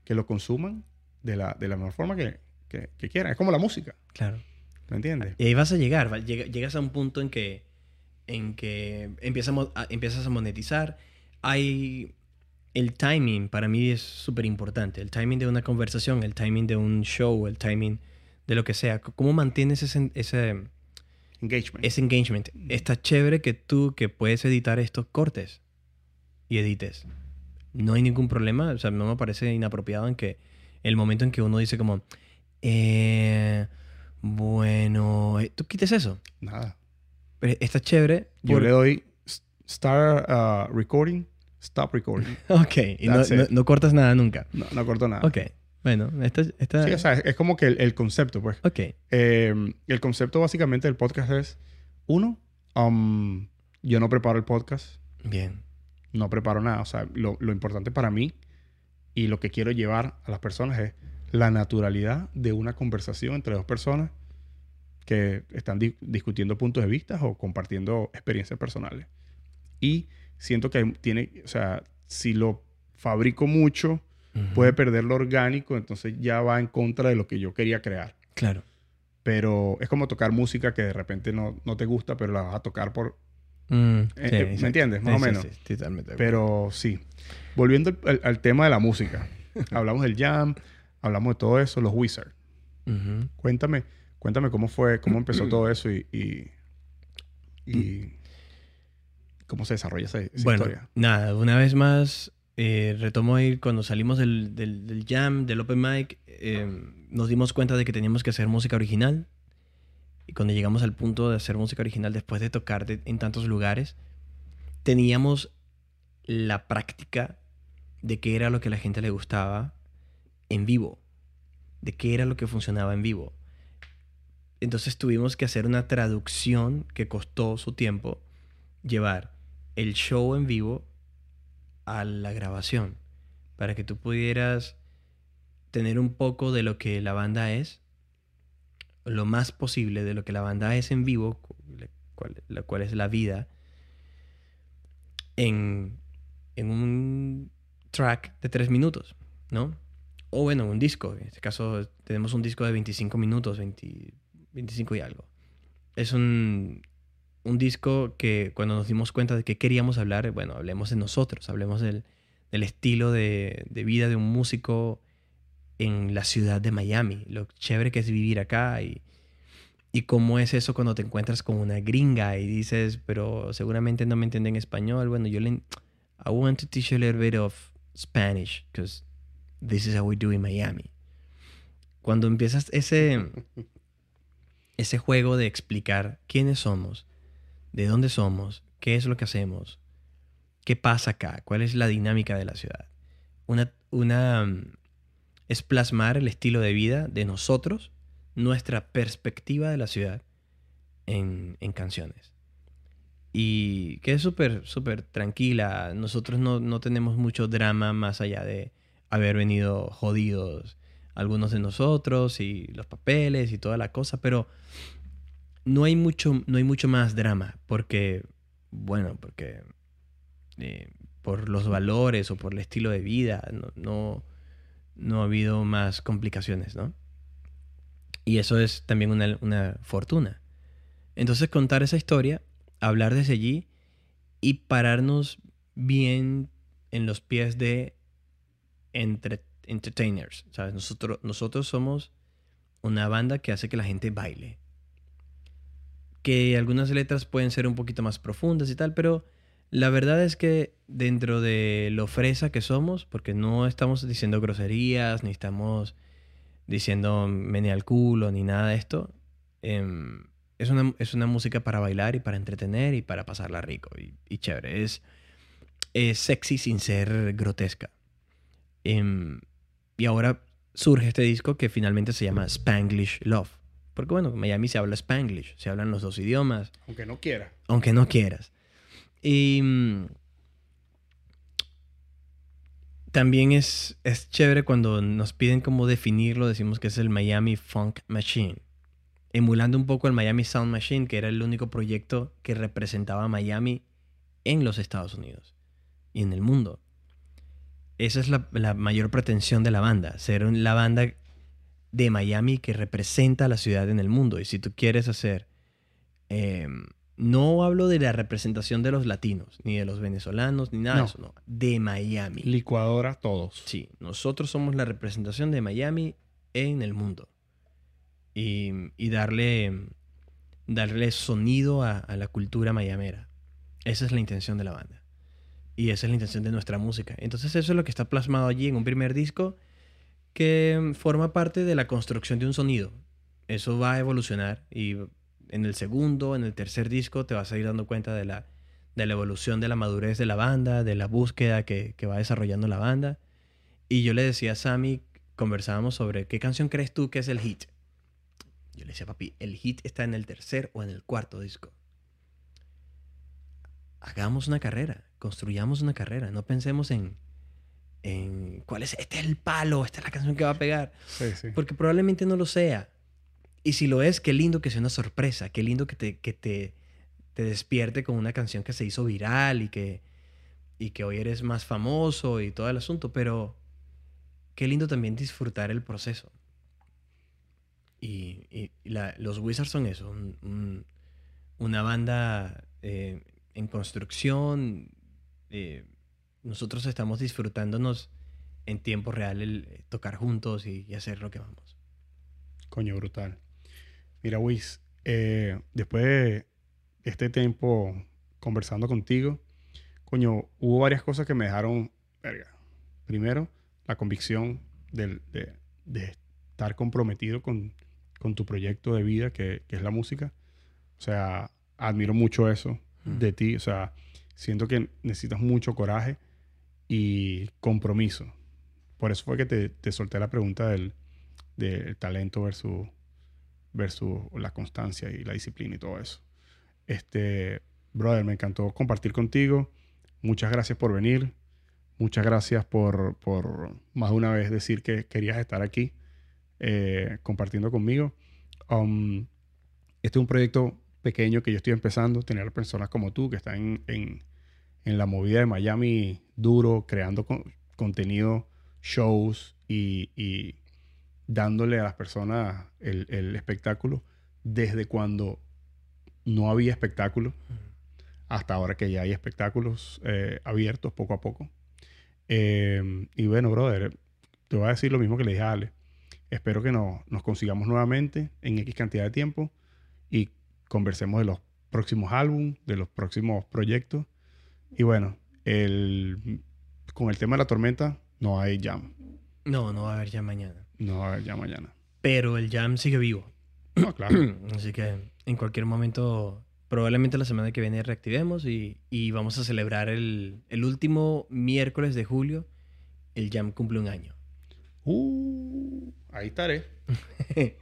que lo consuman de la, de la mejor forma que, que, que quieran. Es como la música. Claro. ¿Me entiendes? Y ahí vas a llegar, llegas a un punto en que, en que empiezas a- empiezas a monetizar. Hay el timing, para mí es súper importante. El timing de una conversación, el timing de un show, el timing de lo que sea. ¿Cómo mantienes ese, ese, Engagement. ese engagement? Está chévere que tú que puedes editar estos cortes y edites. No hay ningún problema. O sea, no me parece inapropiado en que el momento en que uno dice como, eh, bueno, eh, tú quites eso. Nada. Pero está chévere. Yo le doy start uh, recording, stop recording. Ok, y no, no- cortas nada nunca. No, no corto nada. Ok, bueno, está... está... Sí, o sea, es, es como que el, el concepto, pues. ok, Eh, el concepto básicamente del podcast es, uno, um, yo no preparo el podcast, bien. no preparo nada. O sea, lo, lo importante para mí y lo que quiero llevar a las personas es la naturalidad de una conversación entre dos personas que están di- discutiendo puntos de vista o compartiendo experiencias personales. Y siento que hay- tiene, o sea, si lo fabrico mucho, puede perder lo orgánico, entonces ya va en contra de lo que yo quería crear. Claro. Pero es como tocar música que de repente no, no te gusta, pero la vas a tocar por... Mm, Eh, eh, ¿me entiendes? Más o menos. sí, totalmente. Pero sí. Volviendo al, tema de la música. hablamos del jam, hablamos de todo eso, los Wizards. Cuéntame, cuéntame cómo fue, cómo empezó todo eso y... y, y cómo se desarrolla esa, esa Bueno, historia. nada, una vez más, eh, retomo ahí cuando salimos del, del, del jam, del open mic, eh, nos dimos cuenta de que teníamos que hacer música original. Y cuando llegamos al punto de hacer música original, después de tocar de- en tantos lugares, teníamos la práctica de qué era lo que a la gente le gustaba en vivo, de qué era lo que funcionaba en vivo. Entonces tuvimos que hacer una traducción que costó su tiempo, llevar el show en vivo a la grabación, para que tú pudieras tener un poco de lo que la banda es, lo más posible de lo que la banda es en vivo, la cual es la vida, en, en un track de tres minutos, ¿no? O bueno, un disco. En este caso tenemos un disco de 25 minutos, 20 25 y algo. Es un, un disco que cuando nos dimos cuenta de que queríamos hablar, bueno, hablemos de nosotros, hablemos del, del estilo de, de vida de un músico en la ciudad de Miami, lo chévere que es vivir acá y, y cómo es eso cuando te encuentras con una gringa y dices, pero seguramente no me entienden español. Bueno, yo le... I want to teach you a little bit of Spanish because this is how we do in Miami. Cuando empiezas ese, ese juego de explicar quiénes somos, de dónde somos, qué es lo que hacemos, qué pasa acá, cuál es la dinámica de la ciudad. Una, una mm, es plasmar el estilo de vida de nosotros, nuestra perspectiva de la ciudad en, en canciones. Y que es súper, súper tranquila. Nosotros no, no tenemos mucho drama más allá de haber venido jodidos algunos de nosotros y los papeles y toda la cosa, pero no hay mucho, no hay mucho más drama porque, bueno, porque eh, por los valores o por el estilo de vida. No, no, ha habido más complicaciones, ¿no? Y eso es también una, una fortuna. Entonces contar esa historia, hablar desde allí y pararnos bien en los pies de entre, entertainers. ¿sabes? Nosotros, nosotros somos una banda que hace que la gente baile. Que algunas letras pueden ser un poquito más profundas y tal, pero la verdad es que dentro de lo fresa que somos, porque no estamos diciendo groserías, ni estamos diciendo mene al culo, ni nada de esto, em, es, una, es una música para bailar y para entretener y para pasarla rico y, y chévere. Es, es sexy sin ser grotesca. Em, y ahora surge este disco que finalmente se llama Spanglish Love. Porque bueno, en Miami se habla Spanglish, se hablan los dos idiomas. Aunque no quiera. Aunque no quieras. Y mm, también es, es chévere cuando nos piden cómo definirlo, decimos que es el Miami Funk Machine. Emulando un poco el Miami Sound Machine, que era el único proyecto que representaba a Miami en los Estados Unidos y en el mundo. Esa es la, la mayor pretensión de la banda, ser la banda de Miami que representa a la ciudad en el mundo. Y si tú quieres hacer, eh, no hablo de la representación de los latinos, ni de los venezolanos, ni nada No. de eso, no, de Miami. Licuadora todos. Sí, nosotros somos la representación de Miami en el mundo. Y, y darle, darle sonido a, a la cultura mayamera. Esa es la intención de la banda. Y esa es la intención de nuestra música. Entonces eso es lo que está plasmado allí en un primer disco que forma parte de la construcción de un sonido. Eso va a evolucionar y en el segundo, en el tercer disco te vas a ir dando cuenta de la, de la evolución de la madurez de la banda, de la búsqueda que, que va desarrollando la banda. Y yo le decía a Sammy, conversábamos sobre qué canción crees tú que es el hit. Yo le decía, papi, el hit está en el tercer o en el cuarto disco. Hagamos una carrera, construyamos una carrera, no pensemos en, en cuál es, este es el palo, esta es la canción que va a pegar. Sí, sí. Porque probablemente no lo sea. Y si lo es, qué lindo que sea una sorpresa, qué lindo que te, que te, te despierte con una canción que se hizo viral y que, y que hoy eres más famoso y todo el asunto, pero qué lindo también disfrutar el proceso. Y, y- y la- los Wizards son eso, un- un- una banda eh, en construcción. eh, nosotros estamos disfrutándonos en tiempo real el eh, tocar juntos y, y hacer lo que vamos. Coño, brutal. Mira, Wiz, eh, después de este tiempo conversando contigo, coño, hubo varias cosas que me dejaron, verga. Primero, la convicción del- de, de estar comprometido con, con tu proyecto de vida, que, que es la música. O sea, admiro mucho eso Mm. de ti. O sea, siento que necesitas mucho coraje y compromiso. Por eso fue que te, te solté la pregunta del, del talento versus, versus la constancia y la disciplina y todo eso. Este, brother, me encantó compartir contigo. Muchas gracias por venir. Muchas gracias por, por más de una vez decir que querías estar aquí eh, compartiendo conmigo. Um, este es un proyecto pequeño que yo estoy empezando. Tener personas como tú que están en, en- en la movida de Miami duro, creando con- contenido, shows y, y dándole a las personas el, el espectáculo desde cuando no había espectáculo hasta ahora que ya hay espectáculos eh, abiertos poco a poco. Eh, y bueno, brother, te voy a decir lo mismo que le dije a Ale. Espero que nos, nos consigamos nuevamente en X cantidad de tiempo y conversemos de los próximos álbumes, de los próximos proyectos. Y bueno, el, con el tema de la tormenta no hay jam. No, no va a haber ya mañana. No va a haber jam mañana. Pero el jam sigue vivo. No, claro. Así que en cualquier momento, probablemente la semana que viene reactivemos y, y vamos a celebrar el, el último miércoles de julio. El jam cumple un año. Uh, ahí estaré.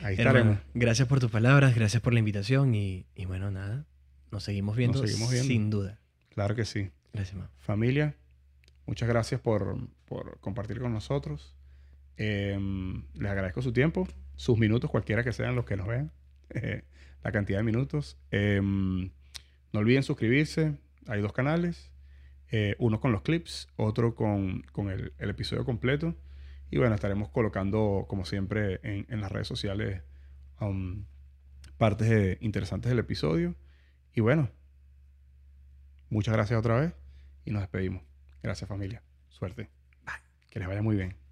Ahí estaremos. Gracias por tus palabras, gracias por la invitación y, y bueno, nada, nos seguimos viendo, seguimos viendo. sin duda. Claro que sí. Gracias, man. Familia, muchas gracias por, por compartir con nosotros. Em, les agradezco su tiempo, sus minutos, cualquiera que sean los que nos vean, eh, la cantidad de minutos. Em, no olviden suscribirse, hay dos canales. Eh, uno con los clips, otro con, con el, el episodio completo. Y bueno, estaremos colocando, como siempre, en, en las redes sociales um, partes de- interesantes del episodio. Y bueno, muchas gracias otra vez y nos despedimos. Gracias familia. Suerte. Que les vaya muy bien.